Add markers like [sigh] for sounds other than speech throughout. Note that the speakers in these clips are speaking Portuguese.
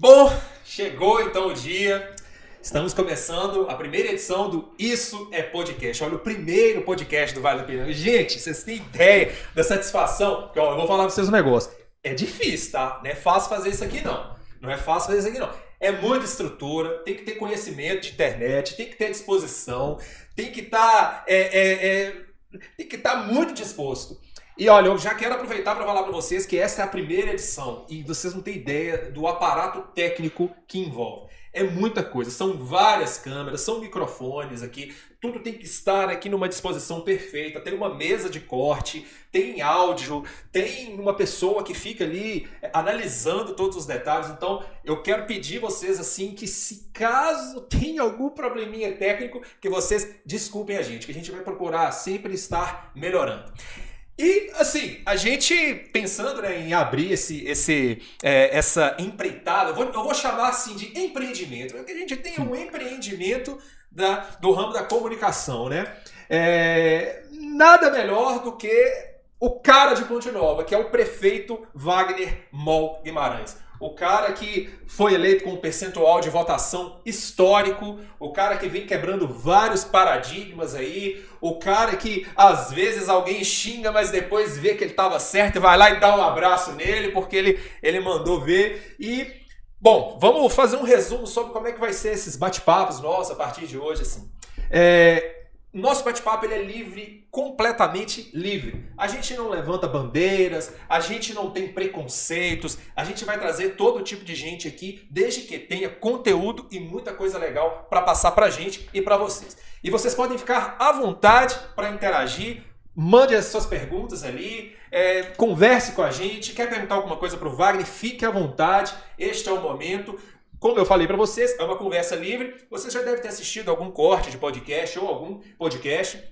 Bom, chegou então o dia. Estamos começando a primeira edição do Isso é Podcast. Olha, o primeiro podcast do Vale do Pneu. Gente, vocês têm ideia da satisfação? Ó, eu vou falar para vocês um negócio. É difícil, tá? Não é fácil fazer isso aqui, não. Não é fácil fazer isso aqui, não. É muita estrutura, tem que ter conhecimento de internet, tem que ter disposição, tem que estar tá, é, é, é, estar tá muito disposto. E olha, eu já quero aproveitar para falar para vocês que essa é a primeira edição e vocês não têm ideia do aparato técnico que envolve. É muita coisa, são várias câmeras, são microfones aqui, tudo tem que estar aqui numa disposição perfeita. Tem uma mesa de corte, tem áudio, tem uma pessoa que fica ali é, analisando todos os detalhes. Então, eu quero pedir vocês assim que se caso tenha algum probleminha técnico, que vocês desculpem a gente, que a gente vai procurar sempre estar melhorando. E, assim, a gente pensando né, em abrir esse, esse, é, essa empreitada, eu vou, eu vou, chamar assim de empreendimento, porque a gente tem um empreendimento da, do ramo da comunicação, né? É, nada melhor do que o cara de Ponte Nova, que é o prefeito Wagner Mol Guimarães o cara que foi eleito com um percentual de votação histórico, o cara que vem quebrando vários paradigmas aí, o cara que às vezes alguém xinga, mas depois vê que ele estava certo e vai lá e dá um abraço nele porque ele, ele mandou ver. E, bom, vamos fazer um resumo sobre como é que vai ser esses bate-papos nossos a partir de hoje. Assim. É, nosso bate-papo ele é livre, completamente livre. A gente não levanta bandeiras, a gente não tem preconceitos, a gente vai trazer todo tipo de gente aqui, desde que tenha conteúdo e muita coisa legal para passar para a gente e para vocês. E vocês podem ficar à vontade para interagir, mande as suas perguntas ali, é, converse com a gente. Quer perguntar alguma coisa para o Wagner? Fique à vontade, este é o momento. Como eu falei para vocês, é uma conversa livre. Você já deve ter assistido algum corte de podcast ou algum podcast.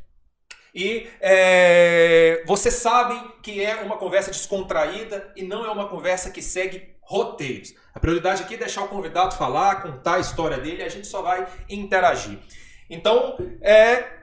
E é, vocês sabem que é uma conversa descontraída e não é uma conversa que segue roteiros. A prioridade aqui é deixar o convidado falar, contar a história dele a gente só vai interagir. Então, é,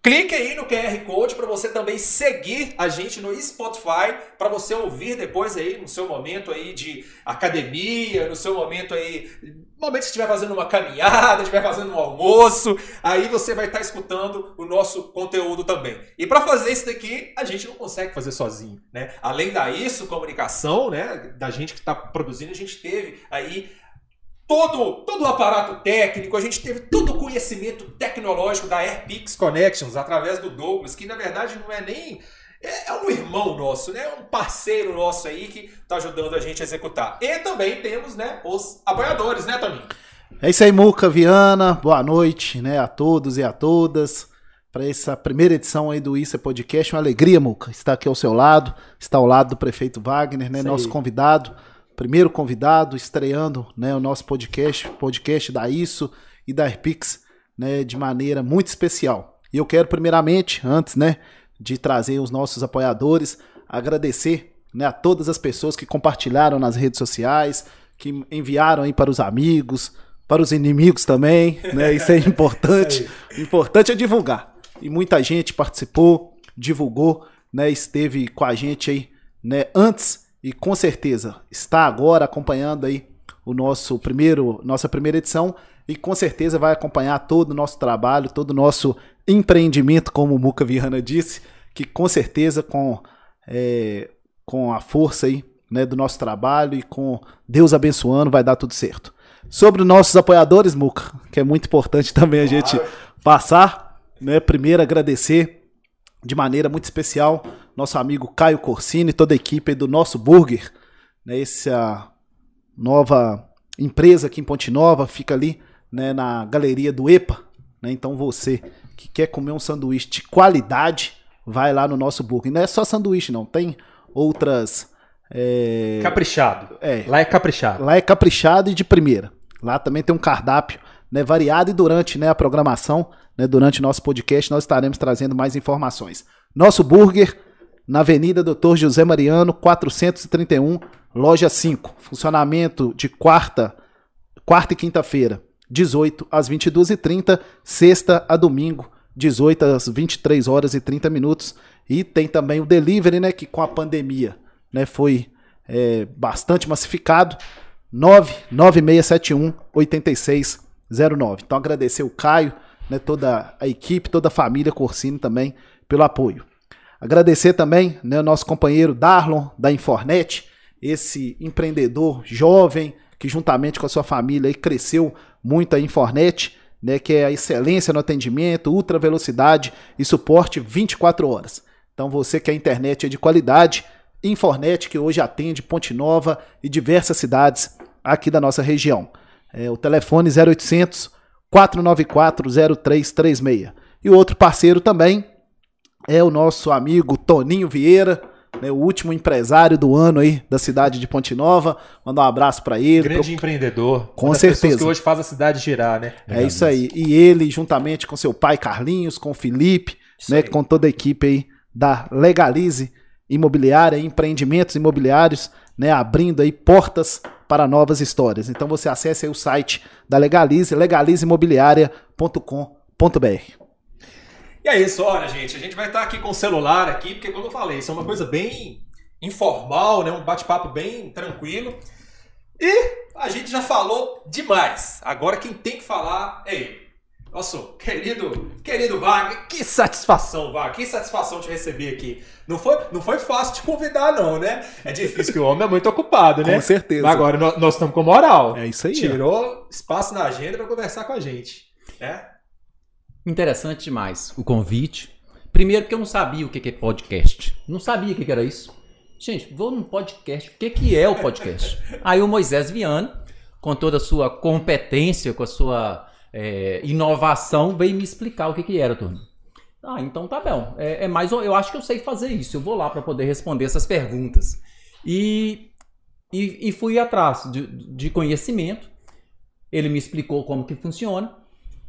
Clique aí no QR Code para você também seguir a gente no Spotify, para você ouvir depois aí no seu momento aí de academia, no seu momento aí, momento que estiver fazendo uma caminhada, estiver fazendo um almoço, aí você vai estar tá escutando o nosso conteúdo também. E para fazer isso daqui, a gente não consegue fazer sozinho, né? Além da isso, comunicação, né, da gente que está produzindo, a gente teve aí todo, todo o aparato técnico, a gente teve todo o conhecimento tecnológico da AirPix Connections através do Douglas, que na verdade não é nem. É, é um irmão nosso, né? Um parceiro nosso aí que está ajudando a gente a executar. E também temos, né, os apoiadores, né, Toninho? É isso aí, Muca Viana. Boa noite, né, a todos e a todas. Para essa primeira edição aí do Isso é Podcast, uma alegria, Muca, estar aqui ao seu lado, estar ao lado do prefeito Wagner, né, nosso convidado primeiro convidado, estreando né, o nosso podcast, podcast da Isso e da Airpix, né, de maneira muito especial. E eu quero, primeiramente, antes né, de trazer os nossos apoiadores, agradecer né, a todas as pessoas que compartilharam nas redes sociais, que enviaram aí para os amigos, para os inimigos também, né? Isso é [laughs] importante. O importante é divulgar. E muita gente participou, divulgou, né? Esteve com a gente aí, né? Antes e com certeza está agora acompanhando aí o nosso primeiro, nossa primeira edição e com certeza vai acompanhar todo o nosso trabalho, todo o nosso empreendimento, como o Muca Viana disse, que com certeza com, é, com a força aí, né, do nosso trabalho e com Deus abençoando vai dar tudo certo. Sobre os nossos apoiadores, Muca, que é muito importante também a gente passar, né, primeiro agradecer de maneira muito especial nosso amigo Caio Corsini, toda a equipe do nosso Burger, né, essa nova empresa aqui em Ponte Nova, fica ali né, na galeria do EPA. Né, então você que quer comer um sanduíche de qualidade, vai lá no nosso Burger. Não é só sanduíche, não, tem outras. É... Caprichado. É. Lá é caprichado. Lá é caprichado e de primeira. Lá também tem um cardápio né, variado e durante né, a programação, né, durante o nosso podcast, nós estaremos trazendo mais informações. Nosso burger na Avenida Doutor José Mariano, 431, loja 5. Funcionamento de quarta, quarta e quinta-feira, 18 às 22h30, sexta a domingo, 18 às 23 horas e 30 minutos. E tem também o delivery, né, que com a pandemia, né, foi é, bastante massificado. 99671 8609. Então agradecer o Caio, né, toda a equipe, toda a família Corsini também pelo apoio. Agradecer também né, nosso companheiro Darlon da Infornet, esse empreendedor jovem que juntamente com a sua família aí, cresceu muito a Infornet, né, que é a excelência no atendimento, ultra velocidade e suporte 24 horas. Então você que a internet é de qualidade, Infornet que hoje atende Ponte Nova e diversas cidades aqui da nossa região. É, o telefone 0800 494 0336. E outro parceiro também é o nosso amigo Toninho Vieira, né, o último empresário do ano aí da cidade de Ponte Nova. Mandar um abraço para ele. Grande pro... empreendedor. Com certeza. que hoje faz a cidade girar, né? É isso aí. E ele, juntamente com seu pai Carlinhos, com o Felipe, isso né, aí. com toda a equipe aí da Legalize Imobiliária, empreendimentos imobiliários, né, abrindo aí portas para novas histórias. Então você acesse aí o site da Legalize, legalizeimobiliaria.com.br. E é isso, olha, gente, a gente vai estar aqui com o celular aqui, porque como eu falei, isso é uma coisa bem informal, né? Um bate-papo bem tranquilo. E a gente já falou demais. Agora quem tem que falar é ele. Nosso querido, querido Wagner, que satisfação, Wagner, que satisfação te receber aqui. Não foi, não foi fácil te convidar, não, né? É difícil que o homem é muito ocupado, né? Com certeza. Mas agora nós, nós estamos com moral. É isso aí. Tirou espaço na agenda para conversar com a gente, né? Interessante demais o convite. Primeiro porque eu não sabia o que é podcast. Não sabia o que era isso. Gente, vou num podcast. O que é o podcast? [laughs] Aí o Moisés Viana, com toda a sua competência, com a sua é, inovação, veio me explicar o que, era, turma. Ah, então tá bom. É, é, mais, eu acho que eu sei fazer isso. Eu vou lá para poder responder essas perguntas. E, e, e fui atrás de, de conhecimento. Ele me explicou como que funciona.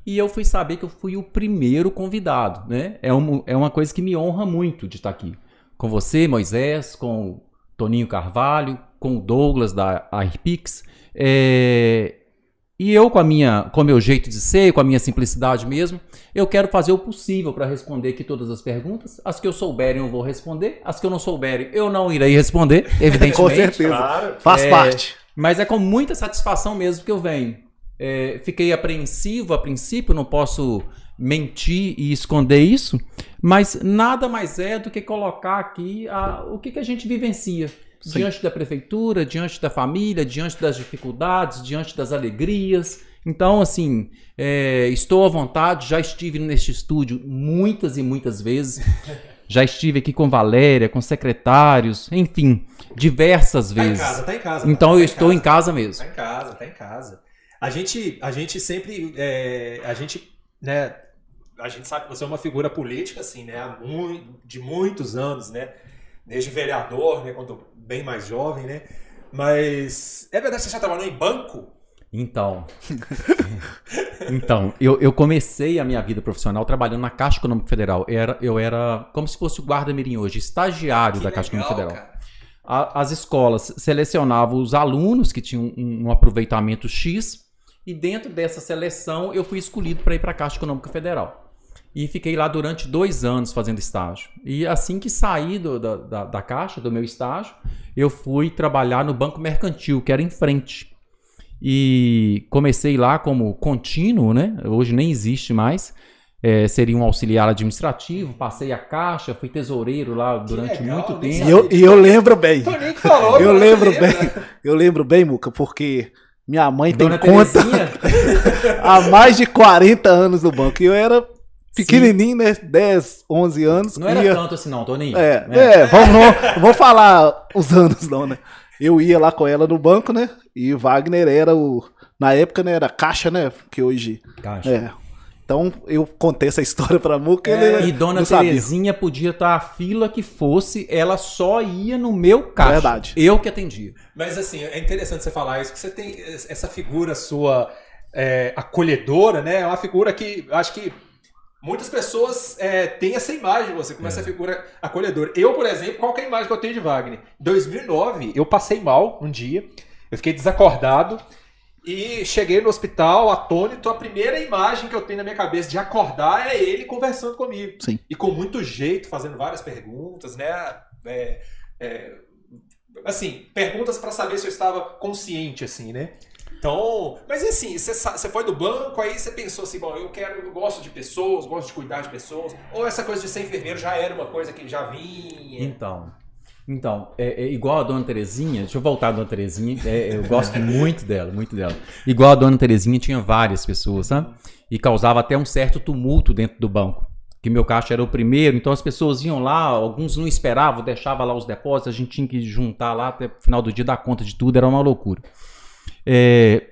E eu fui saber que eu fui o primeiro convidado, né? É, um, é uma coisa que me honra muito de estar aqui. Com você, Moisés, com o Toninho Carvalho, com o Douglas da Airpix. É, e eu, com a minha, com o meu jeito de ser, com a minha simplicidade mesmo, eu quero fazer o possível para responder aqui todas as perguntas. As que eu souberem, eu vou responder. As que eu não souberem, eu não irei responder, [laughs] evidentemente. com certeza. Claro. Faz é, parte. Mas é com muita satisfação mesmo que eu venho. É, fiquei apreensivo a princípio, não posso mentir e esconder isso, mas nada mais é do que colocar aqui a, o que, que a gente vivencia. Sim. Diante da prefeitura, diante da família, diante das dificuldades, diante das alegrias. Então, assim, é, estou à vontade, já estive neste estúdio muitas e muitas vezes. [laughs] Já estive aqui com Valéria, com secretários, enfim, diversas vezes. Tá em casa, tá em casa. Então tá eu estou casa, em casa mesmo. Tá em casa, tá em casa. A gente, a gente sempre, é, a gente, né, a gente sabe que você é uma figura política, assim, né, muito, de muitos anos, né, desde vereador, né, quando bem mais jovem, né, mas é verdade que você já trabalhou em banco? Então, [laughs] então eu, eu comecei a minha vida profissional trabalhando na Caixa Econômica Federal. Eu era, eu era como se fosse o guarda-mirim hoje, estagiário que da Caixa legal, Econômica Federal. As escolas selecionavam os alunos que tinham um aproveitamento X e dentro dessa seleção, eu fui escolhido para ir para a Caixa Econômica Federal. E fiquei lá durante dois anos fazendo estágio. E assim que saí do, da, da, da, Caixa, do meu estágio, eu fui trabalhar no Banco Mercantil, que era em frente. E comecei lá como contínuo, né? Hoje nem existe mais. É, seria um auxiliar administrativo, passei a caixa, fui tesoureiro lá durante legal, muito tempo. E eu, e eu lembro bem. Falou, eu lembro bem. Eu lembro bem, Muca, porque minha mãe Dona tem conta [laughs] há mais de 40 anos no banco. E eu era pequenininho, Sim. né? 10, 11 anos. Não era tanto assim não, Toninho. É, é. é vamos, não, vou falar os anos não, né? Eu ia lá com ela no banco, né? E o Wagner era o... Na época, né? Era caixa, né? Que hoje... Caixa. É. Então eu contei essa [laughs] história pra Muca. É, e Dona Terezinha podia estar a fila que fosse, ela só ia no meu caixa. Verdade. Eu que atendia. Mas assim, é interessante você falar isso, porque você tem essa figura sua é, acolhedora, né? É uma figura que acho que muitas pessoas é, têm essa imagem de você, como é. essa figura acolhedora. Eu, por exemplo, qual é a imagem que eu tenho de Wagner? Em 2009, eu passei mal um dia, eu fiquei desacordado. E cheguei no hospital atônito. A primeira imagem que eu tenho na minha cabeça de acordar é ele conversando comigo. Sim. E com muito jeito, fazendo várias perguntas, né? É, é, assim, perguntas para saber se eu estava consciente, assim, né? Então, mas assim, você, você foi do banco, aí você pensou assim, bom, eu quero, eu gosto de pessoas, gosto de cuidar de pessoas, ou essa coisa de ser enfermeiro já era uma coisa que já vinha? Então, então, é, é igual a Dona Terezinha, deixa eu voltar a Dona Terezinha, é, eu gosto [laughs] muito dela, muito dela. Igual a Dona Terezinha tinha várias pessoas, sabe? E causava até um certo tumulto dentro do banco. Que meu caixa era o primeiro, então as pessoas iam lá, alguns não esperavam, deixavam lá os depósitos, a gente tinha que juntar lá até o final do dia, dar conta de tudo, era uma loucura é,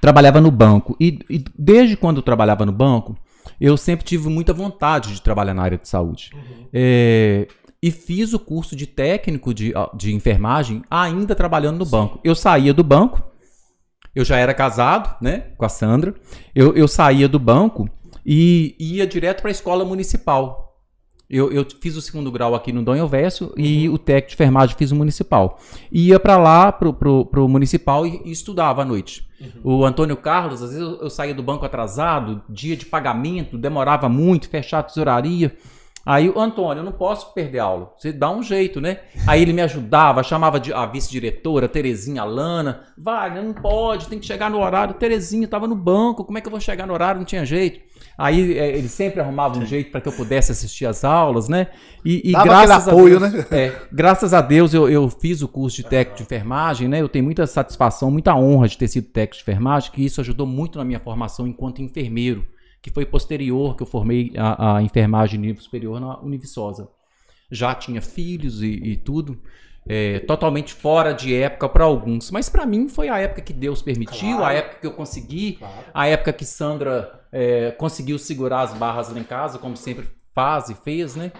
trabalhava no banco. E, e, desde quando eu trabalhava no banco, eu sempre tive muita vontade de trabalhar na área de saúde. Uhum. É, e fiz o curso de técnico de, de enfermagem ainda trabalhando no Sim. banco. Eu saía do banco, eu já era casado né, com a Sandra, eu, eu saía do banco e ia direto para a escola municipal. Eu, eu, fiz o segundo grau aqui no Dom Elvésio uhum. e o técnico de enfermagem fiz o municipal. Ia para lá, pro, pro, pro municipal e, e, estudava à noite. Uhum. O Antônio Carlos, às vezes eu, eu, saía do banco atrasado, dia de pagamento, demorava muito, fechar a tesouraria. Aí o Antônio, eu não posso perder aula. Você dá um jeito, né? Aí ele me ajudava, chamava de, a vice-diretora, Terezinha Lana. Wagner, não pode, tem que chegar no horário. Terezinha, estava no banco, como é que eu vou chegar no horário? Não tinha jeito. Aí é, ele sempre arrumava um jeito para que eu pudesse assistir às aulas, né? E, e graças apoio, a Deus, né? É, graças a Deus eu, eu fiz o curso de técnico de enfermagem, né? Eu tenho muita satisfação, muita honra de ter sido técnico de enfermagem, que isso ajudou muito na minha formação enquanto enfermeiro, que foi posterior que eu formei a, a enfermagem nível superior na Univiçosa. Já tinha filhos e, e tudo. É, totalmente fora de época para alguns. Mas para mim foi a época que Deus permitiu, claro. a época que eu consegui, claro. a época que Sandra é, conseguiu segurar as barras lá em casa, como sempre faz e fez, né?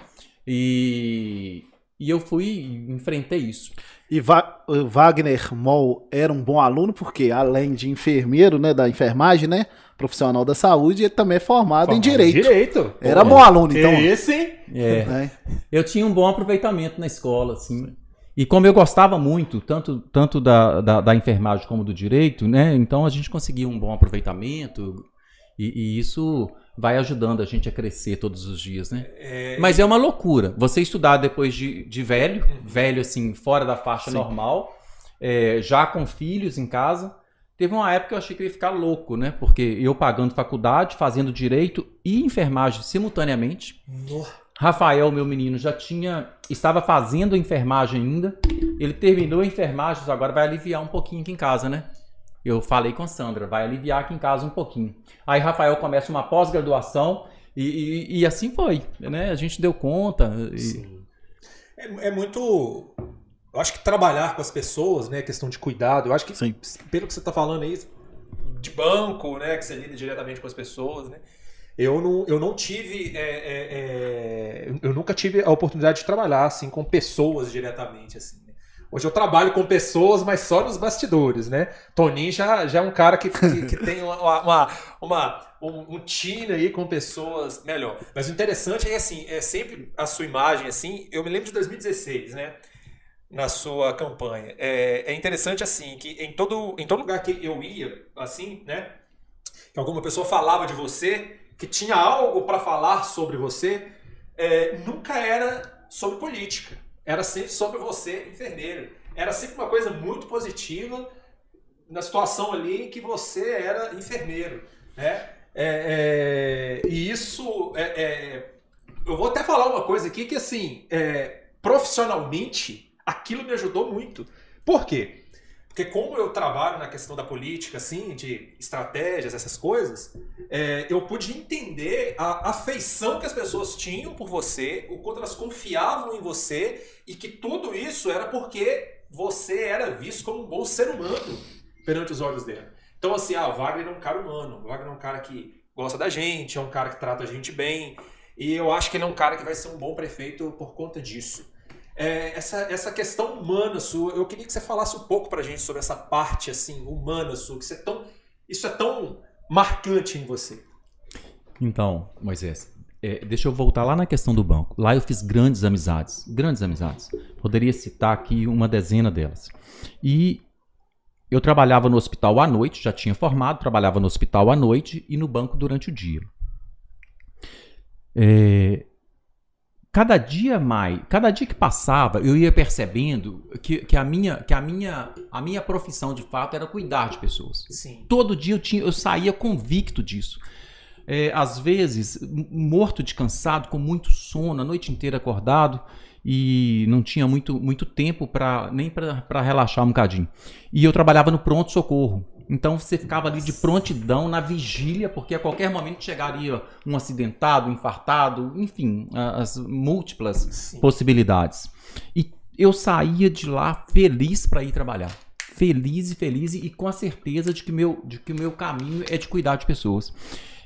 E, e eu fui e enfrentei isso. E Va Wagner Moll era um bom aluno, porque além de enfermeiro, né, da enfermagem, né, profissional da saúde, ele também é formado, formado em direito. Direito. Era é. bom aluno, então. Esse? É. é. Eu tinha um bom aproveitamento na escola, assim. E como eu gostava muito, tanto, tanto da, da, da, enfermagem como do direito, né? Então a gente conseguia um bom aproveitamento e, e isso vai ajudando a gente a crescer todos os dias, né? É... Mas é uma loucura. Você estudar depois de, de velho, uhum. velho assim, fora da faixa Sim. normal, é, já com filhos em casa. Teve uma época que eu achei que eu ia ficar louco, né? Porque eu pagando faculdade, fazendo direito e enfermagem simultaneamente. Nossa. Rafael, meu menino, já tinha. Estava fazendo enfermagem ainda. Ele terminou a enfermagem, agora vai aliviar um pouquinho aqui em casa, né? Eu falei com Sandra, vai aliviar aqui em casa um pouquinho. Aí Rafael começa uma pós-graduação e, e, e, assim foi, né? A gente deu conta. E... Sim. É, é, muito. Eu acho que trabalhar com as pessoas, né? Questão de cuidado. Eu acho que, Sim. pelo que você está falando aí, de banco, né? Que você lida diretamente com as pessoas, né? Eu não, eu não tive. É, é, é, eu nunca tive a oportunidade de trabalhar assim com pessoas diretamente. Assim, né? Hoje eu trabalho com pessoas, mas só nos bastidores, né? Toninho já, já é um cara que, que, que tem uma, uma, uma, um, um time aí com pessoas melhor. Mas o interessante é assim, é sempre a sua imagem, assim. Eu me lembro de 2016, né? Na sua campanha. É, é interessante assim que em todo, em todo lugar que eu ia, assim, né? Que alguma pessoa falava de você que tinha algo para falar sobre você, é, nunca era sobre política. Era sempre sobre você, enfermeiro. Era sempre uma coisa muito positiva na situação ali que você era enfermeiro. Né? É, é, e isso. É, é, eu vou até falar uma coisa aqui que, assim, é, profissionalmente, aquilo me ajudou muito. Por quê? Porque como eu trabalho na questão da política, assim, de estratégias, essas coisas, é, eu pude entender a afeição que as pessoas tinham por você, o quanto elas confiavam em você e que tudo isso era porque você era visto como um bom ser humano perante os olhos dela. Então, assim, ah, o Wagner é um cara humano, o Wagner é um cara que gosta da gente, é um cara que trata a gente bem, e eu acho que ele é um cara que vai ser um bom prefeito por conta disso é, essa, essa questão humana sua. Eu queria que você falasse um pouco pra gente sobre essa parte assim humana sua, que é tão, isso é tão marcante em você. Então, Moisés, é, deixa eu voltar lá na questão do banco. Lá eu fiz grandes amizades, grandes amizades. Poderia citar aqui uma dezena delas. E eu trabalhava no hospital à noite, já tinha formado, trabalhava no hospital à noite e no banco durante o dia. É, cada dia mais, cada dia que passava, eu ia percebendo que, que, a, minha, que a, minha, a minha profissão de fato era cuidar de pessoas. Sim. Todo dia eu, tinha, eu saía convicto disso. É, às vezes, morto de cansado, com muito sono, a noite inteira acordado e não tinha muito, muito tempo para nem para relaxar um bocadinho. E eu trabalhava no pronto-socorro. Então você ficava ali de prontidão na vigília, porque a qualquer momento chegaria um acidentado, um infartado, enfim, as múltiplas Sim. possibilidades. E eu saía de lá feliz para ir trabalhar. Feliz e feliz e com a certeza de que, meu, de que o meu caminho é de cuidar de pessoas.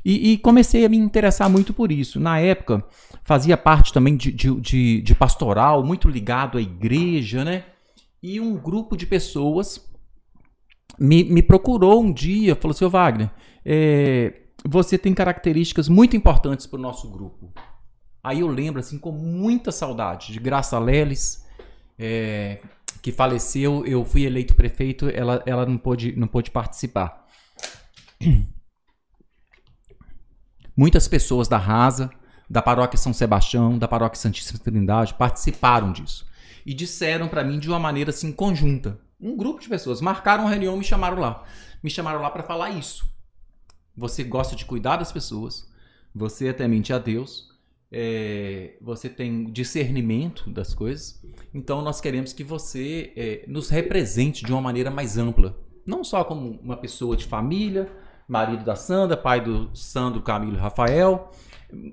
E, e comecei a me interessar muito por isso. Na época, fazia parte também de, de, de- de pastoral, muito ligado à igreja, né? E um grupo de pessoas me, me procurou um dia, falou: Seu Wagner, é, você tem características muito importantes para o nosso grupo. Aí eu lembro, assim, com muita saudade de Graça Leles, é, que faleceu, eu fui eleito prefeito, ela, ela não, pôde, não pôde participar. Muitas pessoas da Rasa, da Paróquia São Sebastião, da Paróquia Santíssima Trindade participaram disso. E disseram para mim de uma maneira assim conjunta. Um grupo de pessoas marcaram uma reunião e me chamaram lá. Me chamaram lá para falar isso. Você gosta de cuidar das pessoas, você é temente a Deus, é, você tem discernimento das coisas, então nós queremos que você é, nos represente de uma maneira mais ampla. Não só como uma pessoa de família, marido da Sandra, pai do Sandro, Camilo e Rafael.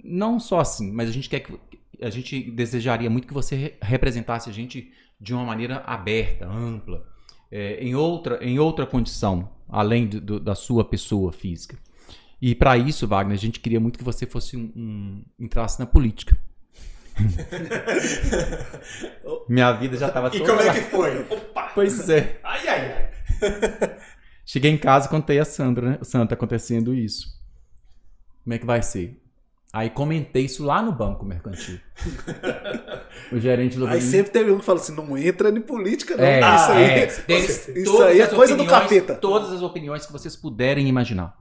Não só assim, mas a gente quer que. A gente desejaria muito que você re- representasse a gente de uma maneira aberta, ampla, é, em, outra, em outra condição, além do- do- da sua pessoa física. E para isso, Wagner, a gente queria muito que você fosse um, um- entrasse na política. [laughs] Minha vida já estava E toda como é que foi? Opa! [laughs] Pois é. Ai, ai, ai. [laughs] Cheguei em casa e contei a Sandra, né? Santa acontecendo isso. Como é que vai ser? Aí comentei isso lá no banco mercantil. [laughs] o gerente falou pra Aí mim, sempre teve um que fala assim, não entra em política, não. É, isso aí, é, isso todas aí é as coisa do opiniões- capeta. Todas as opiniões que vocês puderem imaginar.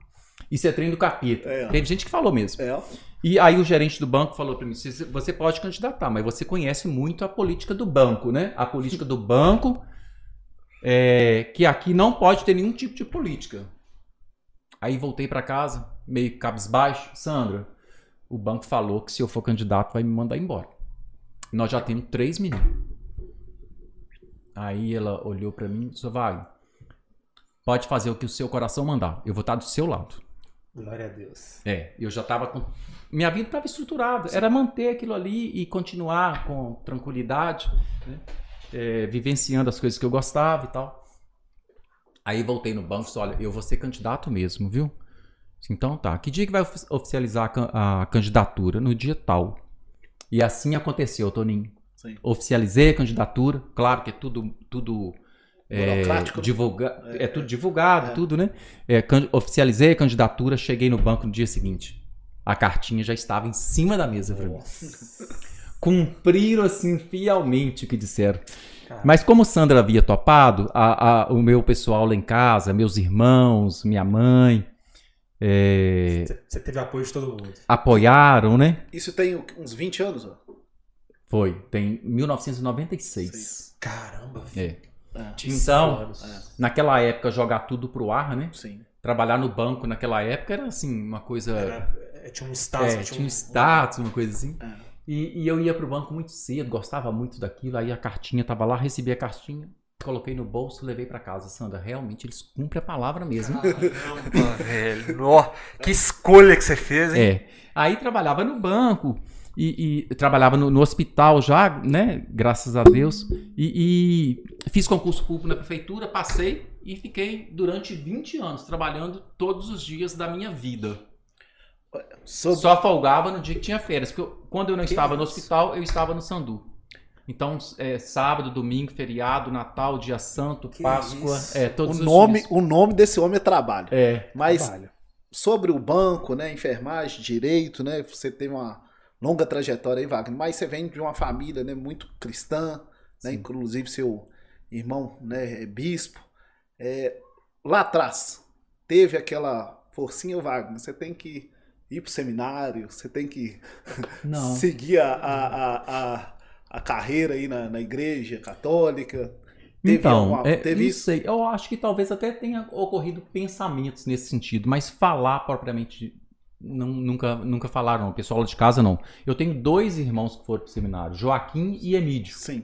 Isso é trem do capeta. É. Teve gente que falou mesmo. É, E aí o gerente do banco falou pra mim: "Você- você pode candidatar, mas você conhece muito a política do banco, né? A política do banco é que aqui não pode ter nenhum tipo de política. Aí voltei pra casa, meio cabisbaixo. Sandra, o banco falou que se eu for candidato vai me mandar embora. Nós já temos três meninos. Aí ela olhou pra mim e disse: Vai, pode fazer o que o seu coração mandar. Eu vou estar do seu lado. Glória a Deus. É, eu já tava com. Minha vida estava estruturada. Era manter aquilo ali e continuar com tranquilidade, né? É, vivenciando as coisas que eu gostava e tal. Aí voltei no banco e disse: olha, eu vou ser candidato mesmo, viu? Então tá. Que dia que vai ofi- oficializar a, can- a candidatura? No dia tal. E assim aconteceu, Toninho. Sim. Oficializei a candidatura. Claro que é tudo, tudo é, Burocrático, né? divulga É, é, tudo divulgado, é. tudo, né? É, can- oficializei a candidatura, cheguei no banco no dia seguinte. A cartinha já estava em cima da mesa pra mim. Cumpriram assim fielmente o que disseram. Cara. Mas como Sandra havia topado, a- a- o meu pessoal lá em casa, meus irmãos, minha mãe, é, Você- teve apoio de todo mundo. apoiaram, né? Isso tem uns 20 anos, ó. Foi, tem 1996. Caramba, É. É, Tinha Então, anos. Naquela época, jogar tudo pro ar, né? sim. Trabalhar no banco naquela época era assim, uma coisa. Era- é, tinha um status. É, tinha um status, uma coisa assim. É. E, e eu ia pro banco muito cedo, gostava muito daquilo. Aí a cartinha tava lá, recebi a cartinha, coloquei no bolso, levei pra casa. Sandra, realmente eles cumprem a palavra mesmo. Caramba, velho. Nó, que escolha que você fez, hein? É. Aí trabalhava no banco e, e trabalhava no, no hospital já, né? Graças a Deus. E, e fiz concurso público na prefeitura, passei e fiquei durante 20 anos trabalhando todos os dias da minha vida. Sobre- Só folgava no dia que tinha férias. Porque eu- quando eu não Que estava no isso? hospital, eu estava no Sandu. Então, é, sábado, domingo, feriado, Natal, dia santo, Que Páscoa, é, o, todos os nome, dias. o nome desse homem é trabalho. É, Mas Trabalho. sobre o banco, né, enfermagem, direito, né, você tem uma longa trajetória aí, Wagner, mas você vem de uma família, né, muito cristã, né, inclusive seu irmão, né, é bispo. É, lá atrás, teve aquela forcinha, Wagner, você tem que ir pro seminário, você tem que [laughs] [laughs] seguir a, a, a, a, carreira aí na, na igreja católica. Teve Então, alguma- é, teve isso? sei. Eu acho que talvez até tenha ocorrido pensamentos nesse sentido, mas falar propriamente não- nunca, nunca falaram. O pessoal de casa não. Eu tenho dois irmãos que foram pro seminário, Joaquim e Emídio. Sim.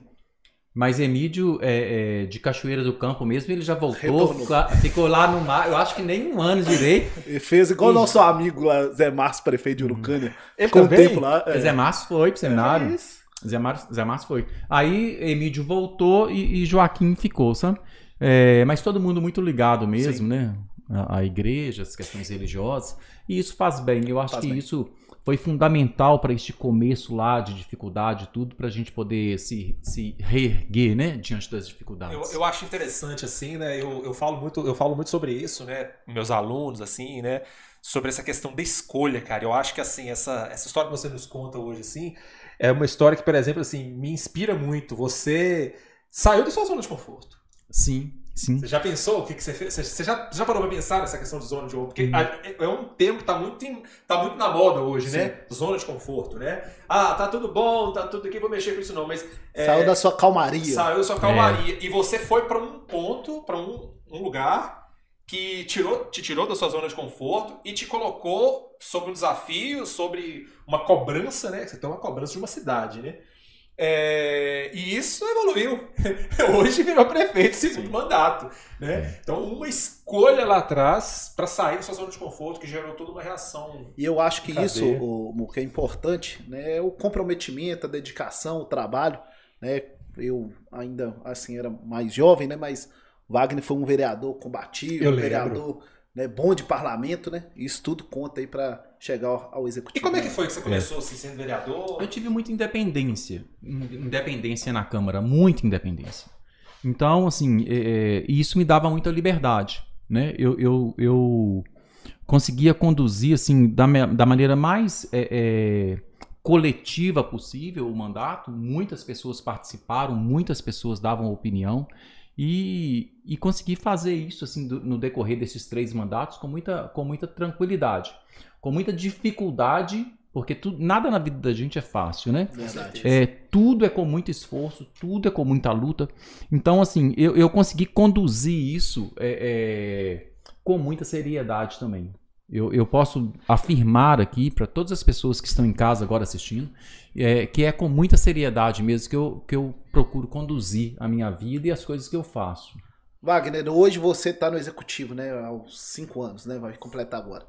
Mas Emídio, é, é, de Cachoeira do Campo mesmo, ele já voltou, ficou, lá- ficou lá no mar, eu acho que nem um ano direito. Ele [laughs] fez igual o Isso. nosso amigo lá, Zé Márcio, prefeito de Urucânia. Ele Ficou um também? tempo lá. é. Zé Márcio foi pro seminário. É isso. Zé Márcio, Zé Márcio foi. Aí Emílio voltou e, e Joaquim ficou, sabe? É, mas todo mundo muito ligado mesmo, né? A, a igreja, as questões religiosas. E isso faz bem. Eu acho Faz que bem. isso foi fundamental para este começo lá de dificuldade e tudo, para a gente poder se, se reerguer, né? Diante das dificuldades. Eu, eu acho interessante, assim, né? Eu, eu, falo muito, eu falo muito sobre isso, né? Meus alunos, assim, né? Sobre essa questão da escolha, cara. Eu acho que, assim, essa, essa história que você nos conta hoje, assim, é uma história que, por exemplo, assim, me inspira muito. Você saiu da sua zona de conforto. Sim, sim. Você já pensou o que, que você fez? Você- já, você já parou pra pensar nessa questão de zona de conforto? Porque Uhum. a- é um termo que tá muito, em- tá muito na moda hoje, né? Zona de conforto, né? Ah, tá tudo bom, tá tudo aqui, vou mexer com isso não, mas... é, Saiu da sua calmaria. Saiu da sua É. calmaria. E você foi pra um ponto, pra um, um lugar que tirou, te tirou da sua zona de conforto e te colocou sobre um desafio, sobre uma cobrança, né? Você tem uma cobrança de uma cidade, né? É, e isso evoluiu. [laughs] Hoje virou prefeito segundo mandato. Né? Então, uma escolha lá atrás para sair da sua zona de conforto que gerou toda uma reação. E eu acho que isso, o, o que é importante, né, é o comprometimento, a dedicação, o trabalho, né? Eu ainda assim era mais jovem, né, mas Wagner foi um vereador combativo, Eu um lembro. vereador né, bom de parlamento, né? Isso tudo conta aí para chegar ao, executivo. E como é que foi que você começou assim, sendo vereador? Eu tive muita independência. Independência na Câmara, muita independência. Então, assim, é, é, isso me dava muita liberdade. Né? Eu, eu, eu conseguia conduzir assim, da, da maneira mais é, é, coletiva possível o mandato. Muitas pessoas participaram, muitas pessoas davam opinião. E, e consegui fazer isso assim do- no decorrer desses três mandatos com muita, com muita tranquilidade, com muita dificuldade, porque tu, nada na vida da gente é fácil, né? Verdade. É, tudo é com muito esforço, tudo é com muita luta. Então, assim, eu, eu consegui conduzir isso é, é, com muita seriedade também. Eu, eu posso afirmar aqui para todas as pessoas que estão em casa agora assistindo é, que é com muita seriedade mesmo que eu, que eu procuro conduzir a minha vida e as coisas que eu faço. Wagner, hoje você está no executivo, né? Há cinco anos, né? Vai completar agora.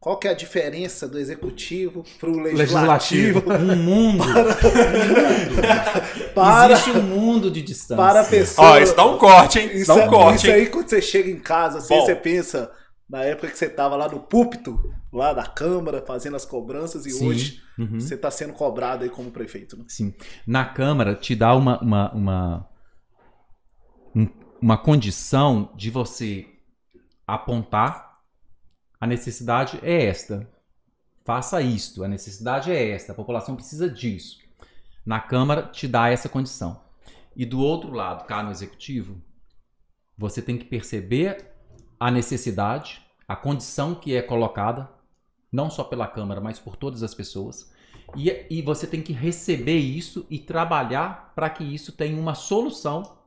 Qual que é a diferença do executivo para o legislativo? [laughs] Um mundo, [laughs] Para, existe um mundo de distância. para a pessoa. Ó, isso dá um corte, hein? Isso, dá um é- corte, isso aí, quando você chega em casa, assim, Bom. você pensa na época que você estava lá no púlpito, lá da Câmara, fazendo as cobranças, e Sim. hoje Uhum. você está sendo cobrado aí como prefeito. Né? Sim. Na Câmara te dá uma, uma, uma, um- uma condição de você apontar a necessidade é esta. Faça isto, a necessidade é esta, a população precisa disso. Na Câmara te dá essa condição. E do outro lado, cá no Executivo, você tem que perceber a necessidade, a condição que é colocada, não só pela Câmara, mas por todas as pessoas. E, e você tem que receber isso e trabalhar para que isso tenha uma solução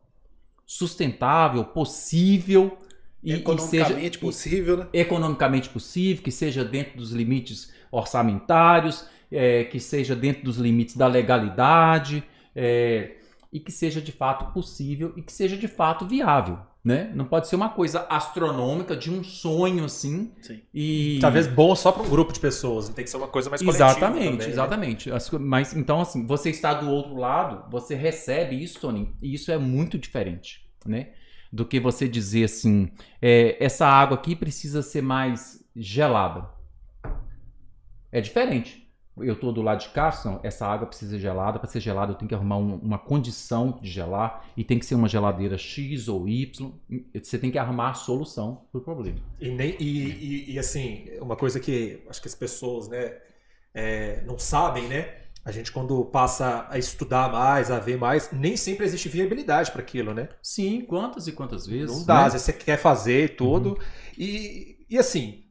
sustentável, possível e, e seja Economicamente possível, né? economicamente possível, que seja dentro dos limites orçamentários, é, que seja dentro dos limites da legalidade, é, e que seja de fato possível e que seja de fato viável. Né? Não pode ser uma coisa astronômica de um sonho assim. Sim. E Talvez bom só para um grupo de pessoas, tem que ser uma coisa mais coletiva Exatamente, também, né? exatamente. Co- Mas então, assim, você está do outro lado, você recebe isso, Tony, e isso é muito diferente, né? Do que você dizer assim, é, essa água aqui precisa ser mais gelada. É diferente. Eu estou do lado de cá, essa água precisa ser gelada. Para ser gelada, eu tenho que arrumar um- uma condição de gelar e tem que ser uma geladeira X ou Y. Você tem que arrumar a solução para o problema. E, nem, e, e- e, assim, uma coisa que acho que as pessoas né, é, não sabem, né? A gente quando passa a estudar mais, a ver mais, nem sempre existe viabilidade para aquilo, né? Sim, quantas e quantas vezes? Não dá, né? às vezes você quer fazer tudo. E, e assim,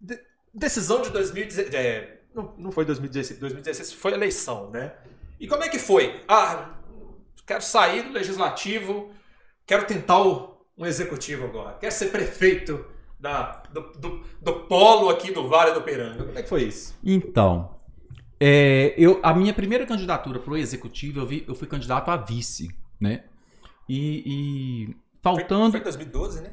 de- decisão de 2016. É, não, não foi 2016, 2016 foi eleição, né? E como é que foi? Ah, quero sair do legislativo, quero tentar o, um executivo agora, quero ser prefeito da, do, do, do polo aqui do Vale do Peranga. Como é que foi isso? Então, é, eu, a minha primeira candidatura para o executivo, eu, vi, eu fui candidato a vice, né? E, e faltando. Foi, foi 2012, né?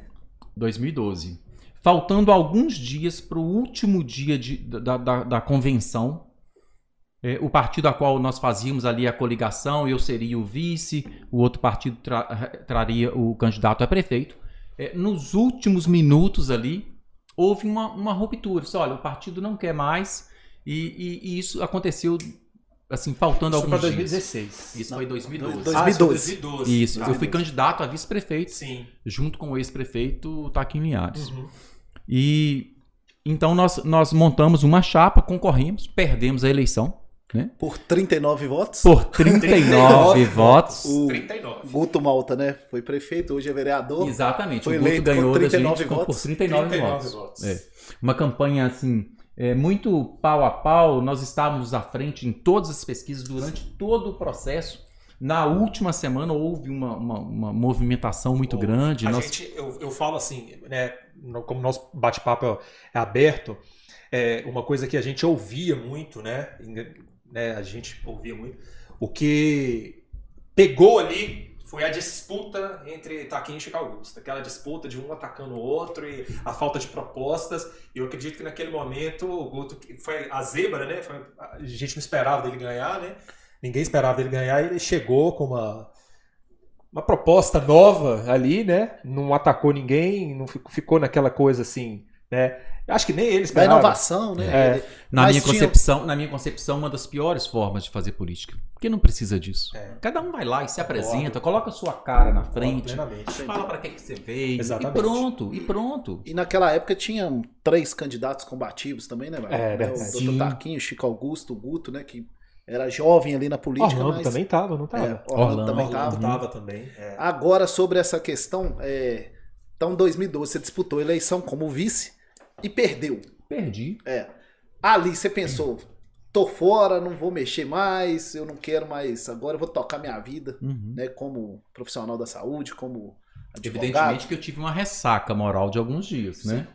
2012. Faltando alguns dias para o último dia de, da, da, da convenção, é, o partido a qual nós fazíamos ali a coligação, eu seria o vice, o outro partido tra, traria o candidato a prefeito. É, nos últimos minutos ali, houve uma, uma ruptura. Disse, olha, o partido não quer mais, e, e, e isso aconteceu assim, faltando Isso alguns foi dias. 2016. Isso foi 2012. Dois- Ah, isso foi 2012. 2012. Isso, Ah, eu fui candidato a vice-prefeito, Sim. junto com o ex-prefeito Taquim Linhares. Uhum. E então nós, nós montamos uma chapa, concorremos, perdemos a eleição, né? Por 39 votos. Por 39 [laughs] votos. O 39. Guto Malta, né? Foi prefeito, hoje é vereador. Exatamente, Foi o Guto ganhou da 39 gente com- votos. por 39, 39 votos. votos. É. Uma campanha assim, é, muito pau a pau, nós estávamos à frente em todas as pesquisas durante todo o processo. Na última semana houve uma, uma, uma movimentação muito Houve. grande. A nós- gente, eu, eu falo assim, né, como nosso bate-papo é, é aberto, é uma coisa que a gente ouvia muito, né, né, a gente ouvia muito, o que pegou ali foi a disputa entre Taquinho e Augusto, aquela disputa de um atacando o outro e a falta de propostas. E eu acredito que naquele momento o Guto foi a zebra, né? Foi- a gente não esperava dele ganhar, né? Ninguém esperava dele ganhar e ele chegou com uma uma proposta nova ali, né? Não atacou ninguém, não fi- ficou naquela coisa assim, né? Eu Acho que nem ele Da inovação, né? É. Na Mas minha, tinha- concepção, na minha concepção, uma das piores formas de fazer política. Porque não precisa disso. É. Cada um vai lá e se apresenta, coloca a sua cara na frente, fala pra que, que você veio, Exatamente. e pronto, e pronto. E naquela época tinham três candidatos combativos também, né? É, Né, verdade. O Sim. Dr. Taquinho, Chico Augusto, o Guto, né? Que era jovem ali na política, Orlando mas... também tava, não tava? É, Orlando, Orlando, também Orlando tava. tava também. é. Agora, sobre essa questão, é... então, em 2012, você disputou a eleição como vice e perdeu. Perdi. É. Ali você pensou, tô fora, não vou mexer mais, eu não quero mais, agora eu vou tocar minha vida, Uhum. né? Como profissional da saúde, como advogado. Evidentemente que eu tive uma ressaca moral de alguns dias, né?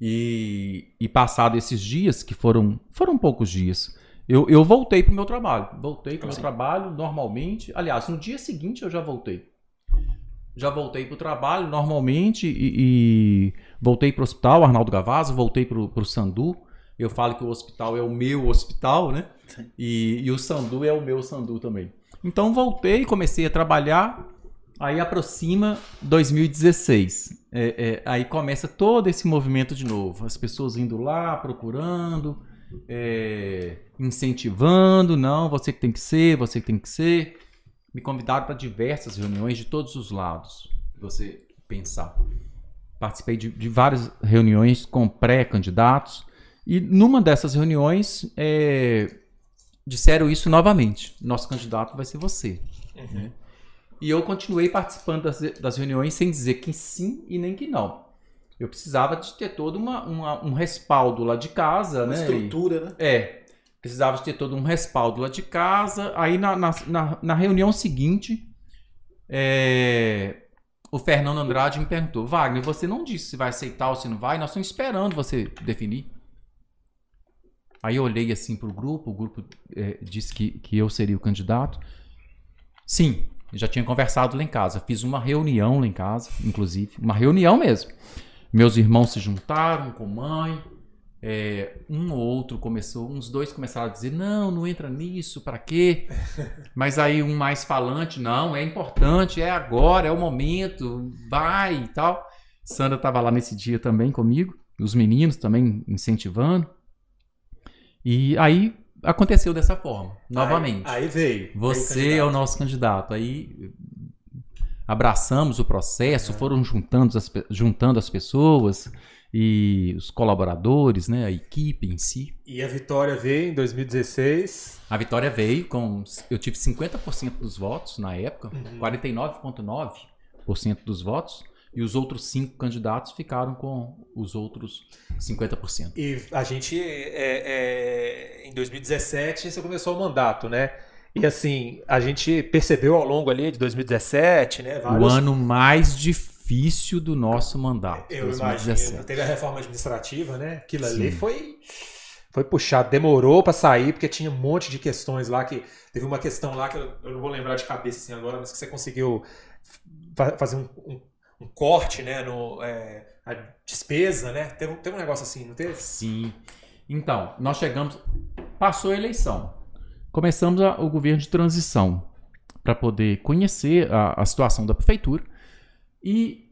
E, e passado esses dias, que foram, foram poucos dias, eu, eu voltei pro meu trabalho. Voltei pro meu Sim. trabalho normalmente. Aliás, no dia seguinte eu já voltei. Já voltei pro trabalho normalmente e, e voltei pro hospital, Arnaldo Gavazzo, voltei pro, pro Sandu. Eu falo que o hospital é o meu hospital, né? E, e o Sandu é o meu Sandu também. Então voltei, comecei a trabalhar. Aí aproxima 2016. É, é, aí começa todo esse movimento de novo. As pessoas indo lá, procurando, é, incentivando. Não, você que tem que ser, você que tem que ser. Me convidaram para diversas reuniões de todos os lados. Você pensar. Participei de, de várias reuniões com pré-candidatos. E numa dessas reuniões, é, disseram isso novamente. Nosso candidato vai ser você. Uhum. E eu continuei participando das, das reuniões sem dizer que sim e nem que não. Eu precisava de ter todo uma, uma- um respaldo lá de casa, Uma né? estrutura, né? É. Precisava de ter todo um respaldo lá de casa. Aí na, na, na- na reunião seguinte, é, o Fernando Andrade me perguntou: Wagner, você não disse se vai aceitar ou se não vai? Nós estamos esperando você definir. Aí eu olhei assim para o grupo, o grupo é, disse que, que eu seria o candidato. Sim, já tinha conversado lá em casa. Fiz uma reunião lá em casa, inclusive. Uma reunião mesmo. Meus irmãos se juntaram com mãe. É, um ou outro começou, uns dois começaram a dizer: não, não entra nisso, para quê? [laughs] Mas aí um mais falante: não, é importante, é agora, é o momento, vai e tal. Sandra estava lá nesse dia também comigo, os meninos também incentivando. E aí aconteceu dessa forma, novamente. Aí, aí veio. Você veio é o nosso candidato. Aí abraçamos o processo, foram juntando as, juntando as pessoas e os colaboradores, né, a equipe em si. E a vitória veio em 2016. A vitória veio com. Eu tive 50% dos votos na época, Uhum. 49,9% dos votos. E os outros cinco candidatos ficaram com os outros 50%. E a gente, é, é, em 2017, você começou o mandato, né? E assim, a gente percebeu ao longo ali de 2017, né? O ano mais difícil do nosso mandato. Eu 2017. imagino. Teve a reforma administrativa, né? Aquilo Sim. ali foi, foi puxado, demorou para sair, porque tinha um monte de questões lá que. Teve uma questão lá que eu, eu não vou lembrar de cabeça assim agora, mas que você conseguiu fazer um, um um corte, né, no, é, a despesa, né? Teve, teve um negócio assim, não teve? Sim. Então, nós chegamos, passou a eleição, começamos a, o governo de transição para poder conhecer a, a situação da prefeitura e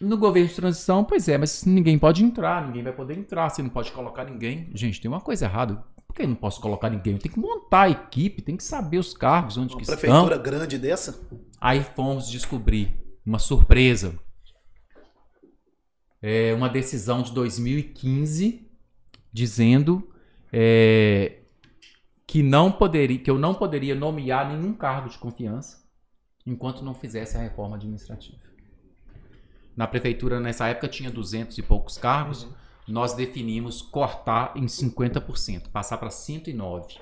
no governo de transição, pois é, mas ninguém pode entrar, ninguém vai poder entrar, você não pode colocar ninguém. Gente, tem uma coisa errada. Por que eu não posso colocar ninguém? Tenho que montar a equipe, tem que saber os cargos, onde uma que prefeitura estão. prefeitura grande dessa? Aí fomos descobrir uma surpresa. É uma decisão de 2015 dizendo é, que não poderia, que eu não poderia nomear nenhum cargo de confiança enquanto não fizesse a reforma administrativa. Na prefeitura nessa época tinha 200 e poucos cargos. Uhum. Nós definimos cortar em 50%, passar para 109.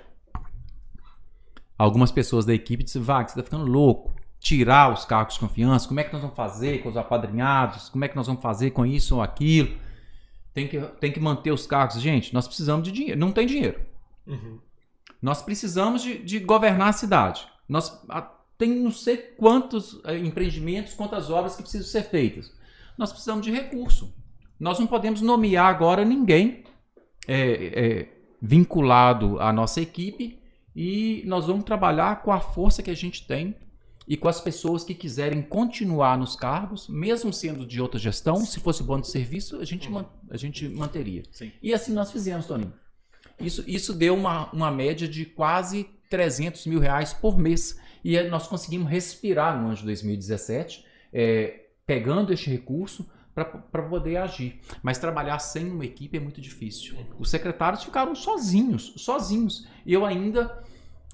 Algumas pessoas da equipe disseram: "Vaga, você está ficando louco tirar os cargos de confiança, como é que nós vamos fazer com os apadrinhados, como é que nós vamos fazer com isso ou aquilo. Tem que, tem que manter os cargos. Gente, nós precisamos de dinheiro. Não tem dinheiro. Uhum. Nós precisamos de, de, governar a cidade. Nós, a, tem não sei quantos é, empreendimentos, quantas obras que precisam ser feitas. Nós precisamos de recurso. Nós não podemos nomear agora ninguém é, é, vinculado à nossa equipe e nós vamos trabalhar com a força que a gente tem e com as pessoas que quiserem continuar nos cargos, mesmo sendo de outra gestão, se fosse bom de serviço, a gente, uhum. a gente manteria. Sim. E assim nós fizemos, Toninho. Isso, isso deu uma, uma média de quase 300 mil reais por mês. E nós conseguimos respirar no ano de 2017, é, pegando este recurso para poder agir. Mas trabalhar sem uma equipe é muito difícil. Os secretários ficaram sozinhos, sozinhos. E eu ainda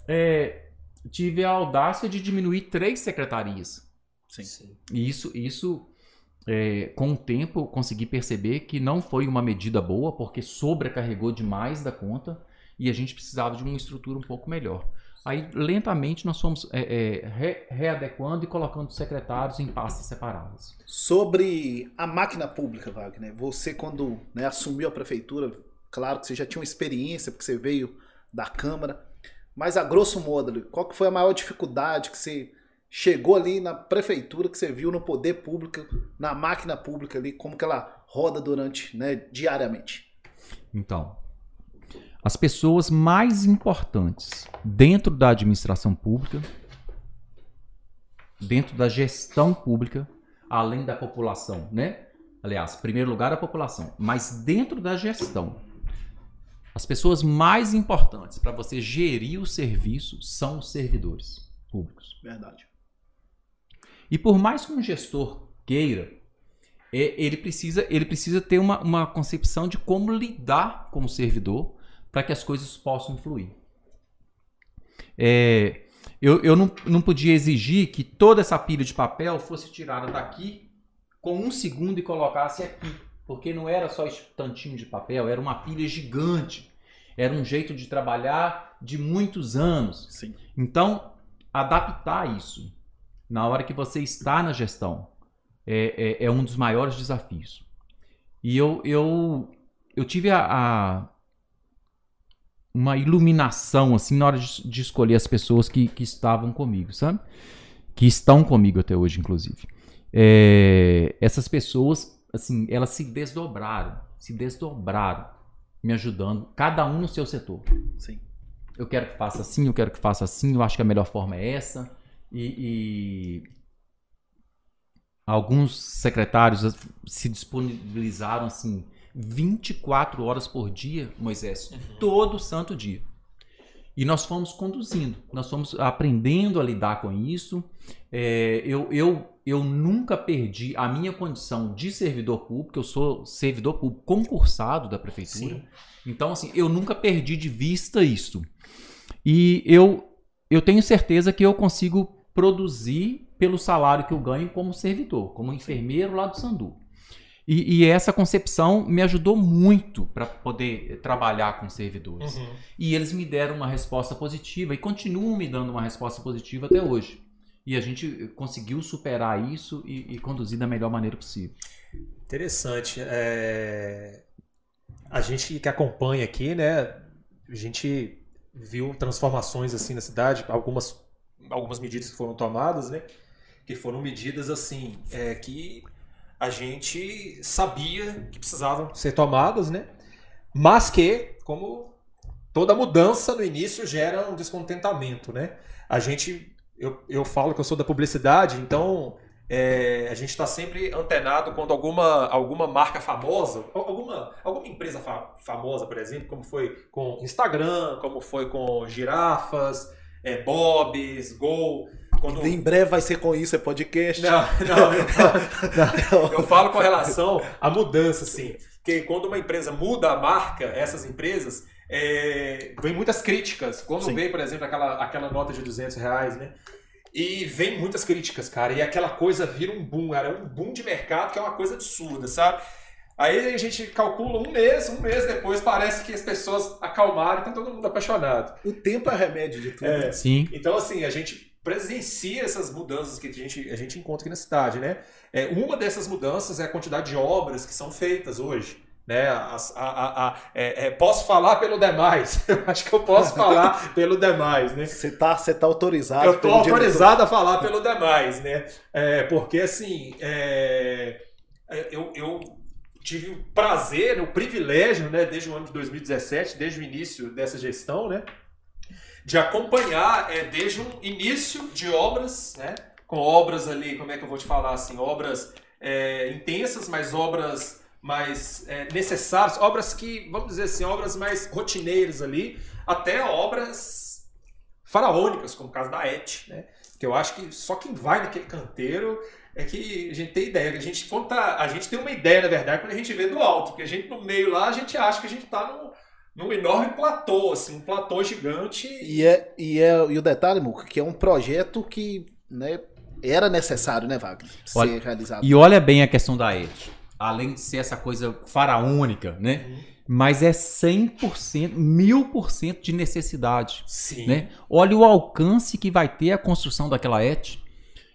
é, tive a audácia de diminuir três secretarias. Sim. E isso, isso é, com o tempo, consegui perceber que não foi uma medida boa, porque sobrecarregou demais da conta e a gente precisava de uma estrutura um pouco melhor. Aí, lentamente, nós fomos é, é, re, readequando e colocando secretários em pastas separadas. Sobre a máquina pública, Wagner, você, quando né, assumiu a prefeitura, claro que você já tinha uma experiência, porque você veio da Câmara. Mas a grosso modo, qual que foi a maior dificuldade que você chegou ali na prefeitura, que você viu no poder público, na máquina pública ali, como que ela roda durante, né, diariamente? Então, as pessoas mais importantes dentro da administração pública, dentro da gestão pública, além da população, né? Aliás, em primeiro lugar a população, mas dentro da gestão, as pessoas mais importantes para você gerir o serviço são os servidores públicos. Verdade. E por mais que um gestor queira, é, ele precisa, ele precisa ter uma, uma concepção de como lidar com o servidor para que as coisas possam fluir. É, eu eu não, não podia exigir que toda essa pilha de papel fosse tirada daqui com um segundo e colocasse aqui porque não era só esse tantinho de papel, era uma pilha gigante. Era um jeito de trabalhar de muitos anos. Sim. Então, adaptar isso na hora que você está na gestão é, é, é um dos maiores desafios. E eu, eu, eu tive a, a uma iluminação assim na hora de, de escolher as pessoas que, que estavam comigo, sabe? Que estão comigo até hoje, inclusive. É, essas pessoas assim, elas se desdobraram, se desdobraram, me ajudando, cada um no seu setor. Sim. Eu quero que faça assim, eu quero que faça assim, eu acho que a melhor forma é essa. E, e alguns secretários se disponibilizaram assim 24 horas por dia, Moisés, uhum. todo santo dia. E nós fomos conduzindo, nós fomos aprendendo a lidar com isso. É, eu, eu eu nunca perdi a minha condição de servidor público, eu sou servidor público concursado da prefeitura. Sim. Então, assim, eu nunca perdi de vista isso. E eu, eu tenho certeza que eu consigo produzir pelo salário que eu ganho como servidor, como enfermeiro lá do Sandu. E, e essa concepção me ajudou muito para poder trabalhar com servidores. Uhum. E eles me deram uma resposta positiva e continuam me dando uma resposta positiva até hoje. E a gente conseguiu superar isso e, e conduzir da melhor maneira possível. Interessante. É, A gente que acompanha aqui, né? A gente viu transformações assim na cidade, algumas, algumas medidas que foram tomadas, né? Que foram medidas assim é, que a gente sabia que precisavam ser tomadas, né? Mas que, como toda mudança no início gera um descontentamento, né? A gente, eu, eu falo que eu sou da publicidade, então é, a gente está sempre antenado quando alguma, alguma marca famosa, al- alguma, alguma empresa fa- famosa, por exemplo, como foi com Instagram, como foi com girafas, é, Bob's, Gol. Quando... Em breve vai ser com isso, é podcast. Não, não, não, [laughs] não. Eu falo com relação à mudança, assim. Porque quando uma empresa muda a marca, essas empresas, é, vem muitas críticas. Quando Sim. veio, por exemplo, aquela, aquela nota de 200 reais, né? E vem muitas críticas, cara. E aquela coisa vira um boom, cara. É um boom de mercado que é uma coisa absurda, sabe? Aí a gente calcula um mês, um mês depois parece que as pessoas acalmaram e tá todo mundo apaixonado. O tempo é remédio de tudo. É. Sim. Então, assim, a gente presencia essas mudanças que a gente, a gente encontra aqui na cidade, né? É, uma dessas mudanças é a quantidade de obras que são feitas hoje. Né? A- a- a- é, é, posso falar pelo demais. [laughs] Eu acho que eu posso falar [laughs] pelo demais, né? Você tá, você tá autorizado. Eu estou diretor. autorizado a falar pelo demais, né? É, porque, assim, é, é, eu, eu tive o prazer, o privilégio, né, desde o ano de 2017, desde o início dessa gestão, né, de acompanhar é, desde o início de obras, né, com obras ali, como é que eu vou te falar, assim, obras é, intensas, mas obras mais é, necessárias, obras que, vamos dizer assim, obras mais rotineiras ali, até obras faraônicas, como o caso da Et, né? Que eu acho que só quem vai naquele canteiro é que a gente tem ideia. A gente, conta, a gente tem uma ideia, na verdade, quando a gente vê do alto, porque a gente no meio lá, a gente acha que a gente está num, num enorme platô, assim, um platô gigante. E, é, e, é, e o detalhe, Muca, que é um projeto que né, era necessário, né, Wagner? Ser Olha, realizado. E olha bem a questão da ET. Além de ser essa coisa faraônica, né? Mas é 100%, 1000% de necessidade. Sim. né? Olha o alcance que vai ter a construção daquela ET,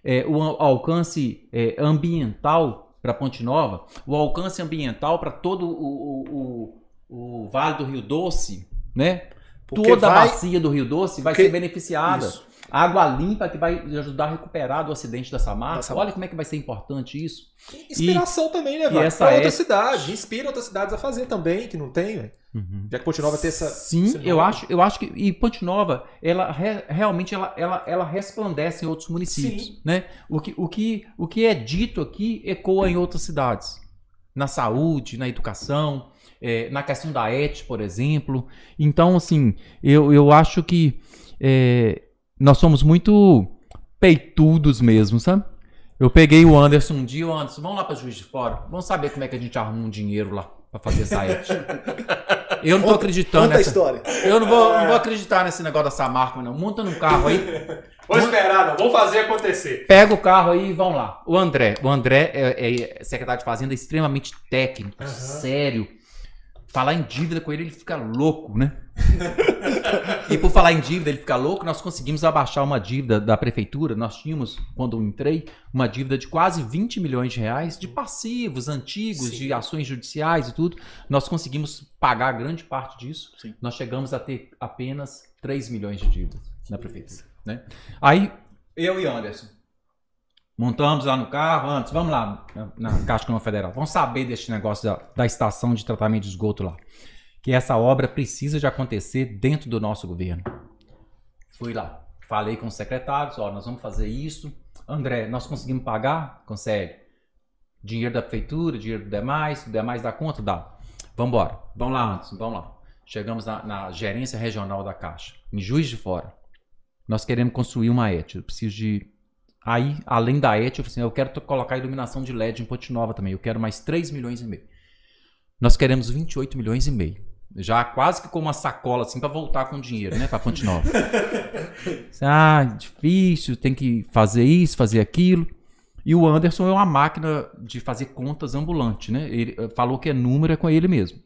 é, o al- alcance é, ambiental para Ponte Nova, o alcance ambiental para todo o, o, o, o Vale do Rio Doce, né? Porque Toda vai- a bacia do Rio Doce vai Porque- ser beneficiada. Isso. Água limpa que vai ajudar a recuperar do acidente da Samarca. Da Samarca. Olha como é que vai ser importante isso. Inspiração também, né, velho? essa Pra é- outras cidades. Inspira outras cidades a fazer também, que não tem, velho. Já que Ponte Nova tem essa. Sim, eu nome. acho, eu acho que e Ponte Nova, ela re- realmente ela, ela, ela resplandece em outros municípios, Sim. né? O que, o, que, o que é dito aqui ecoa em outras cidades, na saúde, na educação, eh, na questão da ET, por exemplo. Então, assim, eu, eu acho que eh, nós somos muito peitudos mesmo, sabe? Eu peguei o Anderson um dia, o Anderson, vamos lá para Juiz de Fora, vamos saber como é que a gente arruma um dinheiro lá para fazer essa ET. [laughs] Eu não tô acreditando Conta nessa. história. Eu não vou, não vou acreditar nesse negócio dessa marca, não. Monta num carro aí, [laughs] Vou esperar, não. Vamos fazer acontecer. pega o carro aí e vão lá. O André, o André é, é secretário de Fazenda extremamente técnico, Aham. sério. Falar em dívida com ele, ele fica louco, né? e por falar em dívida, ele fica louco, nós conseguimos abaixar uma dívida da prefeitura. Nós tínhamos, quando eu entrei, uma dívida de quase 20 milhões de reais de passivos antigos, Sim. de ações judiciais e tudo. Nós conseguimos pagar grande parte disso. Sim. Nós chegamos a ter apenas 3 milhões de dívidas na prefeitura. Né? Aí, eu e Anderson, montamos lá no carro, antes, vamos lá na, Caixa Câmara Federal, vamos saber desse negócio da, da estação de tratamento de esgoto lá. Que essa obra precisa de acontecer dentro do nosso governo. Fui lá, falei com os secretários, ó, nós vamos fazer isso. André, nós conseguimos pagar? Consegue. Dinheiro da prefeitura, dinheiro do demais, o demais dá conta? Dá. Vamos embora. Vamos lá, Anderson, vamos lá. Chegamos na, na gerência regional da Caixa, em Juiz de Fora. Nós queremos construir uma ET. Eu preciso de. Aí, além da ET, eu falei assim: eu quero colocar iluminação de LED em Ponte Nova também. Eu quero mais 3 milhões e meio. Nós queremos 28 milhões e meio. Já quase que com uma sacola assim para voltar com dinheiro, né, para Ponte Nova. [laughs] ah, difícil, tem que fazer isso, fazer aquilo. E o Anderson é uma máquina de fazer contas ambulante, né? Ele eh, falou que é número é com ele mesmo.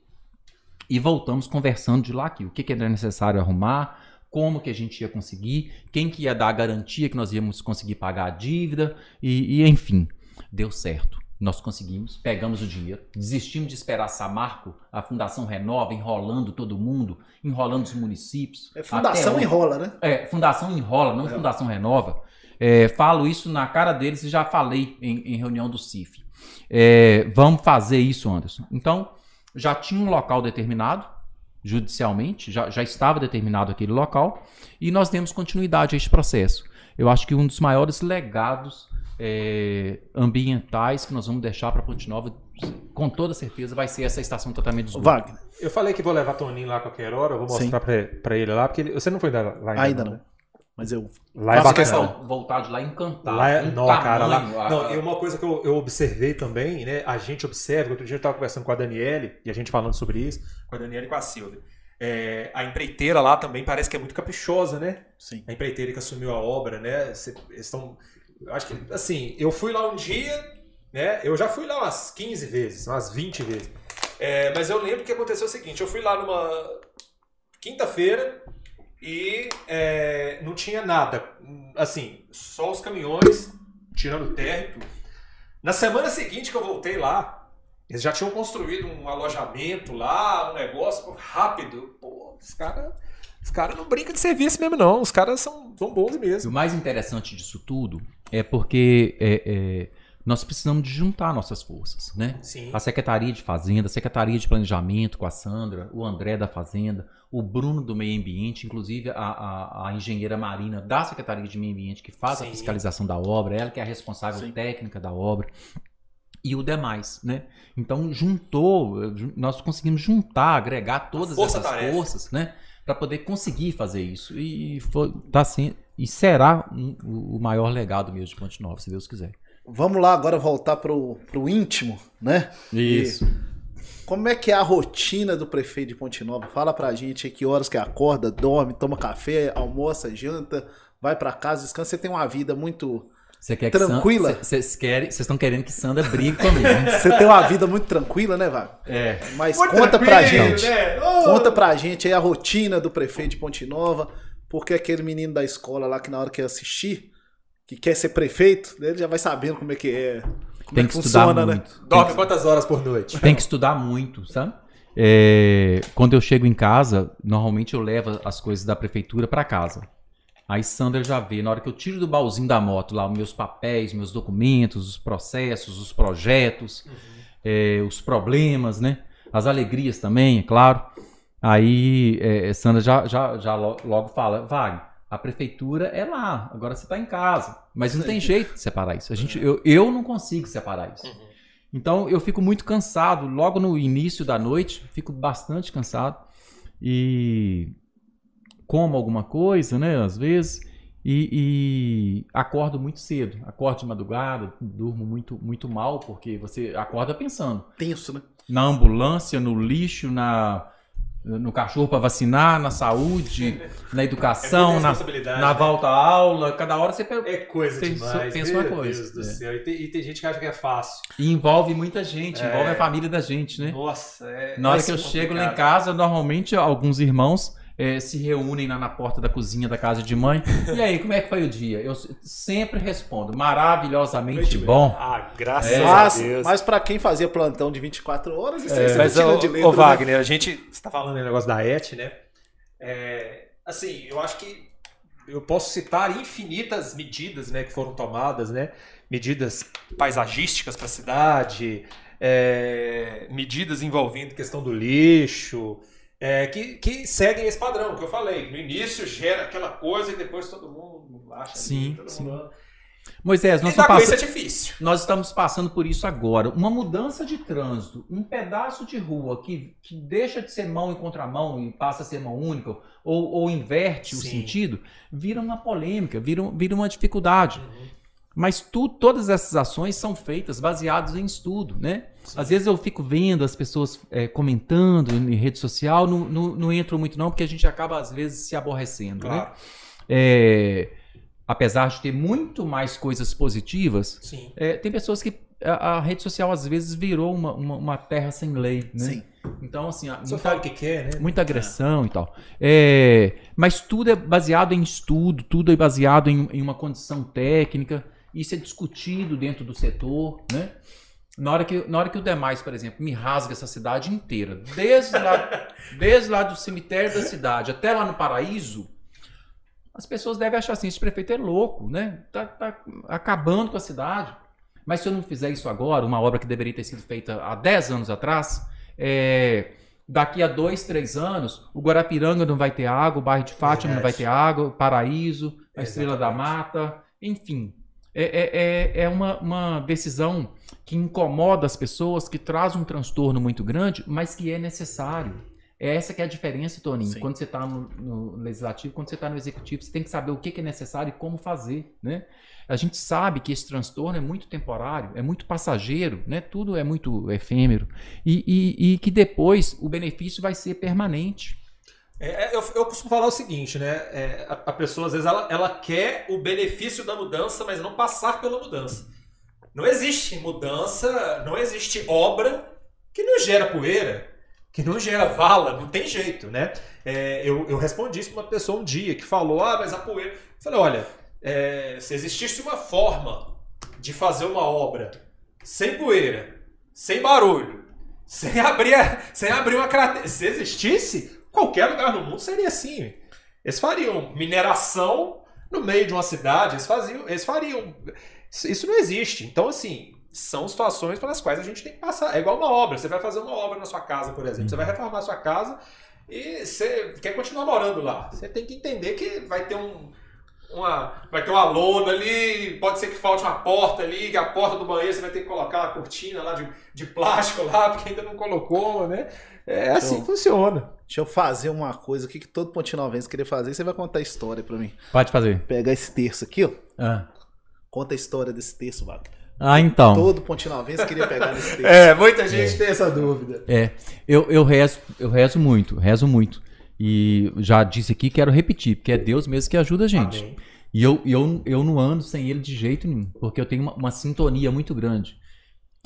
E voltamos conversando de lá aqui, o que, que era necessário arrumar, como que a gente ia conseguir, quem que ia dar a garantia que nós íamos conseguir pagar a dívida e, e enfim, deu certo. Nós conseguimos, pegamos o dinheiro, desistimos de esperar Samarco, a Fundação Renova, enrolando todo mundo, enrolando os municípios. É, fundação enrola, né? É, Fundação enrola, não é. Fundação Renova. É, falo isso na cara deles e já falei em, em reunião do CIF. É, vamos fazer isso, Anderson. Então, já tinha um local determinado, judicialmente, já, já estava determinado aquele local, e nós demos continuidade a este processo. Eu acho que um dos maiores legados é, ambientais que nós vamos deixar para Ponte Nova, com toda certeza, vai ser essa estação de tratamento de esgoto. Wagner. Eu falei que vou levar Toninho lá qualquer hora, eu vou mostrar para ele lá, porque ele, você não foi lá ainda. Ainda não. Né? Mas eu lá é questão voltar de lá encantado. Lá é, um não, cara, lá, não, e uma coisa que eu, eu, observei também, né? A gente observa, outro dia eu estava conversando com a Daniele, e a gente falando sobre isso, com a Daniele e com a Silvia. É, a empreiteira lá também parece que é muito caprichosa, né? Sim. A empreiteira que assumiu a obra, né? Eles estão acho que, assim, eu fui lá um dia, né? Eu já fui lá umas 15 vezes, umas 20 vezes. É, mas eu lembro que aconteceu o seguinte: eu fui lá numa quinta-feira e é, não tinha nada. Assim, só os caminhões tirando térreo. Na semana seguinte que eu voltei lá, eles já tinham construído um alojamento lá, um negócio rápido. Pô, os caras os caras não brincam de serviço mesmo, não. Os caras são, são bons mesmo. E o mais interessante disso tudo é porque é, é, nós precisamos de juntar nossas forças, né? Sim. A Secretaria de Fazenda, a Secretaria de Planejamento com a Sandra, o André da Fazenda, o Bruno do Meio Ambiente, inclusive a, a, a engenheira marina da Secretaria de Meio Ambiente que faz Sim. a fiscalização da obra, ela que é a responsável Sim. técnica da obra e o demais, né? Então juntou, nós conseguimos juntar, agregar todas essas tarefa. forças, né? para poder conseguir fazer isso. E foi, tá assim, e será um, o maior legado mesmo de Ponte Nova, se Deus quiser. Vamos lá agora voltar pro, pro íntimo, né? Isso. E como é que é a rotina do prefeito de Ponte Nova? Fala pra gente que horas que acorda, dorme, toma café, almoça, janta, vai para casa, descansa. Você tem uma vida muito você quer tranquila. Vocês querem, vocês estão querendo que Sandra brigue comigo. Né? [laughs] Você tem uma vida muito tranquila, né, Vago? É. Mas muito conta pra gente. Né? Oh. Conta pra gente aí a rotina do prefeito de Ponte Nova, porque aquele menino da escola lá que na hora que assistir, que quer ser prefeito, ele já vai sabendo como é que é. Como tem é que, funciona, né? Dorme que... quantas horas por noite? Tem que estudar muito, sabe? É, quando eu chego em casa, normalmente eu levo as coisas da prefeitura para casa. Aí Sandra já vê, na hora que eu tiro do baúzinho da moto lá os meus papéis, meus documentos, os processos, os projetos, uhum. é, os problemas, né? As alegrias também, é claro. Aí é, Sandra já, já, já logo fala, Wagner, a prefeitura é lá, agora você está em casa. Mas não tem jeito de separar isso. A gente, eu, eu não consigo separar isso. Uhum. Então eu fico muito cansado. Logo no início da noite, fico bastante cansado. E como alguma coisa, né? Às vezes. E, e, acordo muito cedo. Acordo de madrugada, durmo muito, muito mal, porque você acorda pensando. Tenso, né? Na ambulância, no lixo, na, no cachorro para vacinar, na saúde, [laughs] na educação, é na, na né? volta à aula. Cada hora você É coisa tem, demais. Pensa uma coisa. Deus do é. céu. E tem, e tem, gente que acha que é fácil. E envolve muita gente, é. envolve a família da gente, né? Nossa, é. Na hora que eu complicado. chego lá em casa, normalmente alguns irmãos é, se reúnem lá na porta da cozinha da casa de mãe. E aí, como é que foi o dia? Eu sempre respondo, maravilhosamente bom. Ah, graças é. a Deus. Mas para quem fazia plantão de 24 horas, isso é, é mas, o, de letra, Ô, né? Wagner, a gente está falando aí negócio da ET, né? É, assim, eu acho que eu posso citar infinitas medidas né, que foram tomadas, né? Medidas paisagísticas para a cidade, é, medidas envolvendo questão do lixo, é, que, que seguem esse padrão que eu falei. No início gera aquela coisa e depois todo mundo acha. Sim, todo sim. Mundo... Moisés, nós, pass... é difícil. nós estamos passando por isso agora. Uma mudança de trânsito, um pedaço de rua que, que deixa de ser mão em contramão e passa a ser mão única, ou, ou inverte Sim. o sentido, vira uma polêmica, vira, vira uma dificuldade. Uhum. Mas tu, todas essas ações são feitas baseadas em estudo, né? Às vezes eu fico vendo as pessoas é, comentando em rede social, não, não, não entro muito não, porque a gente acaba às vezes se aborrecendo, né? Claro. É, apesar de ter muito mais coisas positivas, Sim. é, tem pessoas que a, a rede social às vezes virou uma, uma, uma terra sem lei, né? Sim. Então, assim, Você muita, fala o que quer, né? muita agressão e tal. É, mas tudo é baseado em estudo, tudo é baseado em, em uma condição técnica, isso é discutido dentro do setor, né? Na hora, que, na hora que o demais, por exemplo, me rasga essa cidade inteira, desde lá, [laughs] desde lá do cemitério da cidade até lá no paraíso, as pessoas devem achar assim, esse prefeito é louco, né? Tá, tá acabando com a cidade. Mas se eu não fizer isso agora, uma obra que deveria ter sido feita há 10 anos atrás, é, daqui a dois, três anos, o Guarapiranga não vai ter água, o bairro de Fátima não vai ter água, o Paraíso, a Estrela da Mata, enfim. É, é, é- é uma, uma decisão que incomoda as pessoas, que traz um transtorno muito grande, mas que é necessário. É essa que é a diferença, Toninho. Sim. Quando você está no, no legislativo, quando você está no executivo, você tem que saber o que que é necessário e como fazer, né? A gente sabe que esse transtorno é muito temporário, é muito passageiro, né? Tudo é muito efêmero. E, e- e que depois o benefício vai ser permanente. É, é, eu, eu costumo falar o seguinte, né? É, a, a pessoa, às vezes, ela, ela quer o benefício da mudança, mas não passar pela mudança. Não existe mudança, não existe obra que não gera poeira, que não gera vala, não tem jeito, né? É, eu, eu respondi isso para uma pessoa um dia que falou: ah, mas a poeira. Eu falei: olha, é, se existisse uma forma de fazer uma obra sem poeira, sem barulho, sem abrir, sem abrir uma cratera, se existisse, qualquer lugar no mundo seria assim. Eles fariam mineração no meio de uma cidade, eles faziam, eles fariam. Isso não existe. Então, assim, são situações pelas quais a gente tem que passar. É igual uma obra. Você vai fazer uma obra na sua casa, por exemplo. Você vai reformar a sua casa e você quer continuar morando lá. Você tem que entender que vai ter um. Uma, vai ter uma lona ali, pode ser que falte uma porta ali, que a porta do banheiro você vai ter que colocar uma cortina lá de, de plástico lá, [laughs] porque ainda não colocou, né? É assim que funciona. Deixa eu fazer uma coisa aqui que todo pontinovense queria fazer. Você vai contar a história pra mim. Pode fazer. Pegar esse terço aqui, ó. Ah, Conta a história desse terço, Wagner. Ah, então. Todo pontinovense queria pegar nesse [laughs] terço. É, muita gente tem essa dúvida. É, eu, eu rezo, eu rezo muito, rezo muito. E já disse aqui, quero repetir, porque é Deus mesmo que ajuda a gente. Amém. E eu, e eu, eu não ando sem ele de jeito nenhum, porque eu tenho uma, uma sintonia muito grande.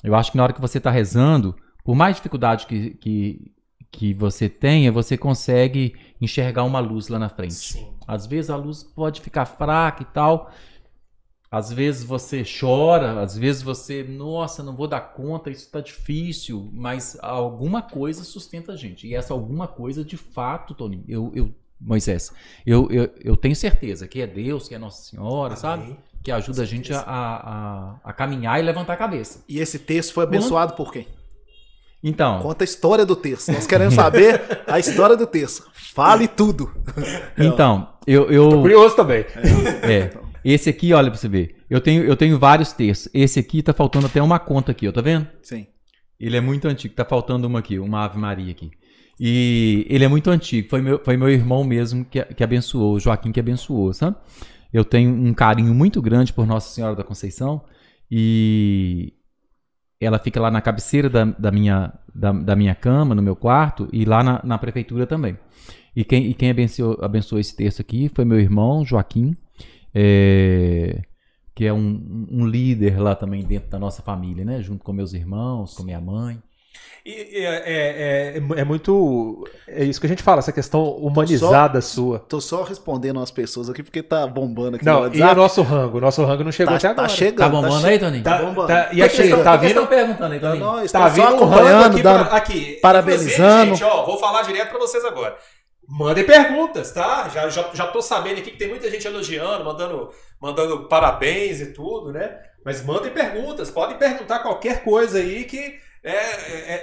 Eu acho que na hora que você está rezando, por mais dificuldade que, que, que você tenha, você consegue enxergar uma luz lá na frente. Sim. Às vezes a luz pode ficar fraca e tal. Às vezes você chora, às vezes você, nossa, não vou dar conta, isso tá difícil, mas alguma coisa sustenta a gente. E essa alguma coisa, de fato, Tony, eu, eu Moisés, eu, eu, eu tenho certeza que é Deus, que é Nossa Senhora, sabe? Amém. Que ajuda a gente a, a, a caminhar e levantar a cabeça. E esse terço foi abençoado por quem? Então, Conta a história do terço. Nós queremos saber a história do terço. Fale tudo. [laughs] então eu, eu, Curioso também. É. Esse aqui, olha pra você ver. Eu tenho, eu tenho vários textos. Esse aqui tá faltando até uma conta aqui, ó, tá vendo? Sim. Ele é muito antigo, tá faltando uma aqui, uma Ave Maria aqui. E ele é muito antigo, foi meu, foi meu irmão mesmo que, que abençoou, o Joaquim que abençoou, sabe? Eu tenho um carinho muito grande por Nossa Senhora da Conceição e ela fica lá na cabeceira da, da minha, da, da minha cama, no meu quarto, e lá na, na prefeitura também. E quem, e quem abençoou, abençoou esse texto aqui foi meu irmão, Joaquim, é, que é um, um líder lá também dentro da nossa família, né? Junto com meus irmãos, com minha mãe. E, e é, é, é, é muito. É isso que a gente fala, essa questão humanizada sua. Tô só respondendo umas pessoas aqui porque tá bombando aqui Não, no e o nosso rango? O nosso rango não chegou Tá, até tá agora. chegando. Tá bombando che- aí, Toninho? Tá Tá, bombando. tá- e aqui, que tá vindo. estão perguntando aí, Não, Toninho? não, Tá só vindo um rango aqui, dando... pra, aqui. [laughs] parabenizando. Gente, ó, vou falar direto pra vocês agora. Mandem perguntas, tá? Já, já, já tô sabendo aqui que tem muita gente elogiando, mandando, mandando parabéns e tudo, né? Mas mandem perguntas, podem perguntar qualquer coisa aí que é, é,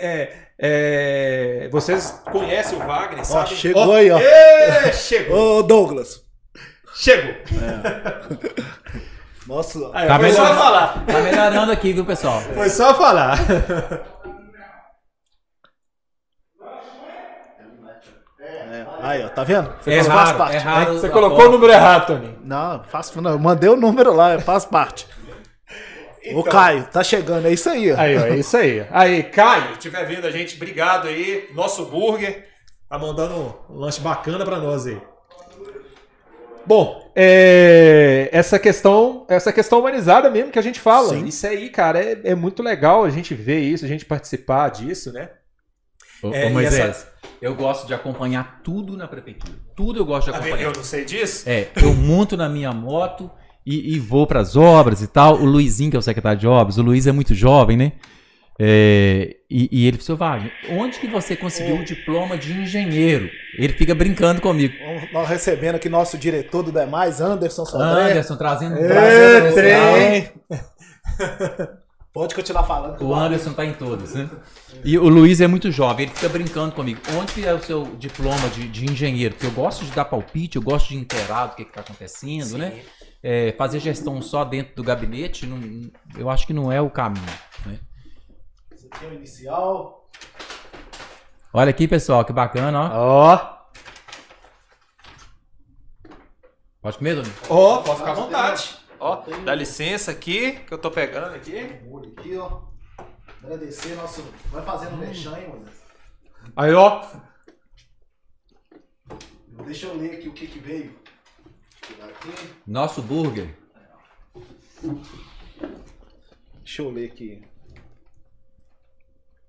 é, é, vocês conhecem o Wagner, sabe? chegou aí, ó. Ê, chegou, Ô, Douglas. chegou. [laughs] Nossa, Aí, Tá foi só melhor. falar, Tá melhorando aqui, viu, pessoal? foi só falar. é, aí, ó, tá vendo? É Isso raro, é raro. Você colocou o número errado, Tony. Não, faço, não, eu mandei o número lá, faz parte. Ô, Caio, tá chegando, é isso aí. ó. Aí, ó, é isso aí. Aí, Caio, estiver vendo a gente, obrigado aí. Nosso burger tá mandando um lanche bacana pra nós aí. Bom, é, essa questão, essa questão humanizada mesmo que a gente fala. Sim. Isso aí, cara, é, é muito legal a gente ver isso, a gente participar disso, né? Ô, É, ô, Moisés, essa- eu gosto de acompanhar tudo na prefeitura. Tudo eu gosto de vendo? acompanhar. Eu não sei disso. É, eu monto na minha moto e, e vou pras obras e tal. O Luizinho, que é o secretário de obras, o Luiz é muito jovem, né? É, e, e ele falou, Wagner, onde que você conseguiu o diploma de engenheiro? Ele fica brincando comigo. Nós recebendo aqui nosso diretor do Demais, Anderson Sodré. Anderson trazendo É, trazendo. [laughs] Pode continuar falando. O Anderson tá em todas, né? E o Luiz é muito jovem, ele fica brincando comigo. Onde é o seu diploma de, de engenheiro? Porque eu gosto de dar palpite, eu gosto de inteirar do que, que tá acontecendo, né? É, fazer gestão só dentro do gabinete, não- eu acho que não é o caminho. né? Esse aqui é o inicial. Olha aqui, pessoal, que bacana, ó. Ó, Pode comer, Doni? ó, pode ficar à vontade. Ó, dá licença aqui, que eu tô pegando aqui. Molho aqui, ó. Agradecer nosso. Vai fazendo um mexão, hein, Moisés? Aí, ó. Deixa eu ler aqui o que que veio. Nosso burger. Deixa eu ler aqui.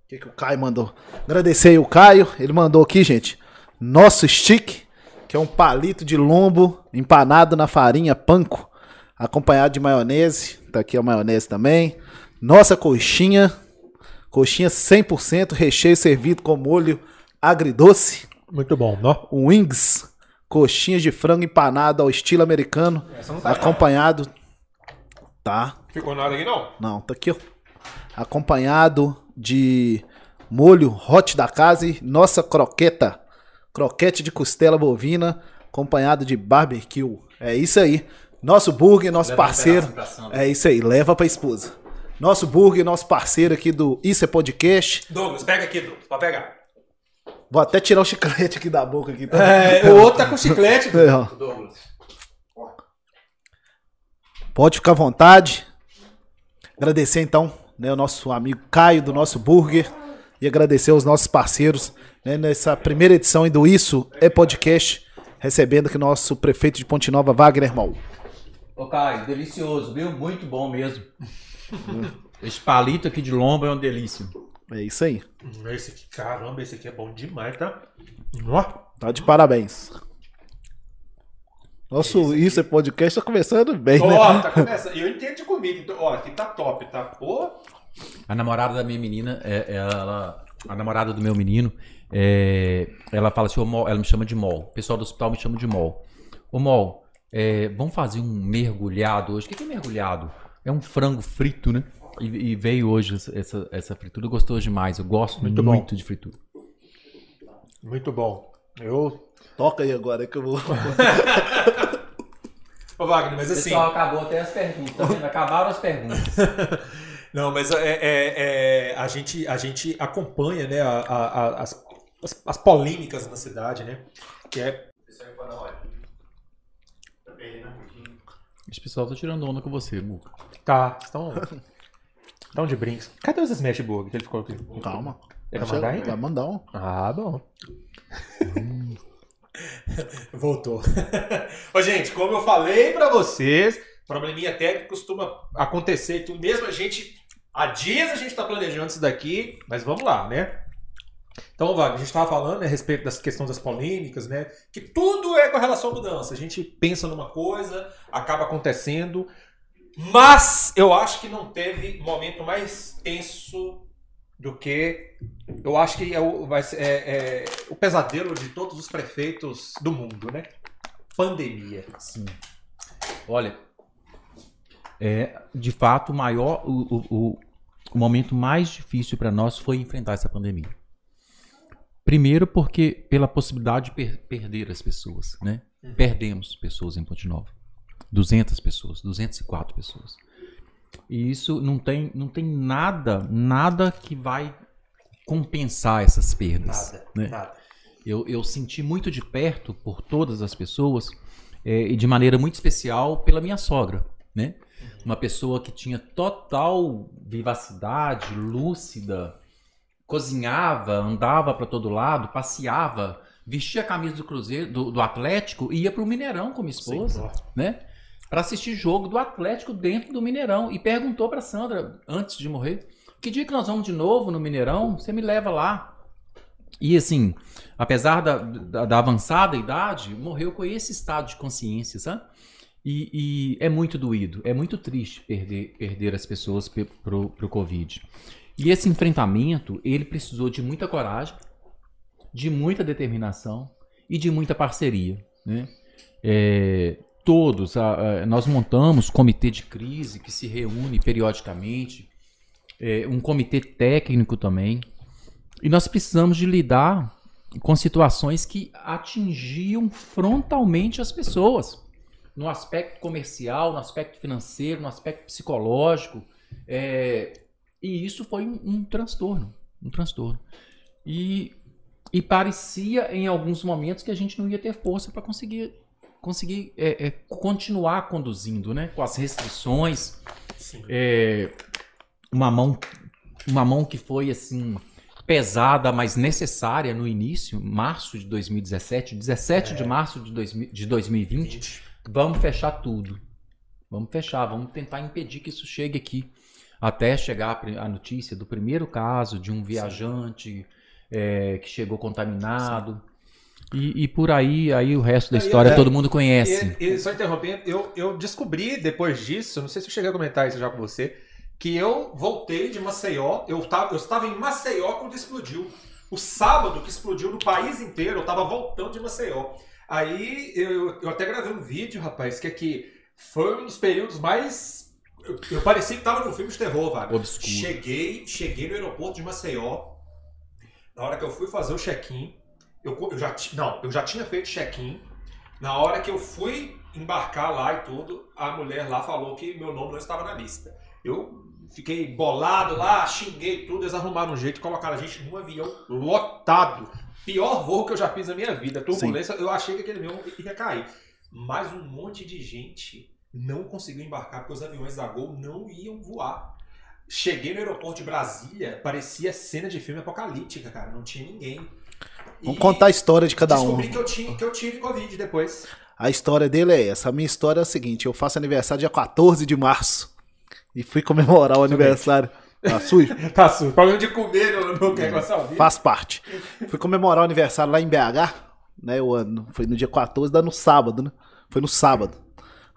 O que, que o Caio mandou? Agradecer aí o Caio. Ele mandou aqui, gente. Nosso stick, que é um palito de lombo empanado na farinha panko, acompanhado de maionese. Tá aqui a maionese também. Nossa coxinha. Coxinha 100% recheio servido com molho agridoce. Muito bom, ó. Wings. Coxinhas de frango empanado ao estilo americano. Não tá não. acompanhado. Tá. Ficou nada aqui, não? Não, tá aqui, ó. Acompanhado de molho hot da casa e nossa croqueta. Croquete de costela bovina, acompanhado de barbecue. É isso aí. Nosso burger, nosso Leva parceiro. É isso aí, leva pra esposa. Nosso burger, nosso parceiro aqui do Isso é Podcast. Douglas, pega aqui, Douglas, pra pegar. Vou até tirar o chiclete aqui da boca aqui. tá? É, o outro tá com chiclete. É, ó. Pode ficar à vontade. Agradecer então, né, o nosso amigo Caio do nosso Burger e agradecer aos nossos parceiros né, nessa primeira edição do Isso é Podcast, recebendo aqui nosso prefeito de Ponte Nova, Wagner Mal. Ô, Caio, delicioso, viu? Muito bom mesmo. Esse palito aqui de lombo é uma delícia. É isso aí. Hum, Esse aqui, caramba, esse aqui é bom demais, tá? Ó. Tá de parabéns. Nosso Isso é Podcast tá começando bem, né? Ó, tá começando. Eu entendo de comida, então, ó, aqui tá top, tá? Pô. A namorada da minha menina, é, ela, a namorada do meu menino, é, ela fala assim, ô Mol, ela me chama de Mol. O pessoal do hospital me chama de Mol. Ô Mol, é, vamos fazer um mergulhado hoje. O que que é mergulhado? É um frango frito, né? E, e veio hoje essa, essa, fritura, gostou demais. Eu gosto Muito muito, de fritura. Muito bom. Eu. Toca aí agora que eu vou. [laughs] Ô, Wagner, mas assim. Pessoal, acabou até as perguntas, tá vendo? Acabaram as perguntas. [laughs] Não, mas é, é- é- a, gente, a gente acompanha né, a- a- a- as, as, as polêmicas na cidade, né? Que é. Esse pessoal tá tirando onda com você, Muca. Tá, estão. [laughs] Estão de brinks. Cadê os Smash Burger que ele ficou aqui? Calma. Ele vai mandar ainda? Vai mandar um. Ah, bom. [laughs] Voltou. [laughs] Ô, gente, como eu falei pra vocês, probleminha técnica costuma acontecer e tudo mesmo. A gente, há dias a gente tá planejando isso daqui, mas vamos lá, né? Então, Wagner, a gente estava falando né, a respeito das questões das polêmicas, né? Que tudo é com relação à mudança. A gente pensa numa coisa, acaba acontecendo, mas eu acho que não teve momento mais tenso do que. Eu acho que é o, vai ser, é- é o pesadelo de todos os prefeitos do mundo, né? Pandemia. Sim. Olha, é, de fato, o maior, o, o, o- momento mais difícil para nós foi enfrentar essa pandemia. Primeiro porque pela possibilidade de per- perder as pessoas, né? Perdemos pessoas em Ponte Nova. 200 pessoas, 204 pessoas. E isso não tem, não tem nada, nada que vai compensar essas perdas. Nada, né? nada. Eu, eu senti muito de perto por todas as pessoas eh, e de maneira muito especial pela minha sogra, né? Uma pessoa que tinha total vivacidade, lúcida, cozinhava, andava para todo lado, passeava, vestia a camisa do Cruzeiro, do, do Atlético e ia pro Mineirão com minha esposa, né? Para assistir jogo do Atlético dentro do Mineirão e perguntou para Sandra antes de morrer: "Que dia que nós vamos de novo no Mineirão? Você me leva lá?" E assim, apesar da, da, da avançada idade, morreu com esse estado de consciência, sabe? E, e, é muito doído, é muito triste perder, perder as pessoas pro, pro Covid. E esse enfrentamento, ele precisou de muita coragem, de muita determinação e de muita parceria. Né? É, todos, a, a, nós montamos comitê de crise que se reúne periodicamente, é, um comitê técnico também, e nós precisamos de lidar com situações que atingiam frontalmente as pessoas. No aspecto comercial, no aspecto financeiro, no aspecto psicológico. É, e isso foi um, um, transtorno. Um transtorno. E, e parecia em alguns momentos que a gente não ia ter força para conseguir, conseguir é, é, continuar conduzindo, né? Com as restrições. É, uma mão uma mão que foi assim pesada, mas necessária no início, março de 2017, 17 é. de março de, dois, de 2020. 20. Vamos fechar tudo. Vamos fechar, vamos tentar impedir que isso chegue aqui. Até chegar a notícia do primeiro caso de um viajante é, que chegou contaminado. E, e, por aí, aí o resto da história todo mundo conhece. E, e, só interrompendo, eu, eu descobri depois disso, não sei se eu cheguei a comentar isso já com você, que eu voltei de Maceió, eu, tava, eu estava em Maceió quando explodiu. O sábado que explodiu no país inteiro, eu estava voltando de Maceió. Aí eu, eu até gravei um vídeo, rapaz, que aqui foi um dos períodos mais. Eu, eu parecia que estava num filme de terror, velho. Cheguei, cheguei no aeroporto de Maceió. Na hora que eu fui fazer o check-in, eu, eu já não, eu já tinha feito check-in. Na hora que eu fui embarcar lá e tudo, a mulher lá falou que meu nome não estava na lista. Eu fiquei bolado lá, xinguei tudo, eles arrumaram um jeito de colocar a gente num avião lotado. Pior voo que eu já fiz na minha vida. Turbulência, Sim. eu achei que aquele avião ia cair. Mas um monte de gente não conseguiu embarcar porque os aviões da Gol não iam voar. Cheguei no aeroporto de Brasília, parecia cena de filme apocalíptica, cara. Não tinha ninguém. Vamos contar a história de cada descobri um. Descobri que eu, tinha, que eu tive Covid depois. A história dele é essa. A minha história é a seguinte: eu faço aniversário dia 14 de março e fui comemorar o aniversário. Tá sujo? [laughs] tá sujo. Problema de comer no, no negócio ao Faz parte. Fui comemorar o aniversário lá em BH, né? O ano, foi no dia 14, dá no sábado, né? Foi no sábado.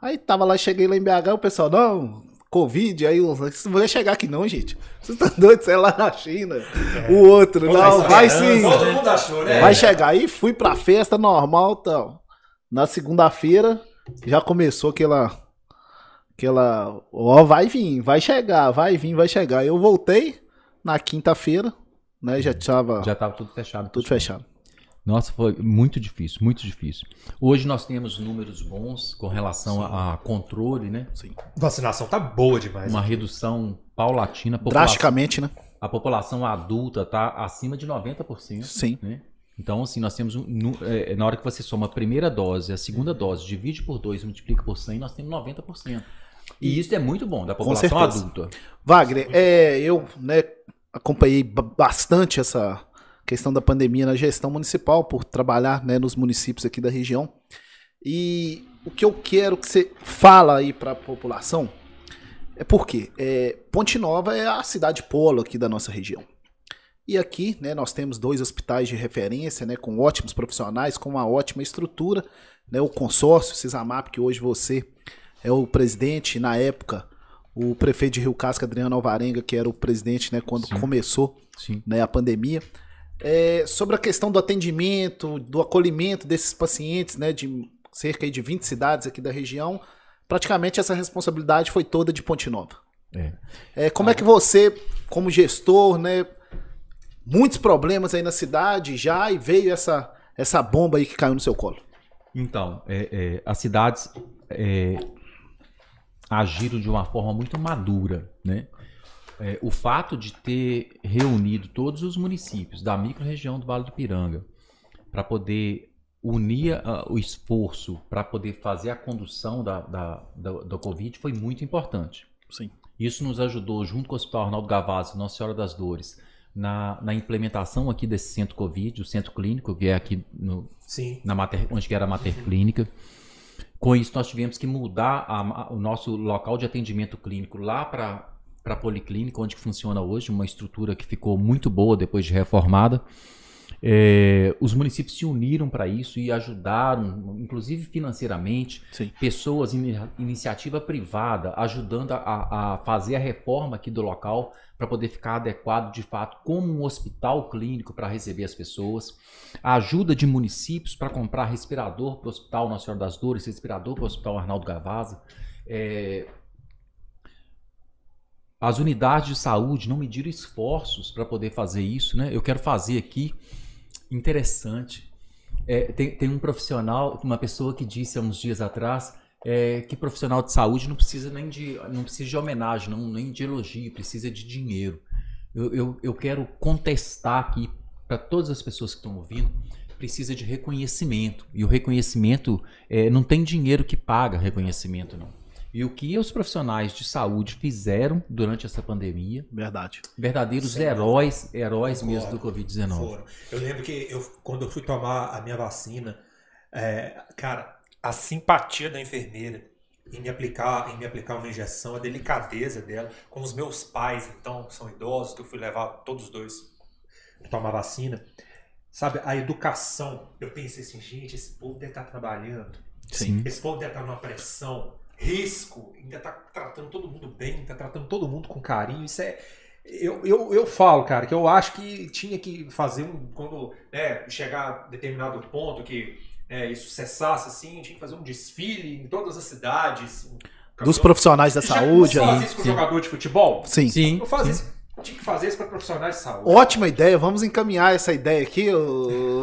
Aí tava lá, cheguei lá em BH, o pessoal, não, Covid, aí vocês não vai chegar aqui não, gente. Vocês estão doidos, você é lá na China. É. O outro, Pô, não, vai sim. Todo mundo achou, né? Vai chegar. Aí fui pra festa normal tal. Na segunda-feira já começou aquela Aquela, ó, vai vir, vai chegar, vai vir, vai chegar. Eu voltei na quinta-feira, né? Já tava. Já tava tudo fechado. Tudo fechado. Nossa, foi muito difícil, muito difícil. Hoje nós temos números bons com relação a, a, controle, né? Sim. Vacinação tá boa demais. Uma redução paulatina. Drasticamente, né? A população adulta tá acima de 90%. Sim. Né? Então, assim, nós temos um, é, na hora que você soma a primeira dose, a segunda dose, divide por 2 multiplica por 100, nós temos 90%. E isso é muito bom da população adulta. Wagner, é, eu né, acompanhei bastante essa questão da pandemia na gestão municipal, por trabalhar né, nos municípios aqui da região. E o que eu quero que você fala aí para a população é porque é, Ponte Nova é a cidade polo aqui da nossa região. E aqui, né, nós temos dois hospitais de referência, né, com ótimos profissionais, com uma ótima estrutura, né, o consórcio Cisamap, que hoje você é o presidente, na época, o prefeito de Rio Casca, Adriano Alvarenga, que era o presidente né, quando Sim. começou Sim. Né, a pandemia. É, sobre a questão do atendimento, do acolhimento desses pacientes, né, de cerca de 20 cidades aqui da região, praticamente essa responsabilidade foi toda de Ponte Nova. É. É, como ah. é que você, como gestor, né, muitos problemas aí na cidade já e veio essa, essa bomba aí que caiu no seu colo? Então, é, é as cidades é, agiram de uma forma muito madura, né? É, o fato de ter reunido todos os municípios da microrregião do Vale do Piranga para poder unia uh, o esforço para poder fazer a condução da, da, da, da Covid foi muito importante. Sim. Isso nos ajudou, junto com o Hospital Arnaldo Gavazzi, Nossa Senhora das Dores, na, na implementação aqui desse centro Covid, o centro clínico, que é aqui no, Sim. na mater, onde era a mater clínica. Com isso, nós tivemos que mudar a, a, o nosso local de atendimento clínico lá para a Policlínica, onde funciona hoje, uma estrutura que ficou muito boa depois de reformada. É, os municípios se uniram para isso e ajudaram, inclusive financeiramente, Sim. pessoas, in, iniciativa privada, ajudando a, a, fazer a reforma aqui do local para poder ficar adequado de fato como um hospital clínico para receber as pessoas. A ajuda de municípios para comprar respirador para o Hospital Nossa Senhora das Dores, respirador para o Hospital Arnaldo Gavazza. É, as unidades de saúde não mediram esforços para poder fazer isso, né? Eu quero fazer aqui interessante. É, tem, tem, um profissional, uma pessoa que disse há uns dias atrás é, que profissional de saúde não precisa nem de, não precisa de homenagem, não, nem de elogio, precisa de dinheiro. Eu, eu, eu quero contestar aqui para todas as pessoas que estão ouvindo, precisa de reconhecimento. E o reconhecimento é, não tem dinheiro que paga reconhecimento, não. E o que os profissionais de saúde fizeram durante essa pandemia. Verdade. Verdadeiros Sim. heróis, heróis mesmo do Covid-19. Eu lembro que eu, quando eu fui tomar a minha vacina, é, cara, a simpatia da enfermeira em me aplicar, em me aplicar uma injeção, a delicadeza dela, com os meus pais, então, são idosos, que eu fui levar todos os dois para tomar vacina. Sabe, a educação, eu pensei assim, gente, esse povo deve estar trabalhando. Sim. Esse povo deve estar numa pressão risco, ainda tá tratando todo mundo bem, tá tratando todo mundo com carinho. Isso é. Eu, eu, eu falo, cara, que eu acho que tinha que fazer um. Quando né, chegar a determinado ponto que né, isso cessasse, assim, tinha que fazer um desfile em todas as cidades. Dos profissionais da saúde. Você faz isso com jogador de futebol? Sim. Sim. Eu faço isso tinha que fazer isso para profissionais de saúde. Ótima ideia, vamos encaminhar essa ideia aqui,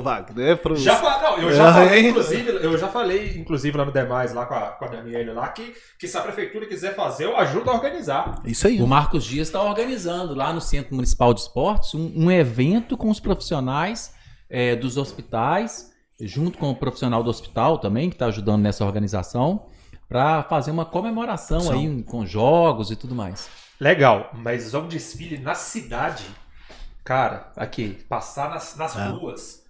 Wagner. Pros... Já, não, eu já [laughs] falei, inclusive, eu já falei, inclusive, lá no Demais, lá com a, com a Daniela lá, que, que se a prefeitura quiser fazer, eu ajudo a organizar. Isso aí. O Marcos Dias está organizando lá no Centro Municipal de Esportes um, um evento com os profissionais é, dos hospitais, junto com o profissional do hospital também, que está ajudando nessa organização, para fazer uma comemoração Sim. aí com jogos e tudo mais. Legal, mas um desfile na cidade, cara, aqui, passar nas, nas é. ruas.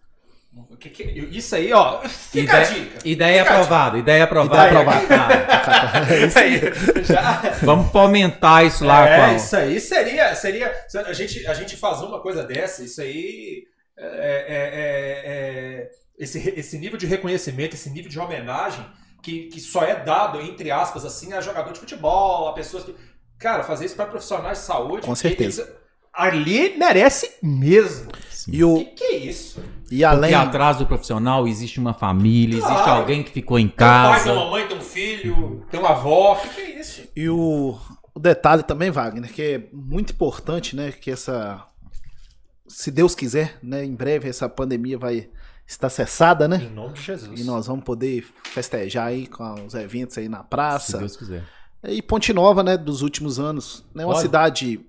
Que que, isso aí, ó, fica ideia, a dica. Ideia fica aprovada, ideia aprovada. [laughs] Ideia aprovada. é isso aí. Já... Vamos fomentar isso lá. É, isso aí seria, seria a gente, a gente fazer uma coisa dessa, isso aí é, é, é, é, esse, esse nível de reconhecimento, esse nível de homenagem que, que só é dado, entre aspas, assim, a jogador de futebol, a pessoas que Cara, fazer isso para profissionais de saúde. Com certeza. Eles, ali merece mesmo. E o que, que é isso? E além Porque atrás do profissional existe uma família, claro. existe alguém que ficou em casa. Tem um pai, tem uma mãe, tem um filho, tem uma avó. O que, que é isso? E o, o detalhe também, Wagner, que é muito importante, né? Que essa. Se Deus quiser, né? Em breve essa pandemia vai estar cessada, né? Em nome de Jesus. E nós vamos poder festejar aí com os eventos aí na praça. Se Deus quiser. E Ponte Nova, né, dos últimos anos, né, uma cidade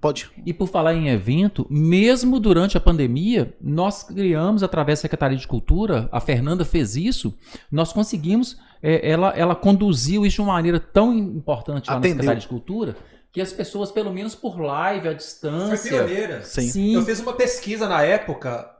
Pode. E por falar em evento, mesmo durante a pandemia, nós criamos, através da Secretaria de Cultura, a Fernanda fez isso, nós conseguimos, é, ela, ela conduziu isso de uma maneira tão importante lá Atendeu. na Secretaria de Cultura, que as pessoas, pelo menos por live, à distância. Foi pioneira. Sim. Sim. Eu fiz uma pesquisa na época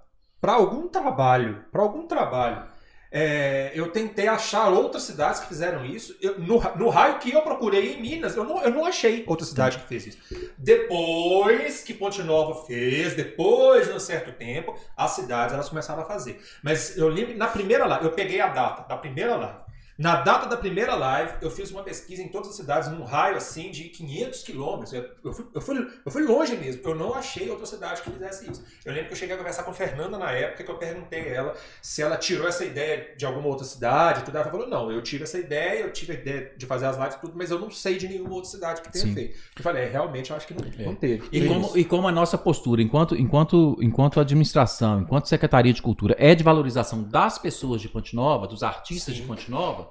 para algum trabalho, para algum trabalho. É, eu tentei achar outras cidades que fizeram isso. Eu, no, no, raio que eu procurei em Minas, eu não, eu não achei outra cidade que fez isso. Depois que Ponte Nova fez, depois de um certo tempo, as cidades elas começaram a fazer. Mas eu lembro, na primeira live, eu peguei a data da primeira live. Na data da primeira live, eu fiz uma pesquisa em todas as cidades, num raio assim de 500 quilômetros. Eu, eu, fui, eu, fui, eu fui longe mesmo. Eu não achei outra cidade que fizesse isso. Eu lembro que eu cheguei a conversar com a Fernanda na época, que eu perguntei a ela se ela tirou essa ideia de alguma outra cidade. Tudo. Ela falou: não, eu tive essa ideia, eu tive a ideia de fazer as lives tudo, mas eu não sei de nenhuma outra cidade que tenha Sim. feito. Eu falei: é, realmente, eu acho que não, É. não teve. E como, e como a nossa postura, enquanto, enquanto, enquanto administração, enquanto Secretaria de Cultura, é de valorização das pessoas de Ponte Nova, dos artistas Sim. de Ponte Nova,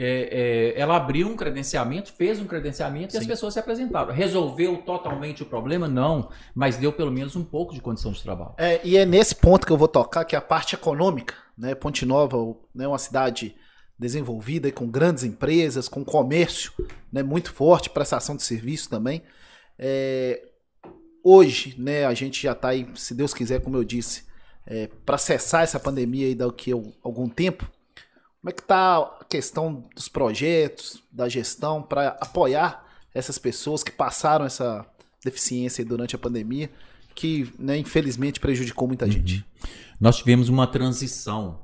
é, é, ela abriu um credenciamento, fez um credenciamento e as Sim. pessoas se apresentaram. Resolveu totalmente o problema? Não, mas deu pelo menos um pouco de condição de trabalho. É, e é nesse ponto que eu vou tocar, que é a parte econômica, né? Ponte Nova é né, uma cidade desenvolvida com grandes empresas, com comércio né, muito forte, prestação de serviço também. É, hoje, né, a gente já está aí, se Deus quiser, como eu disse, é, para cessar essa pandemia aí daqui a algum tempo. Como é que está a questão dos projetos, da gestão, para apoiar essas pessoas que passaram essa deficiência durante a pandemia, que né, infelizmente prejudicou muita uhum. gente? Nós tivemos uma transição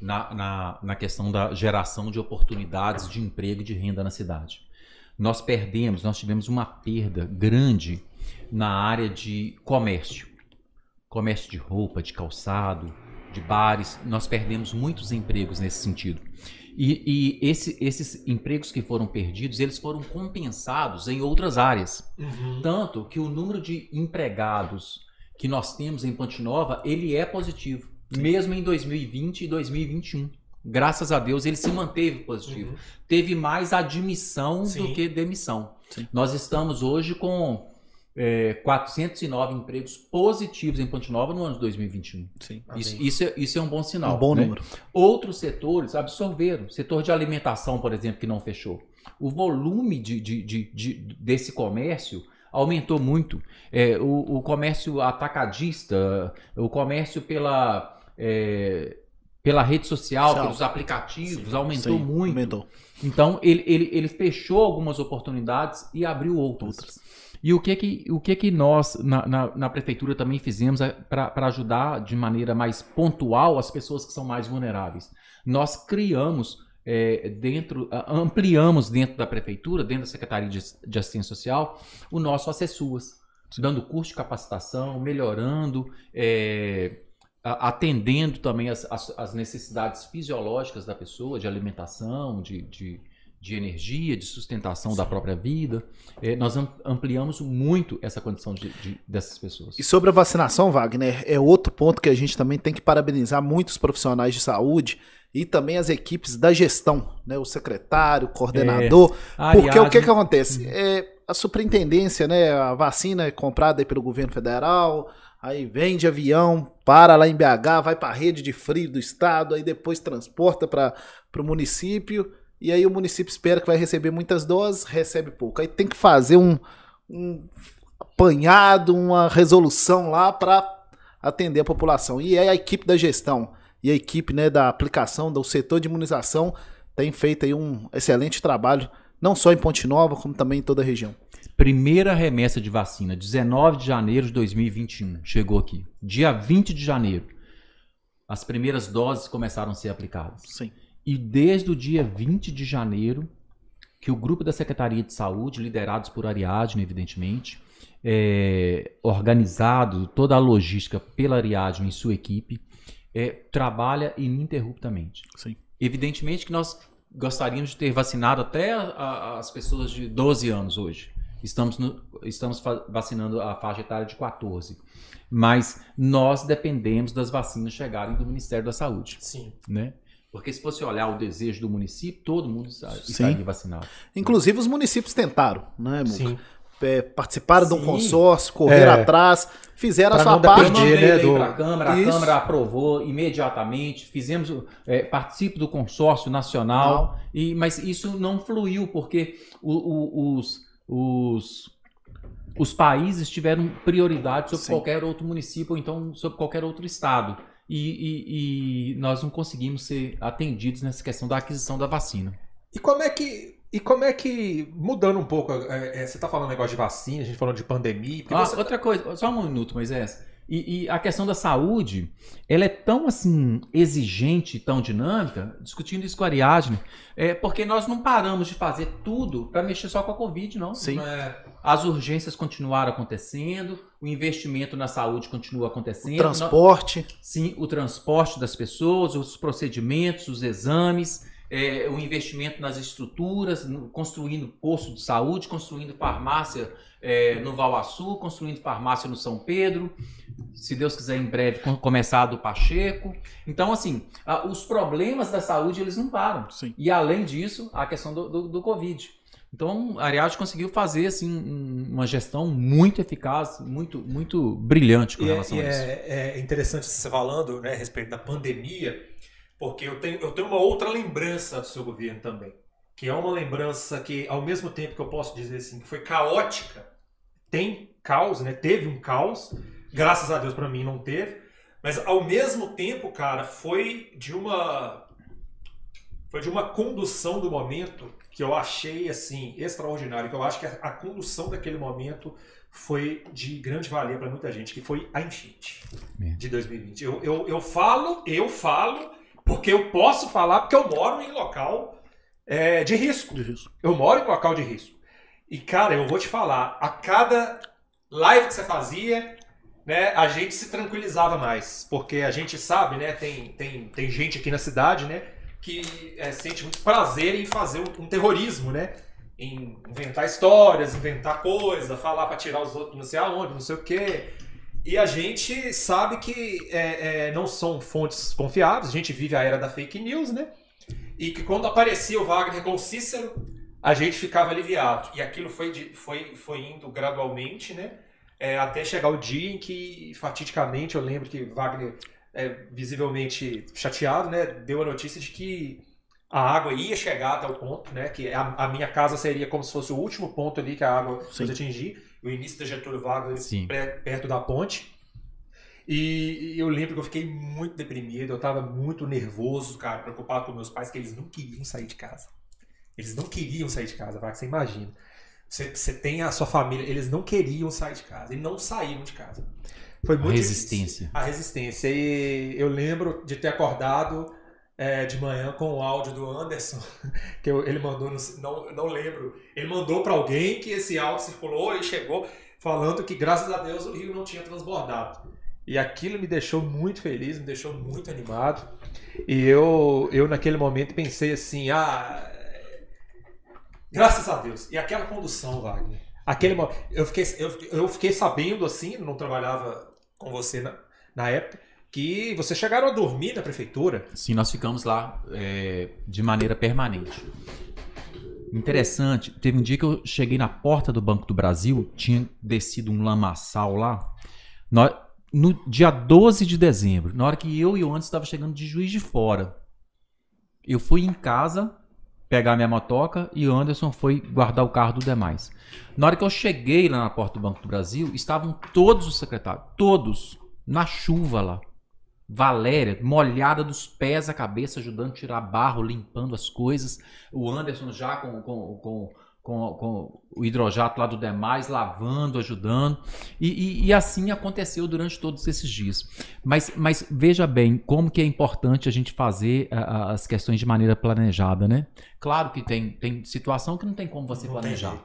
na, na, na questão da geração de oportunidades de emprego e de renda na cidade. Nós perdemos, nós tivemos uma perda grande na área de comércio. Comércio de roupa, de calçado, de bares. Nós perdemos muitos empregos nesse sentido. E, e esse, esses empregos que foram perdidos, eles foram compensados em outras áreas. Uhum. Tanto que o número de empregados que nós temos em Ponte Nova, ele é positivo mesmo em 2020 e 2021. Graças a Deus ele se manteve positivo. Uhum. Teve mais admissão Sim. do que demissão. Sim. Nós estamos hoje com é, 409 empregos positivos em Ponte Nova no ano de 2021. Sim. Isso, isso, é, isso é um bom sinal. Um bom né? número. Outros setores absorveram. Setor de alimentação, por exemplo, que não fechou. O volume de, de, de, de desse comércio aumentou muito. É, o, o comércio atacadista, o comércio pela é, pela rede social, pelos aplicativos, sim, aumentou sim, muito. Aumentou. Então, ele, ele, ele fechou algumas oportunidades e abriu outras. outras. E o que que, o que, que nós, na, na, na prefeitura, também fizemos é para ajudar de maneira mais pontual as pessoas que são mais vulneráveis? Nós criamos é, dentro, ampliamos dentro da prefeitura, dentro da Secretaria de, de Assistência Social, o nosso Acessuas, dando curso de capacitação, melhorando. É, atendendo também as, as, as, necessidades fisiológicas da pessoa, de alimentação, de, de, de energia, de sustentação Sim. da própria vida. É, nós ampliamos muito essa condição de, de, dessas pessoas. E sobre a vacinação, Wagner, é outro ponto que a gente também tem que parabenizar muitos profissionais de saúde e também as equipes da gestão, né? o secretário, o coordenador. É, porque o que, que acontece? Uhum. É, a superintendência, né? a vacina é comprada pelo governo federal, aí vem de avião, para lá em BH, vai para a rede de frio do estado, aí depois transporta para o município, e aí o município espera que vai receber muitas doses, recebe pouco. Aí tem que fazer um, um apanhado, uma resolução lá para atender a população. E aí a equipe da gestão e a equipe né, da aplicação do setor de imunização tem feito aí um excelente trabalho, não só em Ponte Nova, como também em toda a região. Primeira remessa de vacina, 19 de janeiro de 2021, chegou aqui. Dia 20 de janeiro, as primeiras doses começaram a ser aplicadas. Sim. E desde o dia 20 de janeiro, que o grupo da Secretaria de Saúde, liderados por Ariadne, evidentemente, é, organizado, toda a logística pela Ariadne e sua equipe, é, trabalha ininterruptamente. Sim. Evidentemente que nós gostaríamos de ter vacinado até a, a, as pessoas de 12 anos hoje. Estamos, no, estamos vacinando a faixa etária de 14. Mas nós dependemos das vacinas chegarem do Ministério da Saúde. Sim. Né? Porque se você olhar o desejo do município, todo mundo estaria vacinado. Inclusive os municípios tentaram, né, Muca? Sim. É, participaram Sim. de um consórcio, correram é. atrás, fizeram pra a sua parte. Né, do... a Câmara, Isso. a Câmara aprovou imediatamente, fizemos, é, participo do consórcio nacional, e, mas isso não fluiu, porque o, o, os, os, os países tiveram prioridade sobre Sim. qualquer outro município ou então sobre qualquer outro estado. E, e, e, nós não conseguimos ser atendidos nessa questão da aquisição da vacina. E como é que. E como é que, mudando um pouco, é, é, você está falando negócio de vacina, a gente falando de pandemia. Ah, você... Outra coisa, só um minuto, Moisés. E, e, a questão da saúde, ela é tão assim exigente, tão dinâmica, discutindo isso com a Ariadne, é porque nós não paramos de fazer tudo para mexer só com a Covid, não. Sim. É, as urgências continuaram acontecendo, o investimento na saúde continua acontecendo. O transporte. Sim, o transporte das pessoas, os procedimentos, os exames é, o investimento nas estruturas, construindo posto de saúde, construindo farmácia é, no Valaçu, construindo farmácia no São Pedro, se Deus quiser em breve começar a do Pacheco. Então, assim, os problemas da saúde eles não param. Sim. E além disso, a questão do, do, do Covid. Então, a Ariadne conseguiu fazer assim um- uma gestão muito eficaz, muito muito brilhante com E, é, relação e a isso. é- é interessante você falando né, a respeito da pandemia, porque eu tenho, eu tenho uma outra lembrança do seu governo também. Que é uma lembrança que, ao mesmo tempo que eu posso dizer assim, que foi caótica, tem caos, né? Teve um caos, graças a Deus para mim não teve, mas ao mesmo tempo, cara, foi de uma foi de uma condução do momento que eu achei assim extraordinário, que eu acho que a, a condução daquele momento foi de grande valia para muita gente, que foi a enchente É. de 2020. Eu, eu, eu falo, eu falo, porque eu posso falar, porque eu moro em local é, de risco. Isso. Eu moro em local de risco. E, cara, eu vou te falar, a cada live que você fazia, né, a gente se tranquilizava mais. Porque a gente sabe, né, tem, tem, tem gente aqui na cidade, né, que é, sente muito prazer em fazer um, um terrorismo, né? Em inventar histórias, inventar coisa, falar pra tirar os outros não sei aonde, não sei o quê. E a gente sabe que é, é, não são fontes confiáveis, a gente vive a era da fake news, né? E que quando aparecia o Wagner com o Cícero, a gente ficava aliviado. E aquilo foi, de- foi, foi indo gradualmente, né? É, até chegar o dia em que, fatidicamente, eu lembro que Wagner, é, visivelmente chateado, né? Deu a notícia de que a água ia chegar até o ponto, né? Que a, a minha casa seria como se fosse o último ponto ali que a água Sim. fosse atingir. O início da Getúlio Vargas perto da ponte. E eu lembro que eu fiquei muito deprimido, eu tava muito nervoso, cara, preocupado com meus pais, que eles não queriam sair de casa. Eles não queriam sair de casa, vai, você imagina. Você, você tem a sua família, eles não queriam sair de casa, e não saíram de casa. Foi muito resistência. difícil. A resistência. E eu lembro de ter acordado é, de manhã com o áudio do Anderson, [laughs] que eu- ele mandou, não, não lembro, ele mandou para alguém que esse áudio circulou e chegou falando que graças a Deus o rio não tinha transbordado. E aquilo me deixou muito feliz, me deixou muito animado. E eu, eu naquele momento pensei assim, ah, graças a Deus. E aquela condução, Wagner. Aquele, eu, fiquei, eu, eu fiquei sabendo assim, não trabalhava com você na, na época, que vocês chegaram a dormir na prefeitura. Sim, nós ficamos lá é, de maneira permanente. Interessante, teve um dia que eu cheguei na porta do Banco do Brasil, tinha descido um lamaçal lá. No, dia 12 de dezembro, na hora que eu e o Anderson estava chegando de Juiz de Fora, eu fui em casa pegar minha motoca e o Anderson foi guardar o carro do demais. Na hora que eu cheguei lá na porta do Banco do Brasil, estavam todos os secretários, todos, na chuva lá. Valéria, molhada dos pés à cabeça, ajudando a tirar barro, limpando as coisas. O Anderson já com, com, com, com, com o hidrojato lá do demais, lavando, ajudando. E, e- e assim aconteceu durante todos esses dias. Mas, mas veja bem como que é importante a gente fazer a- a- as questões de maneira planejada, né? Claro que tem, tem situação que não tem como você Não planejar.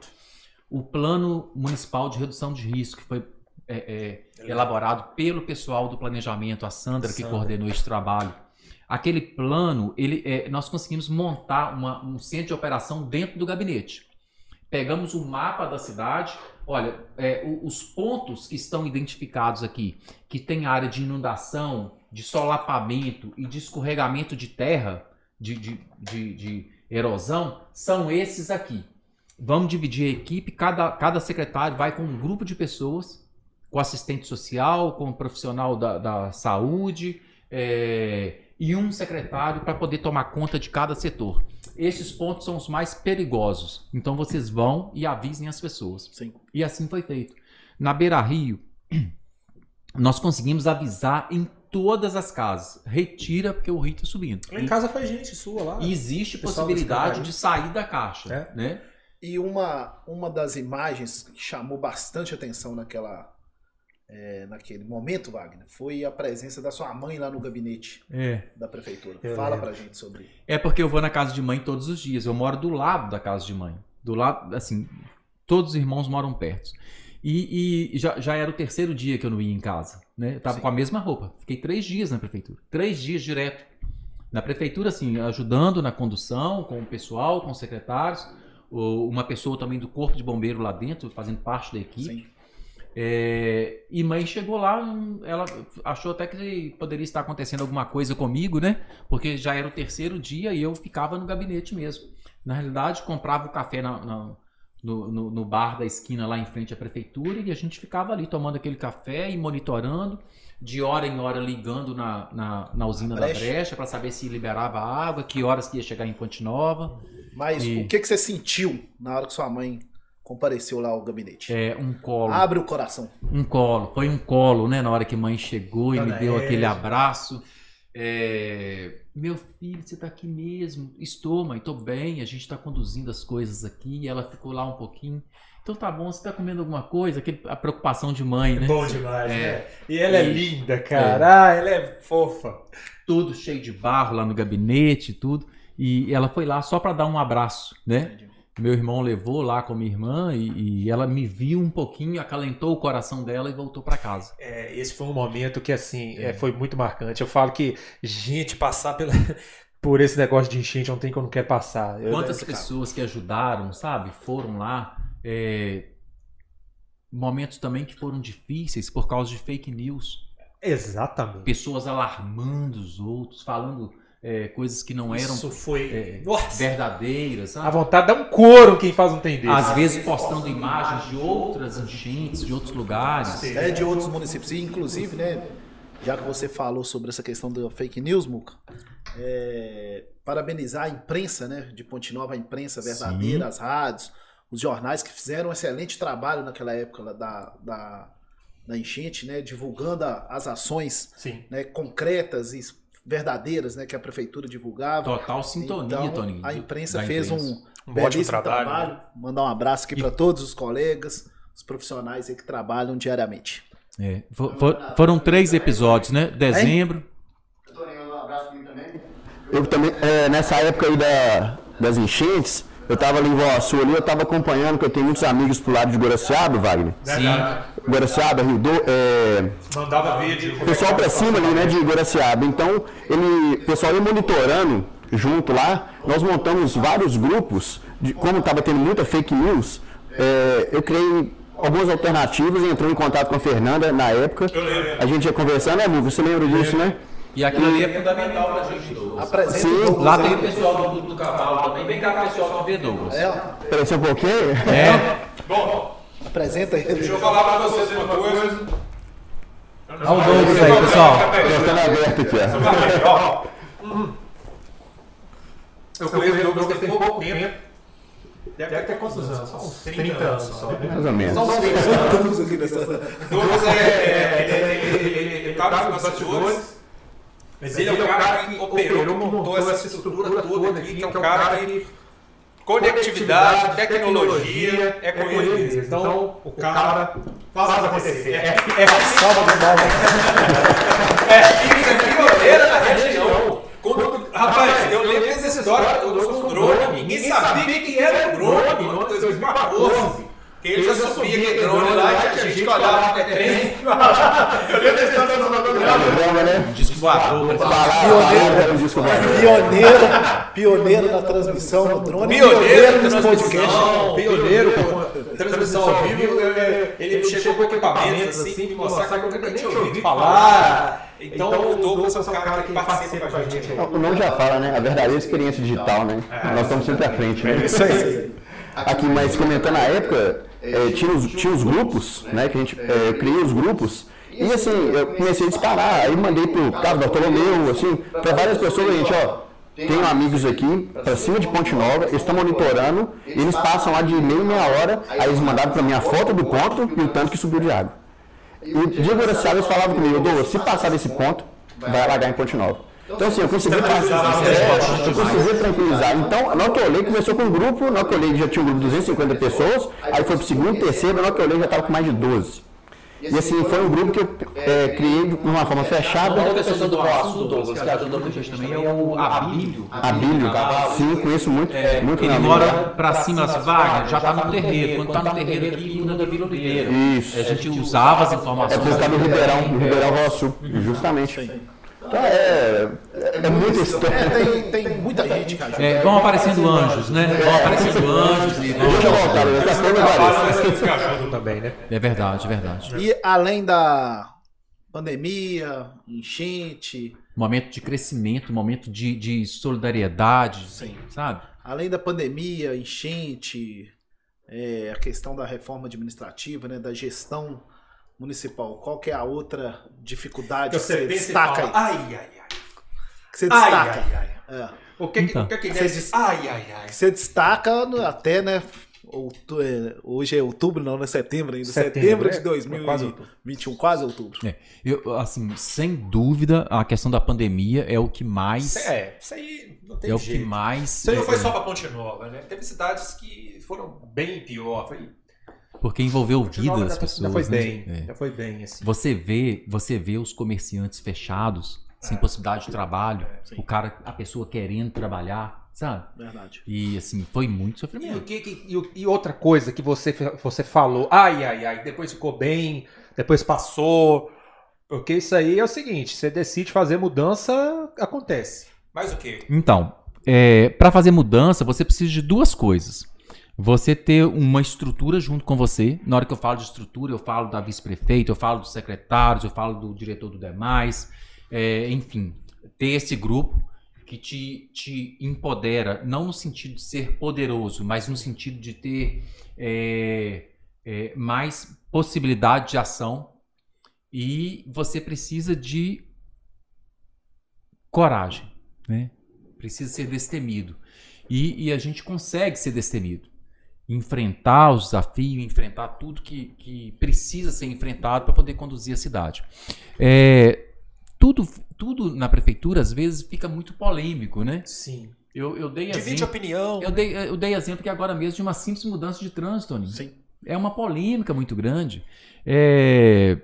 O plano municipal de redução de risco, que foi é, é, elaborado pelo pessoal do planejamento, a Sandra, que Sandra. coordenou esse trabalho. Aquele plano, ele, é, nós conseguimos montar uma- um centro de operação dentro do gabinete. Pegamos o mapa da cidade, olha, é, os pontos que estão identificados aqui, que tem área de inundação, de solapamento e de escorregamento de terra, de, de, de, de erosão, são esses aqui. Vamos dividir a equipe, cada, cada secretário vai com um grupo de pessoas, com assistente social, com profissional da, da saúde, é, e um secretário para poder tomar conta de cada setor. Esses pontos são os mais perigosos. Então vocês vão e avisem as pessoas. Sim. E assim foi feito. Na Beira Rio, [clears throat] nós conseguimos avisar em todas as casas. Retira porque o rio está subindo. Em casa foi gente sua lá. E existe possibilidade de sair da caixa, É. né? E uma, uma das imagens que chamou bastante atenção naquela, é, naquele momento, Wagner, foi a presença da sua mãe lá no gabinete É. da prefeitura. Eu Fala lembro. pra gente sobre É porque eu vou na casa de mãe todos os dias. Eu moro do lado da casa de mãe. Do lado, assim, todos os irmãos moram perto. E, e já, já era o terceiro dia que eu não ia em casa. Né? Eu tava Sim. com a mesma roupa. Fiquei três dias na prefeitura. Três dias direto. Na prefeitura, assim, ajudando na condução, com o pessoal, com os secretários. Uma pessoa também do corpo de bombeiro lá dentro, fazendo parte da equipe. Sim. É, e mãe chegou lá, hum, ela achou até que poderia estar acontecendo alguma coisa comigo, né? Porque já era o terceiro dia e eu ficava no gabinete mesmo. Na realidade, comprava o café na- na- no, no- no bar da esquina lá em frente à prefeitura e a gente ficava ali tomando aquele café e monitorando, de hora em hora ligando na, na, na usina Brecha. da brecha para saber se liberava água, que horas que ia chegar em Ponte Nova. Mas E- o que, que você sentiu na hora que sua mãe compareceu lá ao gabinete? É, um colo. Abre o coração. Um colo, foi um colo, né? Na hora que mãe chegou e Dona me deu Ed. aquele abraço. É, Meu filho, você tá aqui mesmo? Estou, mãe, tô bem. A gente tá conduzindo as coisas aqui. E ela ficou lá um pouquinho. Então tá bom, você tá comendo alguma coisa? Aquele, a preocupação de mãe, né? Bom demais, É. né? E ela é E- linda, cara. Ah, ela é fofa. Tudo cheio de barro lá no gabinete e tudo. E ela foi lá só para dar um abraço, né? Meu irmão levou lá com minha irmã e, e ela me viu um pouquinho, acalentou o coração dela e voltou para casa. É, esse foi um momento que, assim, é, foi muito marcante. Eu falo que, gente, passar pela, [laughs] por esse negócio de enchente não tem como não quer passar. Eu- Quantas eu- pessoas que ajudaram, sabe? Foram lá. é, Momentos também que foram difíceis por causa de fake news. Exatamente. Pessoas alarmando os outros, falando é, coisas que não eram Isso foi. é, verdadeiras. A Sabe? vontade dá um couro quem faz um tem desse. Às vezes postando imagens de outras enchentes, de outros lugares. É de outros municípios. E, inclusive, né? Já que você falou sobre essa questão da fake news, Muca, é, parabenizar a imprensa, né? De Ponte Nova, a imprensa verdadeira, as rádios, os jornais que fizeram um excelente trabalho naquela época da, da, da enchente, né? Divulgando a- as ações Sim. né, concretas e verdadeiras, né? Que a prefeitura divulgava. Total sintonia, Então, Toninho. a imprensa fez imprensa. um, Um belíssimo ótimo trabalho, trabalho. Mandar um abraço aqui E- para todos os colegas, os profissionais aí que trabalham diariamente. É, fo- fo- foram três episódios, né? Dezembro. Eu também, é, nessa época aí da, das enchentes, eu tava ali em Voaçu ali, eu tava acompanhando, que eu tenho muitos amigos pro lado de Guaraciaba, Wagner. Sim. Guaraciaba, Rio do, é, Mandava vídeo. pessoal pra cima ali, né, de Guaraciaba. Então, ele, o pessoal ia monitorando junto lá, nós montamos vários grupos, de como estava tendo muita fake news, é, eu criei algumas alternativas e entrou em contato com a Fernanda na época. A gente ia conversando, né, Mugo? Você lembra disso, né? E aquilo ali é fundamental pra gente, Douglas. Apresenta Sim, o Douglas Lá tem o pessoal do do Cavalo também. Vem cá, pessoal, que vê Douglas. É, Pareceu um pouquinho? É. Bom, apresenta ele. deixa eu falar pra vocês uma coisa. Olha o Douglas aí, pessoal. Estando aberto aqui, ó. Eu conheço o Douglas tem pouco tempo. Deve ter quantos anos? Só uns 30 anos só. Mais ou menos. Estamos aqui nessa- Douglas é. é- ele- ele- ele- Ele tá nos bastidores. Mas ele é o cara que operou, que montou essa estrutura toda aqui, que é um cara que. Conectividade, tecnologia, é com ele mesmo. Então, o cara faz acontecer. É, é Salva de palmas. É, isso é pioneira na região. Quando, rapaz, eu lembro dessa história do do drone. Ninguém sabia o que era o drone ano 2014. Que ele já subia aquele drone lá e tinha gente que olhava até trem. [laughs] Eu lembro história do drone. Programa, né? Disco voador. Disco voador. Pioneiro, pioneiro na transmissão no drone. Pioneiro nos podcasts. transmissão, pioneiro com transmissão ao vivo. Ele chegou com equipamentos assim, me mostrar que eu nunca tinha ouvido falar. Então o Douglas é um cara que participa com a gente. O nome já fala, né? A verdadeira experiência digital, né? Nós estamos sempre à frente, né? Isso aí. Aqui, mas comentando na época, é, tinha, os, tinha os grupos, né? Que a gente é, os grupos. E assim, eu comecei a disparar. Aí mandei pro Carlos Bartolomeu, assim, para várias pessoas, a gente, ó. Tenho amigos aqui, pra cima de Ponte Nova, eles estão monitorando, eles passam lá de meia meia hora, aí eles mandaram pra mim a foto do ponto e o tanto que subiu de água. E o dia Guaraciaba eles falavam comigo, Douglas, se passar desse ponto, vai alagar em Ponte Nova. Então assim, eu consegui passar, é, eu consegui tranquilizar. Então, na hora que eu olhei, começou com um grupo, na hora que eu olhei já tinha um grupo de 250 pessoas, aí foi pro segundo, terceiro, na hora que eu olhei já tava com mais de 12. E assim, foi um grupo que eu é, criei de uma forma fechada. Outra pessoa do assunto, Douglas, que ajuda muita gente também, é o Abílio. Abílio, sim, conheço muito, muito Ele mora pra cima, assim, Wagner, já tá no terreiro. Quando tá no terreiro aqui, muda da Vila Oliveira. Isso. A gente usava as É informações. por causa do Ribeirão, do Ribeirão Rio Sul, justamente. Então é, é muita história. É, tem, tem muita gente que ajuda. É, vão aparecendo anjos, né? Vão aparecendo anjos e vão... Deixa eu voltar, eu que ajudam também, né? É verdade, é verdade. E além da pandemia, enchente, Momento de crescimento, momento de, de solidariedade, Sim. sabe? além da pandemia, enchente, é, a questão da reforma administrativa, né, da gestão municipal, qual que é a outra dificuldade que, Que você destaca fala, aí? ai, ai, ai. Que você Ai, destaca? ai, ai. É. O que, que- Então. o que que Você Ai, ai, ai. Que você destaca até, né? outu- é, hoje é outubro, não, não é setembro ainda. Setembro, Setembro, de é, quase 2021, quase outubro. É, eu, assim, sem dúvida, a questão da pandemia é o que mais. É, isso aí não tem É o jeito. que mais. Isso aí não foi é, só pra Ponte Nova, né? Teve cidades que foram bem pior. Foi, Porque envolveu vida das pessoas. já foi né? bem. É. Já foi bem, assim. Você vê, você vê os comerciantes fechados, sem possibilidade de trabalho, É, o cara, a pessoa querendo trabalhar, sabe? Verdade. E assim, foi muito E, o sofrimento. que, que- e, o- e outra coisa que você, você falou, ai, ai, ai, depois ficou bem, depois passou. Porque isso aí é o seguinte: você decide fazer mudança, acontece. Mas o quê? Então, é, para fazer mudança, você precisa de duas coisas. Você ter uma estrutura junto com você. Na hora que eu falo de estrutura, eu falo da vice-prefeita, eu falo dos secretários, eu falo do diretor do demais. é, enfim, ter esse grupo que te, te empodera, não no sentido de ser poderoso, mas no sentido de ter é, é, mais possibilidade de ação. E você precisa de coragem, né? Precisa ser destemido. E, e a gente consegue ser destemido. Enfrentar os desafios, enfrentar tudo que, que precisa ser enfrentado para poder conduzir a cidade. É, tudo, tudo na prefeitura, às vezes, fica muito polêmico, né? Sim. Eu, eu dei Divide exemplo. opinião. Eu dei, eu dei exemplo que agora mesmo de uma simples mudança de trânsito, Toninho. Sim. É uma polêmica muito grande. É,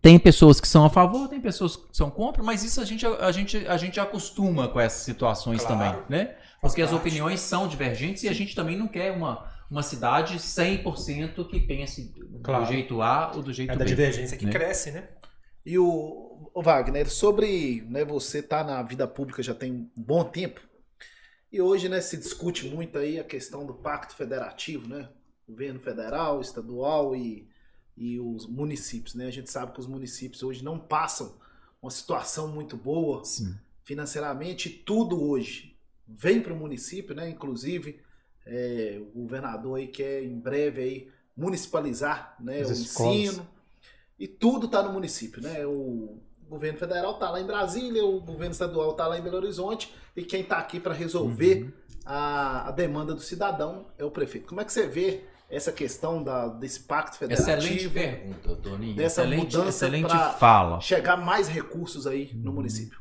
Tem pessoas que são a favor, tem pessoas que são contra, mas isso a gente, a gente, a gente acostuma com essas situações Claro. também, né? Porque as opiniões são divergentes e a gente também não quer uma, uma cidade 100% que pense Claro. do jeito A ou do jeito É da B. divergência que né? cresce, né? E o, o Wagner, sobre né, você tá na vida pública já tem um bom tempo, e hoje né, se discute muito aí a questão do pacto federativo, né? Governo federal, estadual e, e os municípios, né? A gente sabe que os municípios hoje não passam uma situação muito boa Sim. financeiramente, tudo hoje vem para o município, né? Inclusive, é, o governador aí quer em breve aí municipalizar né, As o escolas. ensino. E tudo está no município, né? O governo federal está lá em Brasília, o governo estadual está lá em Belo Horizonte, e quem está aqui para resolver Uhum. a, a demanda do cidadão é o prefeito. Como é que você vê essa questão da, desse pacto federativo? Excelente pergunta, Toninho. Dessa excelente mudança excelente fala. Chegar mais recursos aí no Uhum. município.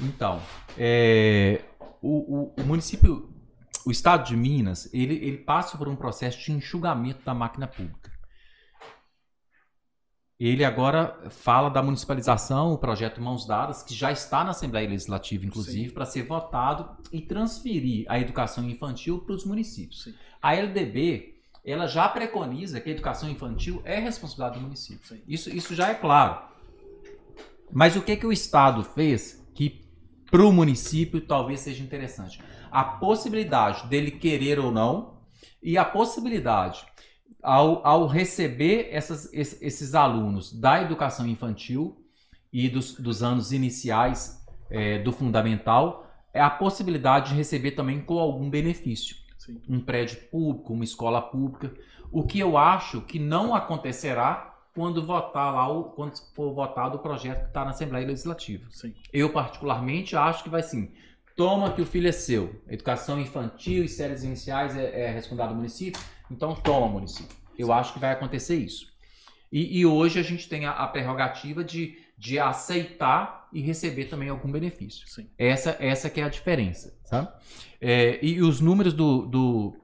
Então, é, o, o- o município, o estado de Minas, ele, ele passa por um processo de enxugamento da máquina pública. Ele agora fala da municipalização, o projeto Mãos Dadas, que já está na Assembleia Legislativa, inclusive, para ser votado e transferir a educação infantil para os municípios. Sim. A LDB, ela já preconiza que a educação infantil é responsabilidade do município. Sim. Isso, isso já é claro. Mas o que, que o Estado fez que para o município talvez seja interessante? A possibilidade dele querer ou não e a possibilidade, ao, ao receber essas- es- esses alunos da educação infantil e dos, dos anos iniciais eh, do fundamental, é a possibilidade de receber também com algum benefício Sim. um prédio público, uma escola pública, o que eu acho que não acontecerá quando votar lá o, quando for votado o projeto que está na Assembleia Legislativa. Sim. Eu particularmente acho que vai sim. Toma que o filho é seu. Educação infantil e séries iniciais é, é responsabilidade do município. Então toma, município. Eu acho que vai acontecer isso. E, e hoje a gente tem a, a prerrogativa de, de aceitar e receber também algum benefício. Sim. Essa, essa que é a diferença, sabe? É, e os números do, do,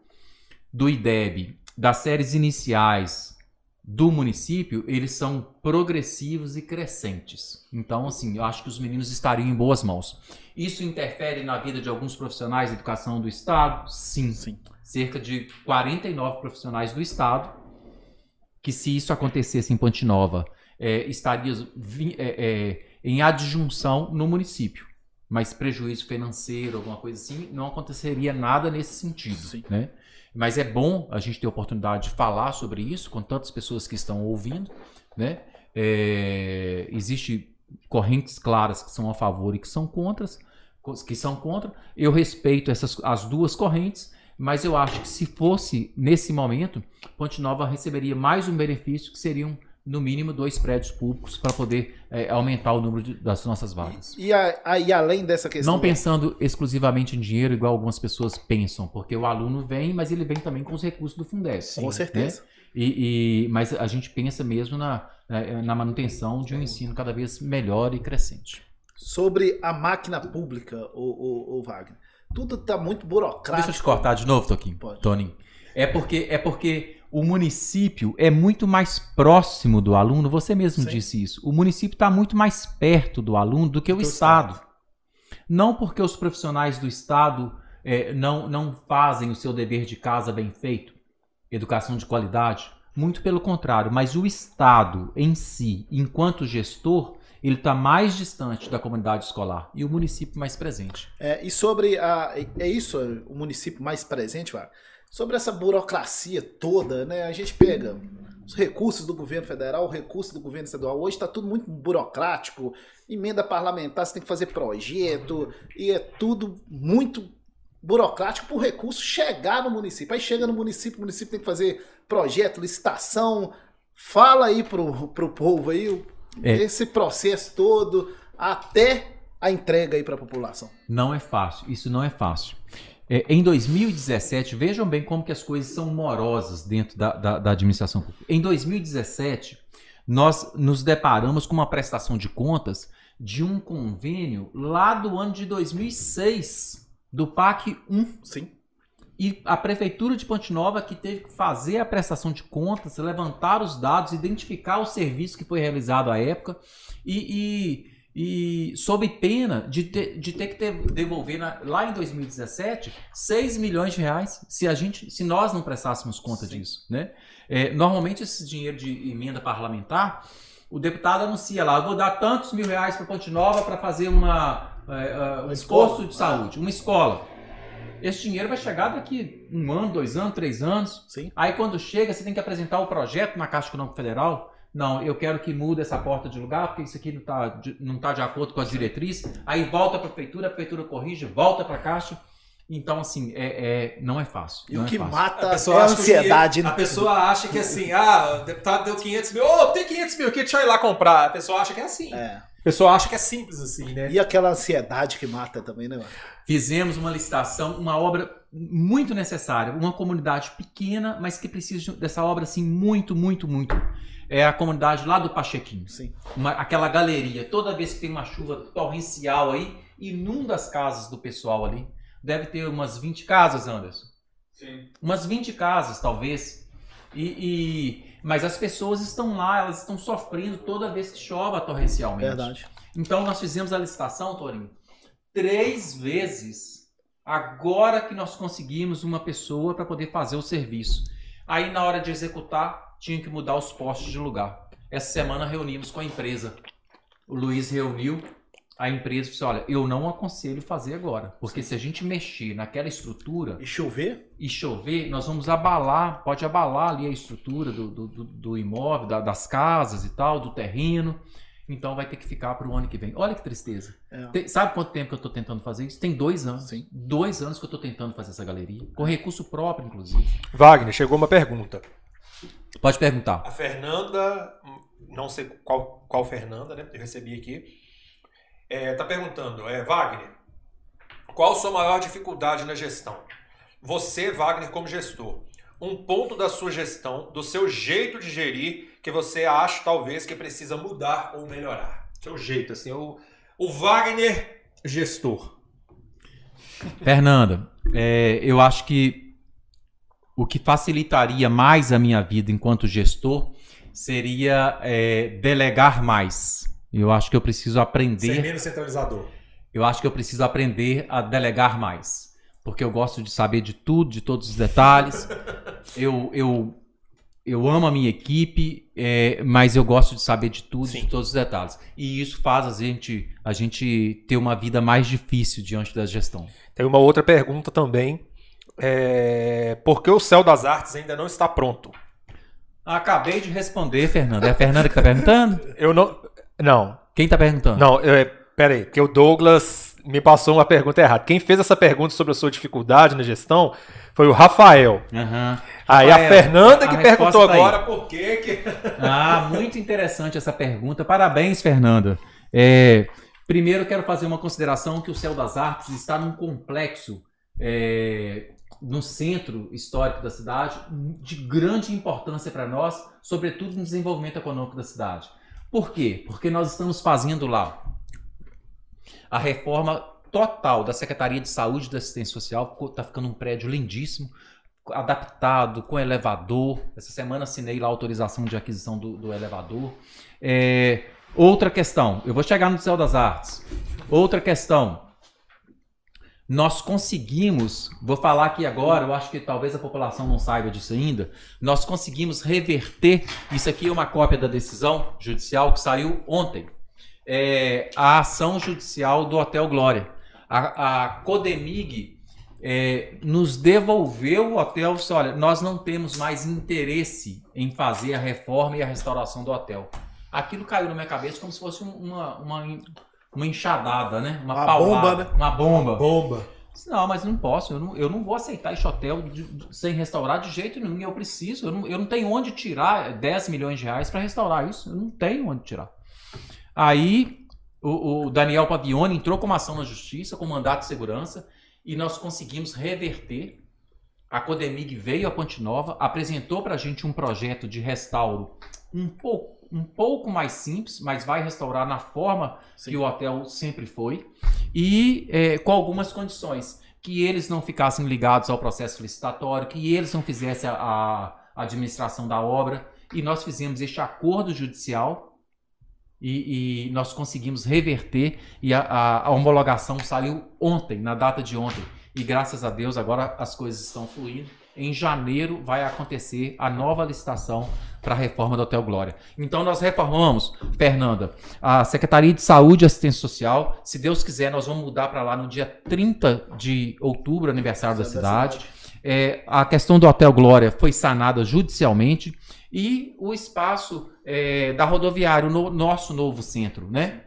do IDEB, das séries iniciais do município, eles são progressivos e crescentes. Então, assim, eu acho que os meninos estariam em boas mãos. Isso interfere na vida de alguns profissionais de educação do Estado? Sim. Sim. Cerca de 49 profissionais do Estado, que se isso acontecesse em Ponte Nova, é, estaria vi- é, é, em adjunção no município. Mas prejuízo financeiro, alguma coisa assim, não aconteceria nada nesse sentido. Sim. Né? Mas é bom a gente ter a oportunidade de falar sobre isso com tantas pessoas que estão ouvindo. Né? É, Existem correntes claras que são a favor e que são contras, que são contra. Eu respeito essas as duas correntes, mas eu acho que se fosse nesse momento, Ponte Nova receberia mais um benefício que seriam no mínimo dois prédios públicos para poder é, aumentar o número de, das nossas vagas. E, a, a, e além dessa questão. Não pensando exclusivamente em dinheiro, igual algumas pessoas pensam, porque o aluno vem, mas ele vem também com os recursos do Fundesc. Com certeza. Né? E, e, mas a gente pensa mesmo na, na manutenção de um ensino cada vez melhor e crescente. Sobre a máquina pública, o, o, o Wagner. Tudo está muito burocrático. Deixa eu te cortar de novo, Toquinho. Pode. Toninho. É porque, é porque o município é muito mais próximo do aluno, você mesmo Sim. disse isso. O município está muito mais perto do aluno do que o Do Estado. Não porque os profissionais do Estado eh, não, não fazem o seu dever de casa bem feito, educação de qualidade. Muito pelo contrário, mas o Estado em si, enquanto gestor, ele está mais distante da comunidade escolar e o município mais presente. É, e sobre a. É isso, o município mais presente, Wagner? Sobre essa burocracia toda, né? A gente pega os recursos do governo federal, o recurso do governo estadual. Hoje está tudo muito burocrático, emenda parlamentar, você tem que fazer projeto, e é tudo muito burocrático para o recurso chegar no município. Aí chega no município, o município tem que fazer projeto, licitação. Fala aí pro, pro povo aí É. esse processo todo até a entrega aí para a população. Não é fácil, isso não é fácil. É, em 2017, vejam bem como que as coisas são morosas dentro da, da- da administração pública. Em 2017, nós nos deparamos com uma prestação de contas de um convênio lá do ano de 2006, do PAC 1. Sim. E a Prefeitura de Ponte Nova que teve que fazer a prestação de contas, levantar os dados, identificar o serviço que foi realizado à época e, e, e sob pena de ter, de ter que ter- devolver na- lá em 2017 6 milhões de reais se, a gente, se nós não prestássemos conta Sim. disso. Né? É, normalmente esse dinheiro de emenda parlamentar, o deputado anuncia lá, eu vou dar tantos mil reais para Ponte Nova para fazer uma, é, é, um escola. de saúde, uma escola. Esse dinheiro vai chegar daqui um ano, dois anos, três anos. Sim. Aí quando chega, você tem que apresentar o projeto na Caixa Econômica Federal. Não, eu quero que mude essa porta de lugar, porque isso aqui não está de, não tá de acordo com as diretrizes. Aí volta para a prefeitura, a prefeitura corrige, volta para a Caixa. Então, assim, é, é- não é fácil. E o é que fácil. mata A é pessoa a que o ansiedade. dinheiro- né? A pessoa acha que assim, ah, o deputado deu 500 mil, ô, tem 500 mil aqui, deixa eu ir lá comprar. A pessoa acha que é assim. É. A pessoa acha que é simples assim, né? E aquela ansiedade que mata também, né? mano? Fizemos uma licitação, uma obra muito necessária, uma comunidade pequena, mas que precisa de- dessa obra assim muito, muito, muito. É a comunidade lá do Pachequinho. Sim. Uma- aquela galeria, toda vez que tem uma chuva torrencial aí, inunda as casas do pessoal ali. Deve ter umas 20 casas, Anderson. Sim. Umas 20 casas, talvez. E, e- mas as pessoas estão lá, elas estão sofrendo toda vez que chove torrencialmente. Verdade. Então nós fizemos a licitação, Torinho, três vezes. Agora que nós conseguimos uma pessoa para poder fazer o serviço. Aí na hora de executar, tinha que mudar os postos de lugar. Essa semana reunimos com a empresa. O Luiz reuniu a empresa e disse: olha, eu não aconselho fazer agora. Porque se a gente mexer naquela estrutura, E chover? e chover, nós vamos abalar, pode abalar ali a estrutura do, do, do- do imóvel, da- das casas e tal, do terreno. Então vai ter que ficar para o ano que vem. Olha que tristeza. É. Tem- sabe quanto tempo que eu estou tentando fazer isso? Tem dois anos. Sim. Dois anos que eu estou tentando fazer essa galeria. Com recurso próprio, inclusive. Wagner, chegou uma pergunta. Pode perguntar. A Fernanda, não sei qual, qual Fernanda, né? Eu recebi aqui. É, tá perguntando, é, Wagner, qual a sua maior dificuldade na gestão? Você, Wagner, como gestor, um ponto da sua gestão, do seu jeito de gerir, que você acha talvez que precisa mudar ou melhorar. Seu jeito, assim, o, o Wagner gestor. Fernanda, é, eu acho que o que facilitaria mais a minha vida enquanto gestor seria é, delegar mais. Eu acho que eu preciso aprender. Ser menos centralizador. Eu acho que eu preciso aprender a delegar mais. Porque eu gosto de saber de tudo, de todos os detalhes. [laughs] Eu, eu, eu amo a minha equipe, é, mas eu gosto de saber de tudo, Sim. de todos os detalhes. E isso faz a gente, a gente ter uma vida mais difícil diante da gestão. Tem uma outra pergunta também. É, por que o Céu das Artes ainda não está pronto? Acabei de responder, Fernanda. É a Fernanda que está perguntando? Eu não. Não, Quem está perguntando? não. é, Pera aí, porque o Douglas me passou uma pergunta errada. Quem fez essa pergunta sobre a sua dificuldade na gestão foi o Rafael. Aí a Rafael, Fernanda a que resposta perguntou tá aí. agora por que que... [laughs] Ah, muito interessante essa pergunta. Parabéns, Fernanda. É, primeiro, eu quero fazer uma consideração que o Céu das Artes está num complexo é, no centro histórico da cidade de grande importância para nós, sobretudo no desenvolvimento econômico da cidade. Por quê? Porque nós estamos fazendo lá a reforma total da Secretaria de Saúde e da Assistência Social. Está ficando um prédio lindíssimo, adaptado, com elevador. Essa semana assinei lá a autorização de aquisição do, do elevador. É, outra questão, eu vou chegar no Céu das Artes. Outra questão, nós conseguimos, vou falar aqui agora, eu acho que talvez a população não saiba disso ainda, nós conseguimos reverter, isso aqui é uma cópia da decisão judicial que saiu ontem, é, a ação judicial do Hotel Glória. A, a Codemig é, nos devolveu o hotel, disse, olha, nós não temos mais interesse em fazer a reforma e a restauração do hotel. Aquilo caiu na minha cabeça como se fosse um- uma, uma, uma enxadada, né? Uma, Uma paulada, bomba, né? Uma bomba. Bomba. Disse, Não, mas não posso, eu não, eu não vou aceitar esse hotel de- de- sem restaurar de jeito nenhum. Eu preciso, eu não, eu não tenho onde tirar 10 milhões de reais para restaurar isso. Eu não tenho onde tirar. Aí o, o Daniel Pavione entrou com uma ação na justiça, com mandato de segurança, e nós conseguimos reverter. A Codemig veio a Ponte Nova, apresentou para a gente um projeto de restauro um pouco, um pouco mais simples, mas vai restaurar na forma que o hotel sempre foi, e é, com algumas condições. Que eles não ficassem ligados ao processo licitatório, que eles não fizessem a, a administração da obra, e nós fizemos este acordo judicial e, e nós conseguimos reverter e a, a- a homologação saiu ontem, na data de ontem. E graças a Deus agora as coisas estão fluindo. Em janeiro vai acontecer a nova licitação para a reforma do Hotel Glória. Então nós reformamos, Fernanda, a Secretaria de Saúde e Assistência Social. Se Deus quiser, nós vamos mudar para lá no dia 30 de outubro, aniversário da cidade. É, a questão do Hotel Glória foi sanada judicialmente e o espaço é, da rodoviária, o no- nosso novo centro, né?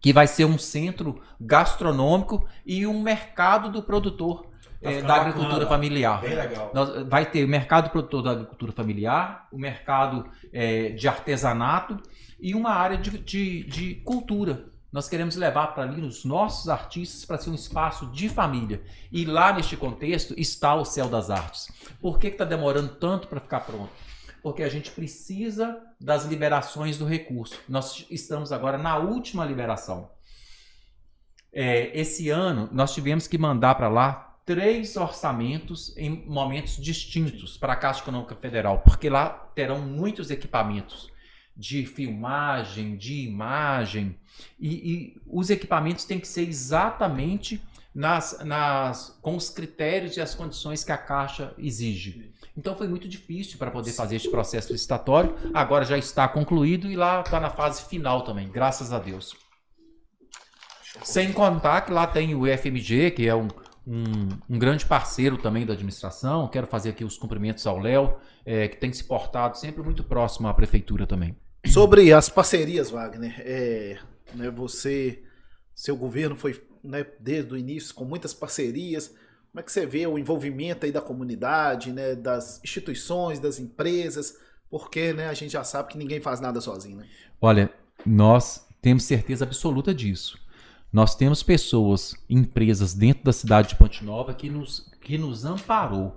Que vai ser um centro gastronômico e um mercado do produtor é, da bacana agricultura lá. familiar. Bem legal. Nós- vai ter o mercado produtor da agricultura familiar, o mercado é, de artesanato e uma área de, de- de cultura. Nós queremos levar para ali os nossos artistas para ser um espaço de família. E lá neste contexto está o Céu das Artes. Por que está demorando tanto para ficar pronto? Porque a gente precisa das liberações do recurso. Nós estamos agora na última liberação. É, esse ano nós tivemos que mandar para lá três orçamentos em momentos distintos para a Caixa Econômica Federal, porque lá terão muitos equipamentos de filmagem, de imagem, e, e os equipamentos têm que ser exatamente nas, nas, com os critérios e as condições que a Caixa exige. Então foi muito difícil para poder fazer este processo licitatório. Agora já está concluído e lá está na fase final também, graças a Deus. Sem contar que lá tem o FMG, que é um, um, um grande parceiro também da administração. Quero fazer aqui os cumprimentos ao Léo, eh, que tem se portado sempre muito próximo à prefeitura também. Sobre as parcerias, Wagner, é, né, você, seu governo foi né, desde o início com muitas parcerias. Como é que você vê o envolvimento aí da comunidade, né, das instituições, das empresas? Porque né, a gente já sabe que ninguém faz nada sozinho. Né? Olha, nós temos certeza absoluta disso. Nós temos pessoas, empresas dentro da cidade de Ponte Nova que nos, que nos amparou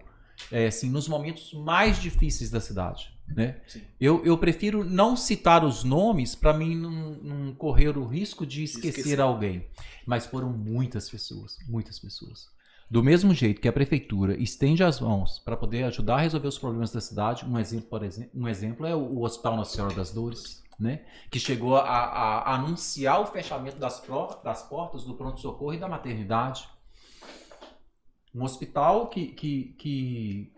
é, assim, nos momentos mais difíceis da cidade. Né? Eu, eu prefiro não citar os nomes para mim não, não correr o risco de esquecer, Esquecer. alguém. Mas foram muitas pessoas, muitas pessoas. Do mesmo jeito que a prefeitura estende as mãos para poder ajudar a resolver os problemas da cidade, um exemplo, por exemplo, um exemplo é o, o Hospital Nossa Senhora das Dores, né? que chegou a, a- anunciar o fechamento das, pro- das portas do pronto-socorro e da maternidade. Um hospital que, que, que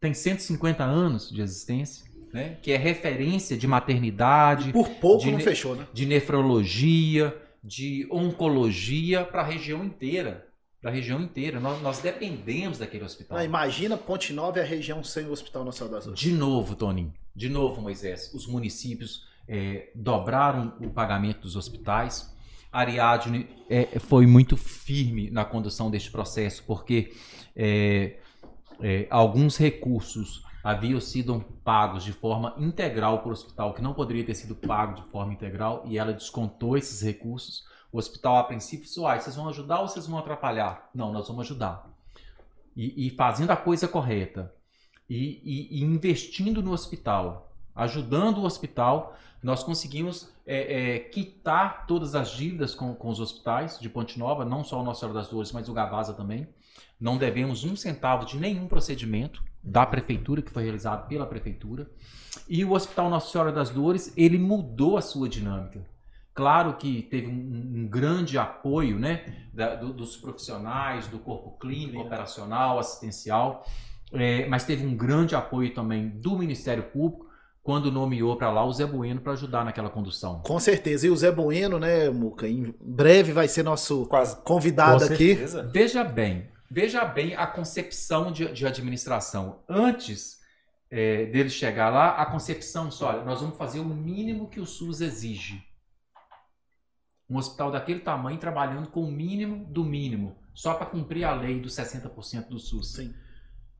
tem 150 anos de existência, né? que é referência de maternidade, Por pouco de não fechou, né? de nefrologia, de oncologia para a região inteira. Para a região inteira. Nós, nós dependemos daquele hospital. Ah, imagina Ponte Nova e a região sem o Hospital Nacional das Dores. De novo, Toninho. De novo, Moisés. Os municípios eh, dobraram o pagamento dos hospitais. a Ariadne é, foi muito firme na condução deste processo, porque é, é, alguns recursos haviam sido pagos de forma integral para o hospital, que não poderia ter sido pago de forma integral, e ela descontou esses recursos. O hospital, a princípio, disse: vocês vão ajudar ou vocês vão atrapalhar? Não, nós vamos ajudar. E, e fazendo a coisa correta, e, e, e, investindo no hospital, ajudando o hospital, nós conseguimos é, é, quitar todas as dívidas com, com os hospitais de Ponte Nova, não só o Nossa Senhora das Dores, mas o Gavasa também. Não devemos um centavo de nenhum procedimento da prefeitura, que foi realizado pela prefeitura. E o Hospital Nossa Senhora das Dores, ele mudou a sua dinâmica. Claro que teve um, um grande apoio né, da, do, dos profissionais, do corpo clínico, operacional, assistencial, é, mas teve um grande apoio também do Ministério Público, quando nomeou para lá o Zé Bueno para ajudar naquela condução. Com certeza. E o Zé Bueno, né, Muca, em breve vai ser nosso Quase. convidado aqui. Veja bem, veja bem a concepção de, de administração. Antes é, dele chegar lá, a concepção disse, olha, nós vamos fazer o mínimo que o SUS exige. Um hospital daquele tamanho trabalhando com o mínimo do mínimo, só para cumprir a lei dos 60% do SUS. Sim.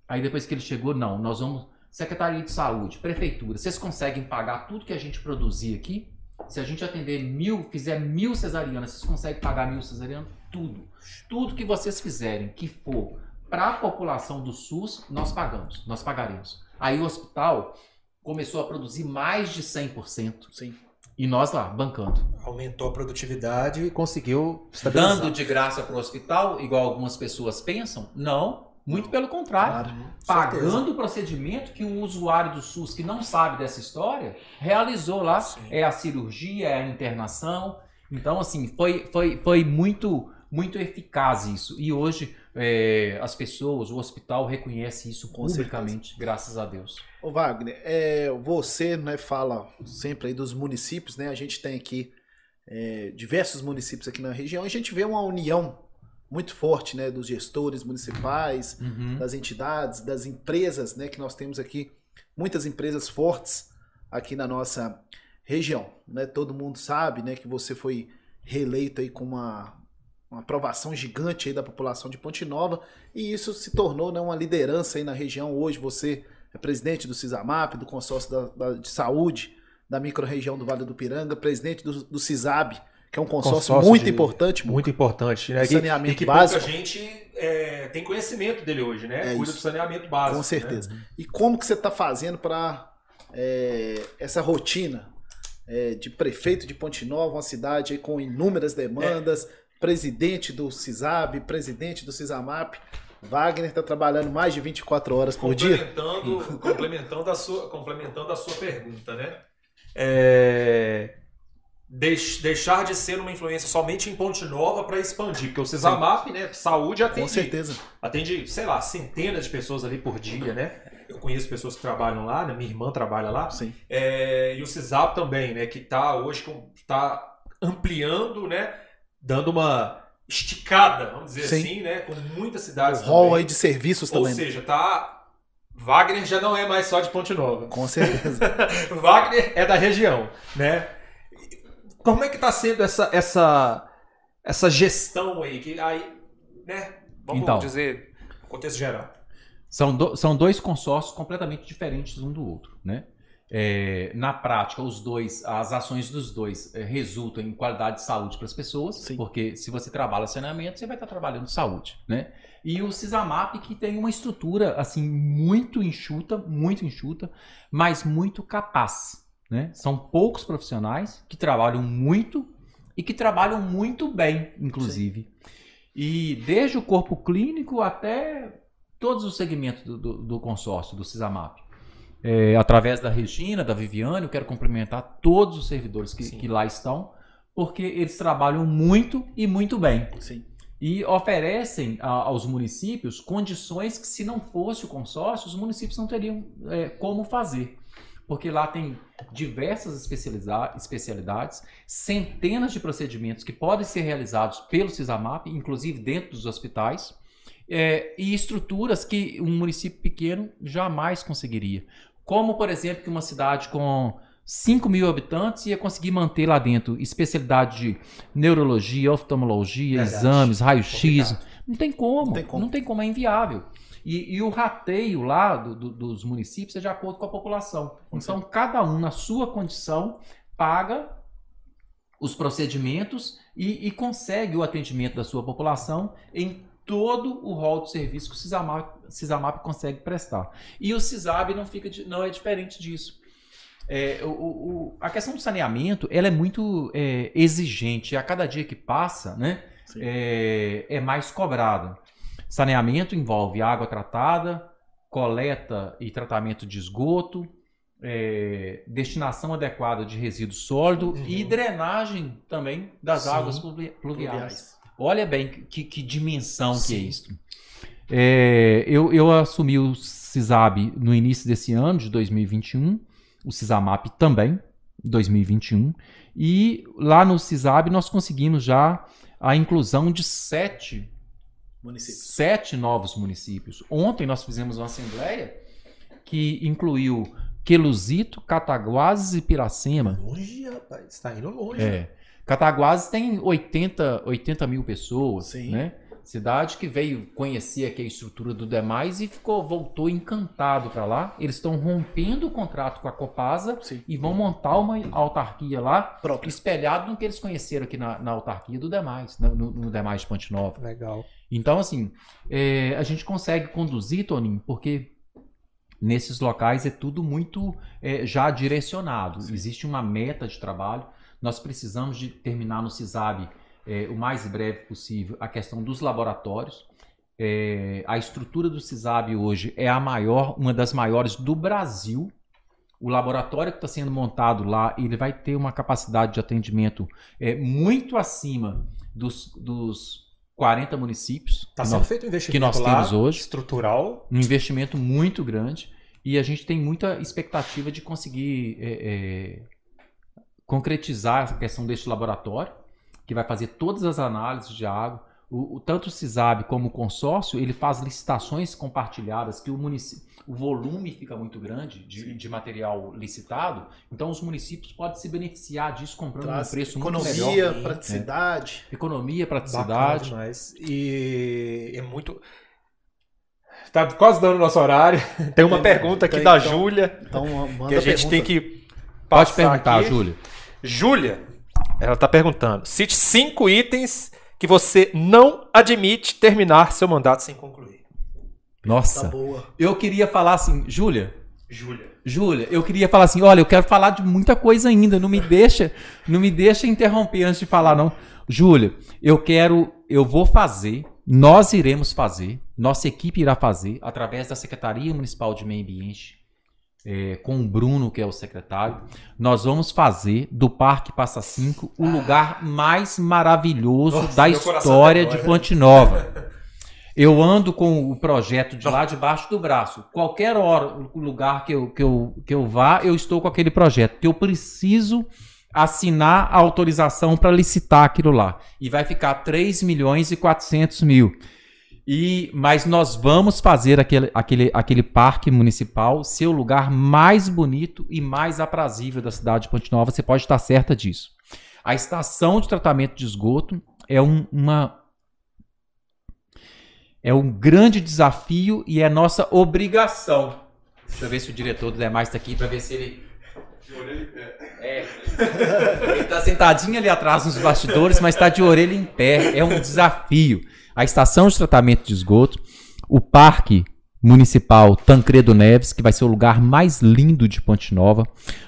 Aí depois que ele chegou, não, nós vamos Secretaria de Saúde, Prefeitura, vocês conseguem pagar tudo que a gente produzir aqui? Se a gente atender mil, fizer mil cesarianas, vocês conseguem pagar mil cesarianas? Tudo. Tudo que vocês fizerem que for para a população do SUS, nós pagamos, nós pagaremos. Aí o hospital começou a produzir mais de 100%. Sim. E nós lá, bancando. Aumentou a produtividade e conseguiu Dando de graça para o hospital, igual algumas pessoas pensam? Não. Muito pelo contrário, claro, pagando certeza. o procedimento que o usuário do SUS que não sabe dessa história realizou lá. Sim. É a cirurgia, é a internação. Então, assim, foi, foi, foi muito, muito eficaz isso. E hoje é, as pessoas, o hospital reconhece isso Com publicamente, certeza. graças a Deus. Ô Wagner, é, você né, fala sempre aí dos municípios, né? A gente tem aqui é, diversos municípios aqui na região. A gente vê uma união muito forte, né, dos gestores municipais, uhum. das entidades, das empresas, né, que nós temos aqui muitas empresas fortes aqui na nossa região, né? Todo mundo sabe, né, que você foi reeleito aí com uma, uma aprovação gigante aí da população de Ponte Nova e isso se tornou né, uma liderança aí na região. Hoje você é presidente do CISAMAP, do consórcio da, da, de saúde da microrregião do Vale do Piranga, presidente do, do CISAB, que é um consórcio, consórcio muito de, importante. Muito importante, né? Saneamento e que básico. pouca gente é, tem conhecimento dele hoje, né? É Cuida do saneamento básico. Com certeza. Né? E como que você está fazendo para é, essa rotina é, de prefeito de Ponte Nova, uma cidade com inúmeras demandas, é. presidente do CISAB, presidente do CISAMAP, Wagner está trabalhando mais de 24 horas por dia. [laughs] Complementando a sua, complementando a sua pergunta, né? É, deixar de ser uma influência somente em Ponte Nova para expandir, porque o Cisamap, né, saúde atende, Com certeza. atende, sei lá, centenas de pessoas ali por dia, né? Eu conheço pessoas que trabalham lá, né? Minha irmã trabalha lá. Sim. É, e o CISAP também, né? Que está hoje está ampliando, né? Dando uma esticada, vamos dizer Sim. assim, né? Com muitas cidades. O aí de serviços Ou também. Ou seja, tá. Wagner já não é mais só de Ponte Nova. Com certeza. [laughs] Wagner é da região, né? Como é que está sendo essa, essa, essa gestão aí? Que aí, né? Vamos então, dizer, no contexto geral. São, do, são dois consórcios completamente diferentes um do outro, né? É, na prática, os dois, as ações dos dois é, resultam em qualidade de saúde para as pessoas, Sim. porque se você trabalha saneamento, você vai estar trabalhando saúde, né? E o Cisamap que tem uma estrutura assim muito enxuta, muito enxuta, mas muito capaz, né? São poucos profissionais que trabalham muito e que trabalham muito bem, inclusive. Sim. E desde o corpo clínico até todos os segmentos do, do, do consórcio, do CISAMAP. É, através da Regina, da Viviane, eu quero cumprimentar todos os servidores que, que lá estão, porque eles trabalham muito e muito bem. Sim. E oferecem a, aos municípios condições que, se não fosse o consórcio, os municípios não teriam é, como fazer porque lá tem diversas especialidades, centenas de procedimentos que podem ser realizados pelo CISAMAP, inclusive dentro dos hospitais, é, e estruturas que um município pequeno jamais conseguiria. Como, por exemplo, que uma cidade com 5 mil habitantes ia conseguir manter lá dentro especialidade de neurologia, oftalmologia, Verdade. exames, raio-x. Não tem como. Não tem como. Não tem como, é inviável. E, e o rateio lá do- do- dos municípios é de acordo com a população. Então, cada um, na sua condição, paga os procedimentos e, e consegue o atendimento da sua população em todo o rol de serviço que o CISAMAP, CISAMAP consegue prestar. E o CISAB não, fica, não é diferente disso. É, o- o- a questão do saneamento ela é muito é, exigente. A cada dia que passa, né, é, é mais cobrada. Saneamento envolve água tratada, coleta e tratamento de esgoto, é, destinação adequada de resíduo sólido e drenagem também das Sim. águas pluvi- pluviais. Pluviais. Olha bem que, que dimensão que é Sim. isso. É, eu, eu assumi o CISAB no início desse ano, de 2021, o CISAMAP também, 2021, e lá no CISAB nós conseguimos já a inclusão de sete, Sete novos municípios. Ontem nós fizemos uma assembleia que incluiu Queluzito, Cataguases e Piracema. Longe, rapaz. Está indo longe. É. Cataguases tem 80, 80 mil pessoas, Sim. né? Cidade que veio conhecer aqui a estrutura do demais e ficou, voltou encantado para lá. Eles estão rompendo o contrato com a Copasa Sim. e vão montar uma autarquia lá, Próprio. espelhado no que eles conheceram aqui na, na autarquia do demais, no, no, demais de Ponte Nova. Legal. Então, assim, é, a gente consegue conduzir, Toninho, porque nesses locais é tudo muito é, já direcionado. Existe uma meta de trabalho. Nós precisamos de terminar no CISAB é, o mais breve possível a questão dos laboratórios. É, a estrutura do CISAB hoje é a maior, uma das maiores do Brasil. O laboratório que está sendo montado lá, ele vai ter uma capacidade de atendimento é, muito acima dos, dos 40 municípios. Está que sendo nós- feito um investimento que nós lá, temos hoje. estrutural. um investimento muito grande e a gente tem muita expectativa de conseguir é, é, concretizar a questão deste laboratório, que vai fazer todas as análises de água. O, o- tanto o CISAB como o consórcio, ele faz licitações compartilhadas, que o, munici- o volume fica muito grande de, de material licitado, então os municípios podem se beneficiar disso comprando Traz um preço muito melhor. economia, Sim. praticidade. Economia, Bacana praticidade. demais. E é muito. Tá quase dando o nosso horário. [laughs] Tem uma Tem- pergunta aqui tem, da então. Júlia, Então, manda que a gente pergunta. tem que Pode perguntar, aqui. Júlio. Júlia, ela está perguntando: cite cinco itens que você não admite terminar seu mandato sem concluir. Tá Nossa, boa. eu queria falar assim, Júlia, Júlia. Júlia, eu queria falar assim, olha, eu quero falar de muita coisa ainda, não me deixa, não me deixa interromper antes de falar não. Júlia, eu quero, eu vou fazer, nós iremos fazer, nossa equipe irá fazer através da Secretaria Municipal de Meio Ambiente, é, com o Bruno, que é o secretário, nós vamos fazer do Parque Passa Cinco o lugar mais maravilhoso Nossa, da história de. Ponte Nova. Eu ando com o projeto de lá debaixo do braço. Qualquer hora, o lugar que eu, que, eu, que eu vá, eu estou com aquele projeto. Porque eu preciso assinar a autorização para licitar aquilo lá. E vai ficar 3 milhões e 400 mil. E, mas nós vamos fazer aquele, aquele, aquele parque municipal ser o lugar mais bonito e mais aprazível da cidade de Ponte Nova. Você pode estar certa disso. A estação de tratamento de esgoto é um- uma, é um grande desafio e é nossa obrigação. Deixa eu ver se o diretor do demais está aqui para ver se ele. É. Ele está sentadinho ali atrás nos bastidores, mas está de orelha em pé. É um desafio. A estação de tratamento de esgoto, o parque municipal Tancredo Neves, que vai ser o lugar mais lindo de Ponte Nova.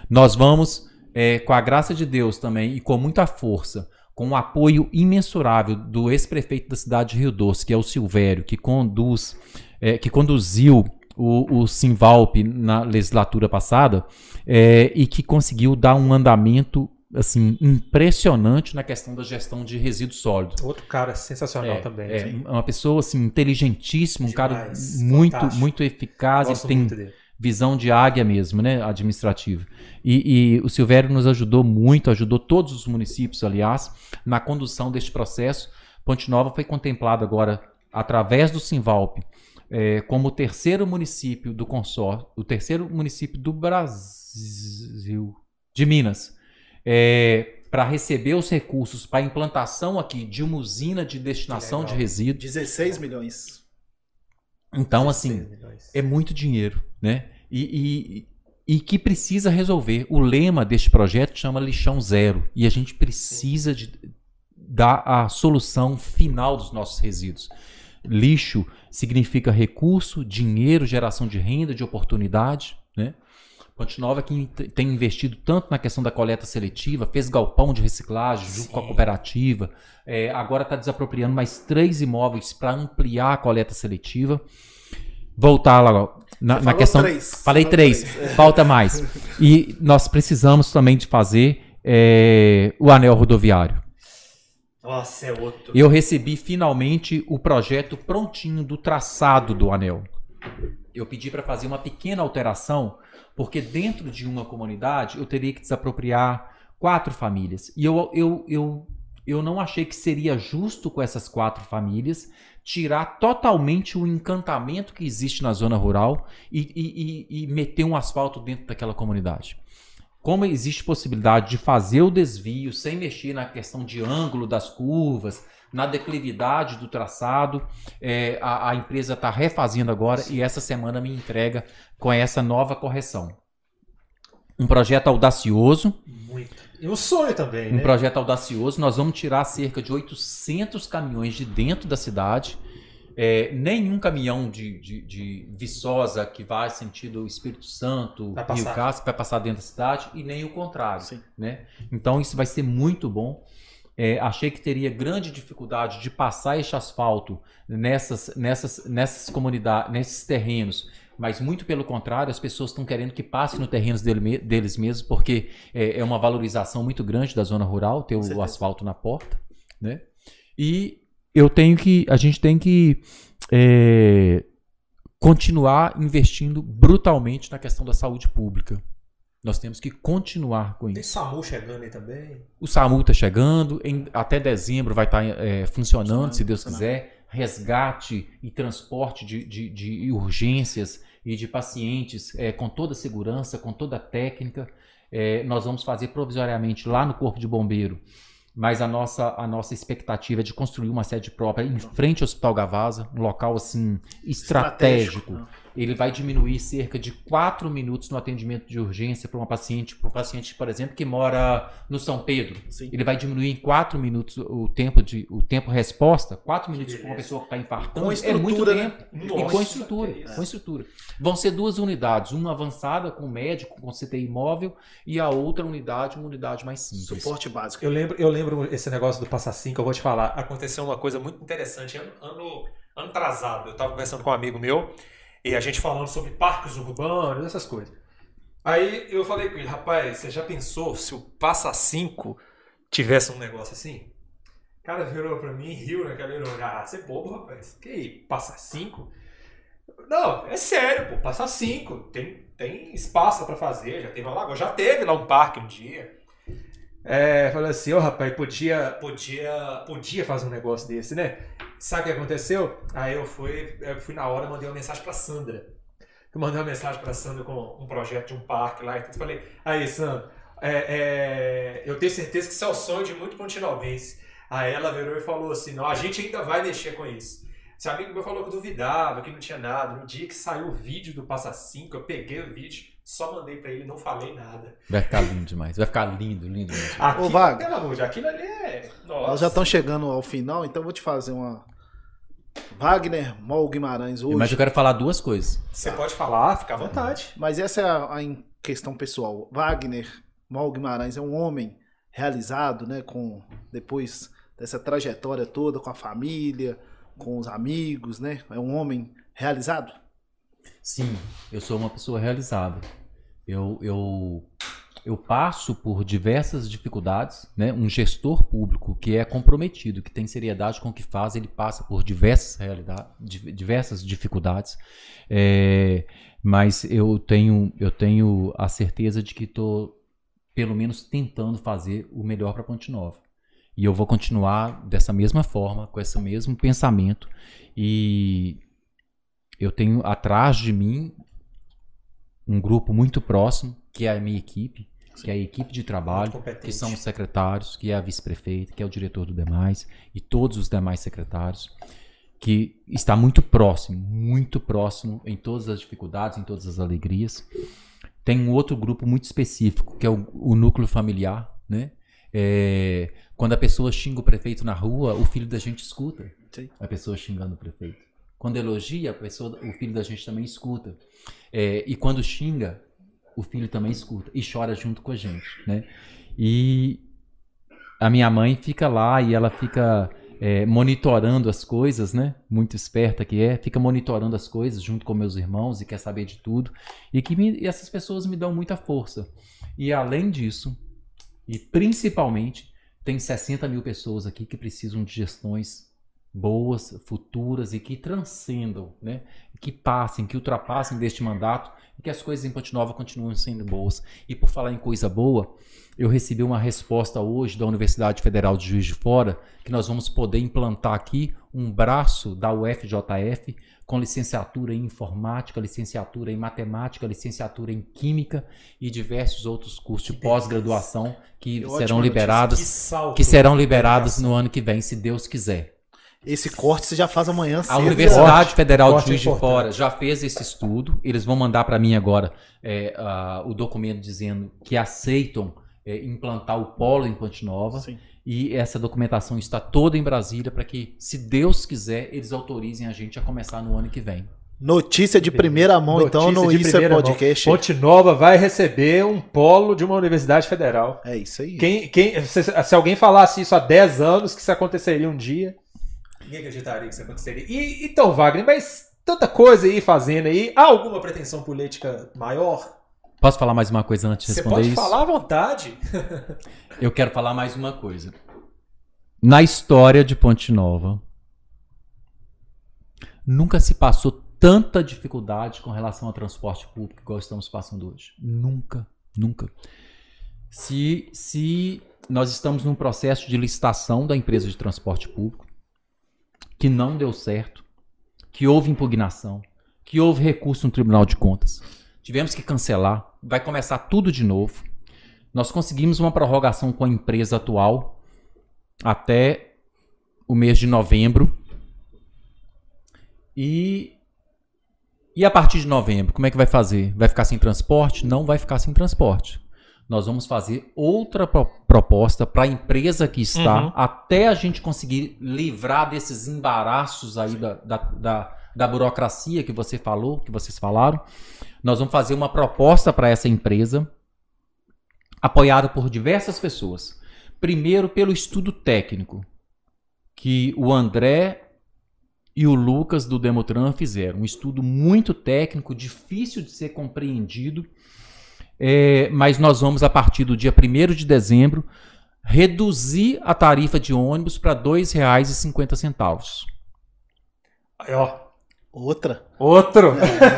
Nós vamos, é, com a graça de Deus também e com muita força, com o apoio imensurável do ex-prefeito da cidade de Rio Doce, que é o Silvério, que conduz, é, que conduziu o, o Simvalp na legislatura passada é, e que conseguiu dar um andamento assim impressionante na questão da gestão de resíduos sólidos. Outro cara sensacional É, também. é, uma pessoa assim inteligentíssima, um cara muito fantástico. muito eficaz, Gosto tem visão de águia mesmo, né, administrativa. E, e o Silvério nos ajudou muito, ajudou todos os municípios, aliás, na condução deste processo. Ponte Nova foi contemplado agora através do Simvalp eh, como o terceiro município do consórcio, o terceiro município do Brasil, de Minas, para receber os recursos para implantação aqui de uma usina de destinação de resíduos. 16 milhões. Então, assim, é muito dinheiro, né? E, e, e que precisa resolver. O lema deste projeto chama lixão zero. E a gente precisa de dar a solução final dos nossos resíduos. Lixo significa recurso, dinheiro, geração de renda, de oportunidade, né? Ponte Nova que tem investido tanto na questão da coleta seletiva, fez galpão de reciclagem junto Sim. com a cooperativa, é, agora está desapropriando mais três imóveis para ampliar a coleta seletiva. Voltar lá na, na questão. três. Falei Falou três, três. falta mais. [laughs] E nós precisamos também de fazer é, o anel rodoviário. Nossa, é outro. Eu recebi finalmente o projeto prontinho do traçado do anel. Eu pedi para fazer uma pequena alteração, porque dentro de uma comunidade eu teria que desapropriar quatro famílias. E eu, eu, eu, eu não achei que seria justo com essas quatro famílias tirar totalmente o encantamento que existe na zona rural e, e, e, e meter um asfalto dentro daquela comunidade. Como existe possibilidade de fazer o desvio sem mexer na questão de ângulo das curvas, na declividade do traçado, é, a, a empresa está refazendo agora e essa semana me entrega com essa nova correção. Um projeto audacioso, Muito. E um sonho também, um né? projeto audacioso. Nós vamos tirar cerca de 800 caminhões de dentro da cidade. É, nenhum caminhão de, de, de Viçosa que vai sentido Espírito Santo, Vai Rio. Casco, vai passar dentro da cidade, e nem o contrário. Sim. Né? Então isso vai ser muito bom. É, achei que teria grande dificuldade de passar este asfalto nessas, nessas, nessas comunidades, nesses terrenos, mas muito pelo contrário, as pessoas estão querendo que passe no terrenos dele deles mesmos, porque é, é uma valorização muito grande da zona rural ter o asfalto na porta, né? E eu tenho que, a gente tem que é, continuar investindo brutalmente na questão da saúde pública. Nós temos que continuar com Tem isso. SAMU chegando aí também. O SAMU está chegando, em- até dezembro vai estar é, funcionando, se Deus quiser. Resgate e transporte de, de- de urgências e de pacientes é, com toda a segurança, com toda a técnica. É, nós vamos fazer provisoriamente lá no Corpo de Bombeiro, mas a nossa, a nossa expectativa é de construir uma sede própria em frente ao Hospital Gavaza, um local assim estratégico. Não. Ele vai diminuir cerca de 4 minutos no atendimento de urgência para uma paciente, para um paciente, por exemplo, que mora no São Pedro. Sim. Ele vai diminuir em 4 minutos o tempo de o tempo resposta, 4 minutos para uma pessoa que está infartando. Com é muito estrutura, né? tempo. E Nossa, com estrutura, que isso. com estrutura. Vão ser duas unidades, uma avançada com médico, com CTI móvel, e a outra unidade, uma unidade mais simples. Suporte básico. Eu lembro, eu lembro esse negócio do Passa 5, eu vou te falar. Aconteceu uma coisa muito interessante. Ano, ano, ano atrasado, eu estava conversando com um amigo meu e a gente falando sobre parques urbanos, essas coisas. Aí eu falei com ele, rapaz, você já pensou se o Passa 5 tivesse um negócio assim? O cara virou pra mim e riu naquela hora. Ah, você é bobo, rapaz. Que aí, Passa 5? Não, é sério, pô. Passa 5. Tem, tem espaço pra fazer. Já teve uma lagoa. Já teve lá um parque um dia. É, falei assim, ô rapaz, podia, podia, podia fazer um negócio desse, né? Sabe o que aconteceu? Aí eu fui, eu fui na hora, mandei uma mensagem pra Sandra. Eu mandei uma mensagem pra Sandra com um projeto de um parque lá e tudo. Falei, aí, Sandra, é, é, eu tenho certeza que isso é o sonho de muito continentalmense. Aí ela virou e falou assim, não, a gente ainda vai mexer com isso. Esse amigo meu falou que duvidava, que não tinha nada. No dia que saiu o vídeo do Passa 5, eu peguei o vídeo, só mandei pra ele, não falei nada. Vai ficar lindo demais. Vai ficar lindo, lindo mesmo. Aquilo, Ô, Wagner. pelo amor de aquilo ali é. Nossa. Nós já estamos chegando ao final, então eu vou te fazer uma. Wagner Mol Guimarães hoje. Mas eu quero falar duas coisas. Você pode falar, fica à vontade. Mas essa é a, a questão pessoal. Wagner Mol Guimarães é um homem realizado, né? Com depois dessa trajetória toda, com a família, com os amigos, né? É um homem realizado. Sim, eu sou uma pessoa realizada. Eu, eu, eu passo por diversas dificuldades, né? Um gestor público que é comprometido, que tem seriedade com o que faz, ele passa por diversas realidades, di- diversas dificuldades. É, mas eu tenho, eu tenho a certeza de que estou, pelo menos, tentando fazer o melhor para Ponte Nova. E eu vou continuar dessa mesma forma, com esse mesmo pensamento. E eu tenho atrás de mim um grupo muito próximo, que é a minha equipe, que é a equipe de trabalho, que são os secretários, que é a vice-prefeita, que é o diretor do demais e todos os demais secretários, que está muito próximo, muito próximo em todas as dificuldades, em todas as alegrias. Tem um outro grupo muito específico, que é o, o núcleo familiar, né? É, quando a pessoa xinga o prefeito na rua, o filho da gente escuta Sim. a pessoa xingando o prefeito. Quando elogia, a pessoa, o filho da gente também escuta. É, e quando xinga, o filho também escuta e chora junto com a gente, né? E a minha mãe fica lá e ela fica é, monitorando as coisas, né? Muito esperta que é, fica monitorando as coisas junto com meus irmãos e quer saber de tudo. E que me- e essas pessoas me dão muita força. E além disso, e principalmente, tem 60 mil pessoas aqui que precisam de gestões boas, futuras e que transcendam, né? que passem, que ultrapassem deste mandato que as coisas em Ponte Nova continuem sendo boas. E por falar em coisa boa, eu recebi uma resposta hoje da Universidade Federal de Juiz de Fora que nós vamos poder implantar aqui um braço da UFJF com licenciatura em informática, licenciatura em matemática, licenciatura em química e diversos outros cursos de Que pós-graduação que Que serão liberados, Que que serão liberados no ano que vem, se Deus quiser. Esse corte você já faz amanhã A cedo. Universidade Corte. Federal Corte de Juiz de importante. Fora já fez esse estudo. Eles vão mandar para mim agora é, o documento dizendo que aceitam é, implantar o polo em Ponte Nova. Sim. E essa documentação está toda em Brasília para que, se Deus quiser, eles autorizem a gente a começar no ano que vem. Notícia de primeira mão, então, Notícia no de Isso é primeira mão. Podcast. Ponte Nova vai receber um polo de uma universidade federal. É isso aí. Quem, quem, se, se alguém falasse isso há 10 anos, que isso aconteceria um dia. Ninguém acreditaria que isso aconteceria. E, então, Wagner, mas tanta coisa aí fazendo aí. Há alguma pretensão política maior? Posso falar mais uma coisa antes de Você responder pode isso? falar à vontade. [laughs] Eu quero falar mais uma coisa. Na história de Ponte Nova, nunca se passou tanta dificuldade com relação ao transporte público igual estamos passando hoje. Nunca, nunca. Se, se nós estamos num processo de licitação da empresa de transporte público que não deu certo, que houve impugnação, que houve recurso no Tribunal de Contas, tivemos que cancelar, vai começar tudo de novo. Nós conseguimos uma prorrogação com a empresa atual até o mês de novembro. E, e a partir de novembro, como é que vai fazer? Vai ficar sem transporte? Não vai ficar sem transporte. Nós vamos fazer outra pro- proposta para a empresa que está, Uhum. até a gente conseguir livrar desses embaraços aí da, da, da, da burocracia que você falou, que vocês falaram. Nós vamos fazer uma proposta para essa empresa apoiado por diversas pessoas. Primeiro, pelo estudo técnico que o André e o Lucas do Demotran fizeram. Um estudo muito técnico, difícil de ser compreendido, é, mas nós vamos, a partir do dia 1 de dezembro, reduzir a tarifa de ônibus para R$ 2,50. Aí, ó. Outra. Outro.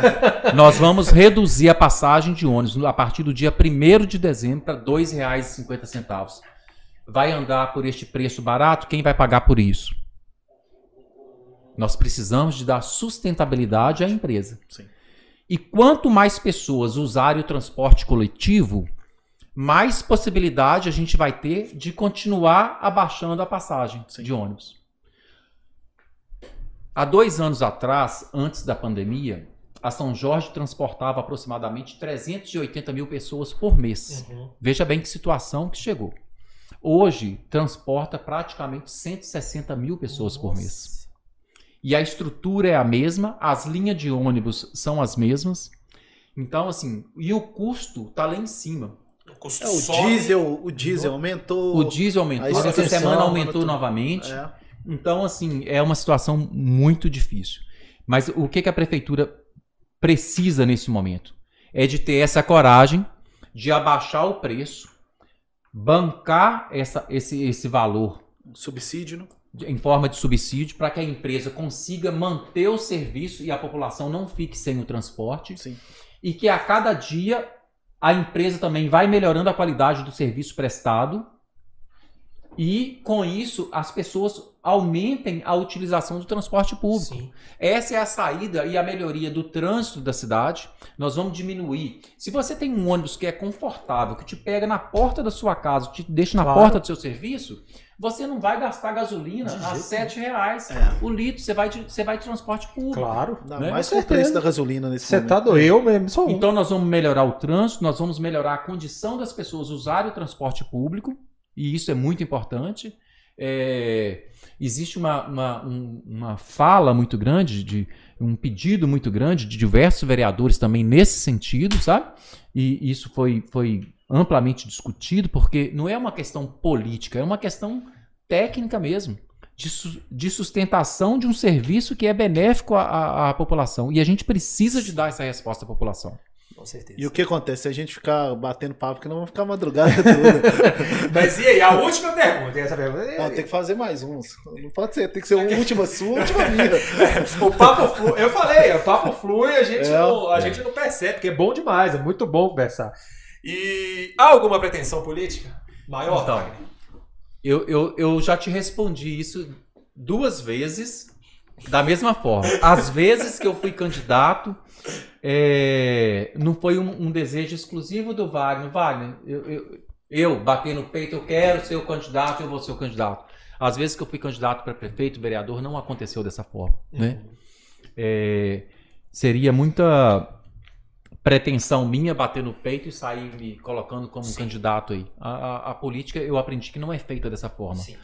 [laughs] Nós vamos reduzir a passagem de ônibus a partir do dia 1 de dezembro para R$ 2,50. Vai andar por este preço barato? Quem vai pagar por isso? Nós precisamos de dar sustentabilidade à empresa. Sim. E quanto mais pessoas usarem o transporte coletivo, mais possibilidade a gente vai ter de continuar abaixando a passagem Sim. de ônibus. Há dois anos atrás, antes da pandemia, a São Jorge transportava aproximadamente 380 mil pessoas por mês. Uhum. Veja bem que situação que chegou. Hoje, transporta praticamente 160 mil pessoas por mês. E a estrutura é a mesma, as linhas de ônibus são as mesmas. Então, assim, e o custo tá lá em cima. O custo É, o sobe. diesel, o diesel aumentou. O diesel aumentou, essa semana aumentou novamente. É. Então, assim, é uma situação muito difícil. Mas o que, que a prefeitura precisa nesse momento? É de ter essa coragem de abaixar o preço, bancar essa, esse, esse valor Subsídio, né? Em forma de subsídio para que a empresa consiga manter o serviço e a população não fique sem o transporte Sim. e que a cada dia a empresa também vai melhorando a qualidade do serviço prestado e com isso as pessoas aumentem a utilização do transporte público. Sim. Essa é a saída e a melhoria do trânsito da cidade. Nós vamos diminuir. Se você tem um ônibus que é confortável, que te pega na porta da sua casa, te deixa na Claro. porta do seu serviço, você não vai gastar gasolina De a 7 reais É. o litro. Você vai, de, você vai de transporte público. Claro. Ainda Né? mais o preço da gasolina nesse Você momento. tá doido. Eu mesmo sou um. Então nós vamos melhorar o trânsito, nós vamos melhorar a condição das pessoas usarem o transporte público, e isso é muito importante. É, existe uma, uma, um- uma fala muito grande, de um pedido muito grande de diversos vereadores também nesse sentido, sabe? E isso foi, foi amplamente discutido, porque não é uma questão política, é uma questão técnica mesmo. De, de sustentação de um serviço que é benéfico à- à- à população. E a gente precisa de dar essa resposta à população. Com certeza. E o que acontece? Se a gente ficar batendo papo, que não vamos ficar a madrugada [laughs] toda. Mas e aí, a última pergunta? Essa pergunta Não, tem que fazer mais uns. Não pode ser, tem que ser uma última sua, última minha. [laughs] O papo flui. Eu falei, o papo flui, a gente, É. não, a gente não percebe, porque é bom demais, é muito bom conversar. E há alguma pretensão política maior? Então. Wagner? Eu, eu, eu já te respondi isso duas vezes, da mesma forma. As vezes que eu fui candidato, é, não foi um, um desejo exclusivo do Wagner. Wagner, eu, eu, eu bater no peito, eu quero ser o candidato, eu vou ser o candidato. Às vezes que eu fui candidato para prefeito, vereador, não aconteceu dessa forma. Né? É, seria muita pretensão minha bater no peito e sair me colocando como Sim. candidato aí. A, a- a política eu aprendi que não é feita dessa forma. Sim.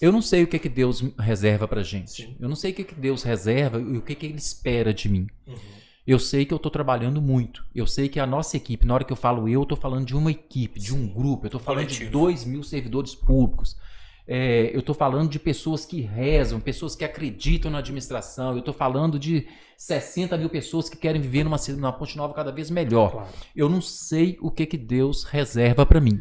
Eu não sei o que que Deus reserva pra gente. Sim. Eu não sei o que que Deus reserva e o que que Ele espera de mim. Uhum. Eu sei que eu tô trabalhando muito. Eu sei que a nossa equipe, na hora que eu falo eu, eu tô falando de uma equipe, de um grupo. Eu tô falando de Coletivo. 2 mil servidores públicos. É, eu tô falando de pessoas que rezam, pessoas que acreditam na administração. Eu tô falando de 60 mil pessoas que querem viver numa, numa Ponte Nova cada vez melhor. Claro. Eu não sei o que que Deus reserva pra mim.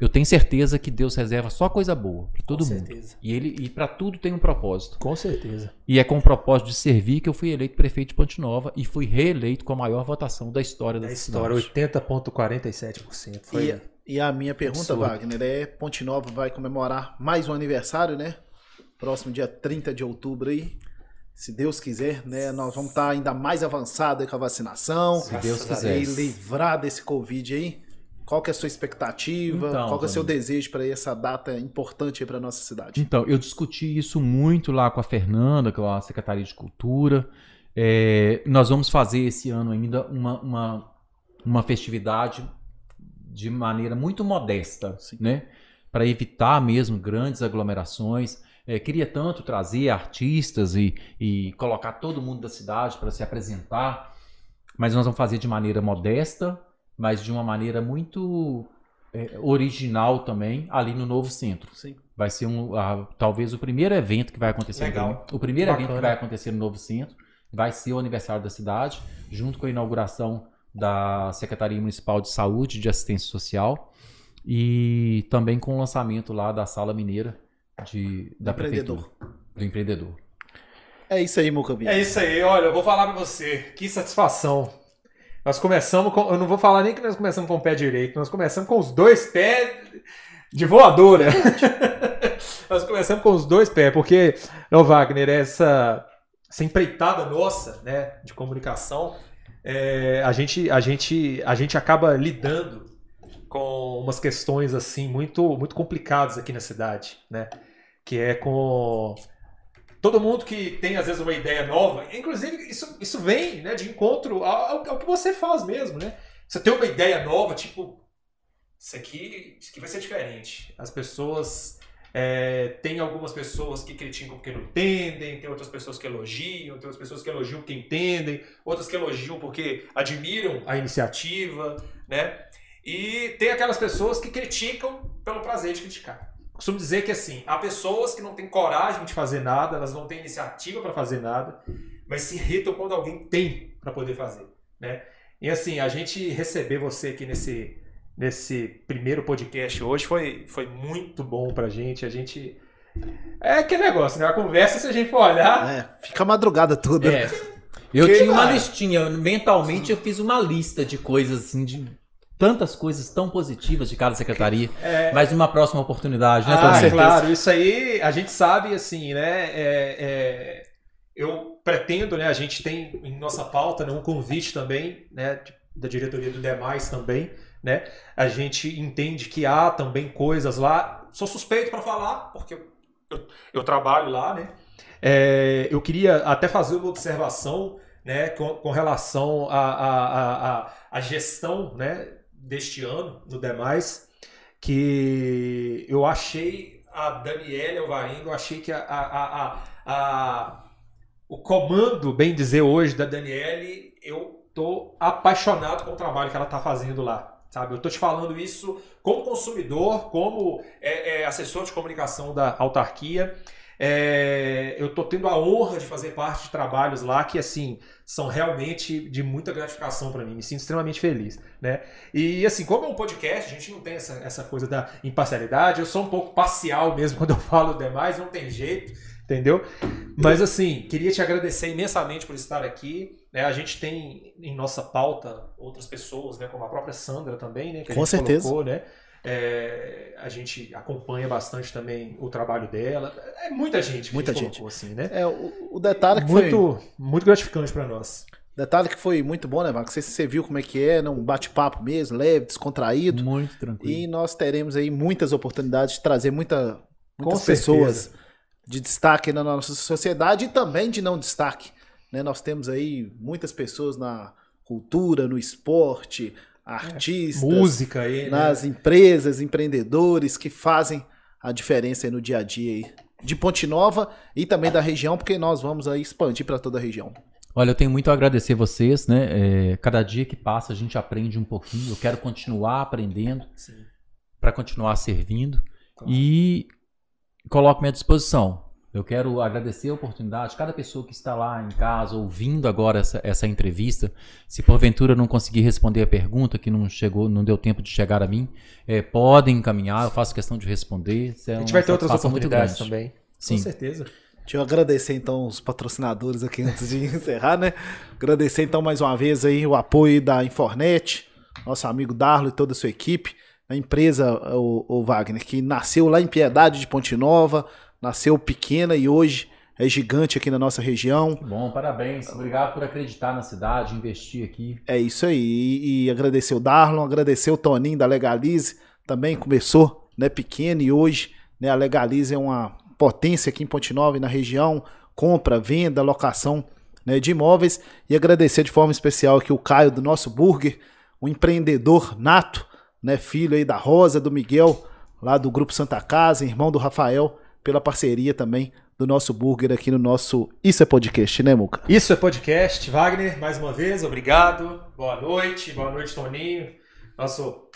Eu tenho certeza que Deus reserva só coisa boa para todo Com mundo. certeza. E ele e para tudo tem um propósito. Com certeza. E é com o propósito de servir que eu fui eleito prefeito de Ponte Nova e fui reeleito com a maior votação da história Da da história, cidade. 80,47%. Foi. E, e a minha pergunta, Absurdo. Wagner, é Ponte Nova vai comemorar mais um aniversário, né? Próximo dia 30 de outubro aí. Se Deus quiser, né? Nós vamos estar ainda mais avançados aí com a vacinação. Se Deus quiser. E livrar desse Covid aí. Qual que é a sua expectativa? Então, Qual que é o seu desejo para essa data importante para nossa cidade? Então, eu discuti isso muito lá com a Fernanda, com a Secretaria de Cultura. É, nós vamos fazer esse ano ainda uma, uma, uma festividade de maneira muito modesta, Sim. né? Para evitar mesmo grandes aglomerações. É, queria tanto trazer artistas e, e colocar todo mundo da cidade para se apresentar, mas nós vamos fazer de maneira modesta, mas de uma maneira muito é, original também, ali no novo centro. Sim. Vai ser um, ah, talvez o primeiro evento que vai acontecer. Legal. no- o primeiro evento Bacana. que vai acontecer no novo centro vai ser o aniversário da cidade, junto com a inauguração da Secretaria Municipal de Saúde e de Assistência Social e também com o lançamento lá da Sala Mineira de, da Empreendedor. prefeitura, do empreendedor. É isso aí, Mucabi. É isso aí, olha, eu vou falar pra você. Que satisfação. Nós começamos com. Eu não vou falar nem que nós começamos com o pé direito, nós começamos com os dois pés de voadora. [laughs] nós começamos com os dois pés, porque, ô Wagner, essa, essa empreitada nossa, né, de comunicação, é, a, gente, a, gente, a gente acaba lidando com umas questões assim muito, muito complicadas aqui na cidade, né? Que é com todo mundo que tem às vezes uma ideia nova, inclusive isso, isso vem né, de encontro ao, ao que você faz mesmo, né? Você tem uma ideia nova, tipo, isso aqui, isso aqui vai ser diferente. As pessoas é, tem algumas pessoas que criticam porque não entendem, tem outras pessoas que elogiam, tem outras pessoas que elogiam porque entendem, outras que elogiam porque admiram a iniciativa, né? E tem aquelas pessoas que criticam pelo prazer de criticar. Costumo dizer que assim, há pessoas que não têm coragem de fazer nada, elas não têm iniciativa para fazer nada, mas se irritam quando alguém tem para poder fazer, né? E assim, a gente receber você aqui nesse nesse primeiro podcast hoje foi, foi muito bom pra gente. A gente é aquele negócio, né? A conversa, se a gente for olhar, É, fica a madrugada toda. É. Eu Que tinha uma vai? listinha, mentalmente eu fiz uma lista de coisas assim, de tantas coisas tão positivas de cada secretaria. [laughs] Mas numa próxima oportunidade, né, Ah, claro, isso aí a gente sabe, assim, né? é- é, eu pretendo, né? A gente tem em nossa pauta né, um convite também, né? Da diretoria do Demais também, né? A gente entende que há também coisas lá. Sou suspeito para falar, porque eu, eu- eu trabalho lá, né? É, eu queria até fazer uma observação, né? Com, com relação à à- à- à- à gestão, né? Deste ano no Demais que eu achei a Daniela Alvarenga, eu achei que a, a, a, a- a- o comando, bem dizer, hoje da Daniele, eu tô apaixonado com o trabalho que ela tá fazendo lá. Sabe? Eu tô te falando isso como consumidor, como é, é, assessor de comunicação da autarquia. É, eu tô tendo a honra de fazer parte de trabalhos lá que, assim, são realmente de muita gratificação para mim. Me sinto extremamente feliz, né? E assim, como é um podcast, a gente não tem essa, essa coisa da imparcialidade. Eu sou um pouco parcial mesmo [laughs] quando eu falo demais, não tem jeito, entendeu? Mas assim, queria te agradecer imensamente por estar aqui. né? A gente tem em nossa pauta outras pessoas, né? Como a própria Sandra também, né? Que a Com gente certeza. colocou, né? É, a gente acompanha bastante também o trabalho dela. É muita gente que Muita gente colocou, assim, né? É, o, o detalhe que foi. Muito, muito gratificante para nós. Detalhe que foi muito bom, né, Marcos? Você, você viu como é que é, né? um bate-papo mesmo, leve, descontraído. Muito tranquilo. E nós teremos aí muitas oportunidades de trazer muita, muitas Com pessoas certeza. de destaque na nossa sociedade e também de não destaque. né? Nós temos aí muitas pessoas na cultura, no esporte, artistas, Música aí, né? nas empresas, empreendedores que fazem a diferença aí no dia a dia aí de Ponte Nova e também da região, porque nós vamos aí expandir para toda a região. Olha, eu tenho muito a agradecer vocês, né? É, cada dia que passa a gente aprende um pouquinho. Eu quero continuar aprendendo para continuar servindo Claro. e coloco-me à disposição. Eu quero agradecer a oportunidade, cada pessoa que está lá em casa ouvindo agora essa, essa entrevista. Se porventura não conseguir responder a pergunta que não chegou, não deu tempo de chegar a mim, é, podem encaminhar. Eu faço questão de responder. É A gente vai ter outras oportunidades também. Sim. Com certeza. Deixa eu agradecer então os patrocinadores aqui antes de [laughs] encerrar, né? Agradecer então mais uma vez aí o apoio da Infornet, nosso amigo Darlo e toda a sua equipe, a empresa, o, o Wagner, que nasceu lá em Piedade de Ponte Nova, nasceu pequena e hoje é gigante aqui na nossa região. Que bom, parabéns. Obrigado por acreditar na cidade, investir aqui. É isso aí. E, e agradecer o Darlon, agradecer o Toninho da Legalize, também começou né, pequeno e hoje né, a Legalize é uma potência aqui em Ponte Nova e na região, compra, venda, locação né, de imóveis. E agradecer de forma especial aqui o Caio do nosso Burger, um empreendedor nato, né, filho aí da Rosa, do Miguel, lá do Grupo Santa Casa, irmão do Rafael, pela parceria também do nosso Burger aqui no nosso Isso é Podcast, né, Muca? Isso é podcast. Wagner, mais uma vez, obrigado. Boa noite. Boa noite, Toninho. Nosso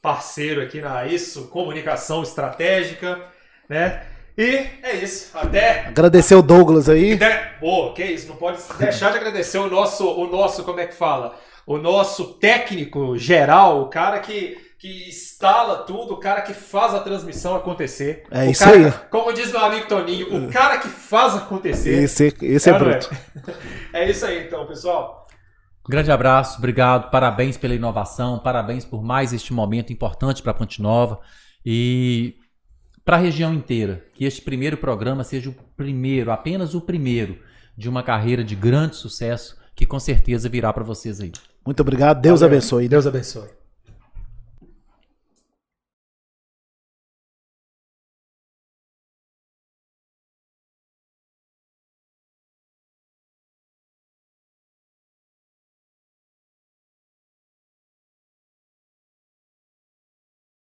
parceiro aqui na Isso, Comunicação Estratégica, né? E é isso. Até. Agradecer o Douglas aí. até... Boa, que isso. Não pode deixar de agradecer o nosso, o nosso, como é que fala? O nosso técnico geral, o cara que, que instala tudo, o cara que faz a transmissão acontecer. É O isso cara- aí. Como diz meu amigo Toninho, o cara que faz acontecer. Esse, esse é É é? bruto. [laughs] É isso aí, então, pessoal. Grande abraço, obrigado, parabéns pela inovação, parabéns por mais este momento importante para Ponte Nova e para a região inteira. Que este primeiro programa seja o primeiro, apenas o primeiro, de uma carreira de grande sucesso que com certeza virá para vocês aí. Muito obrigado. Deus Valeu. abençoe. Deus abençoe.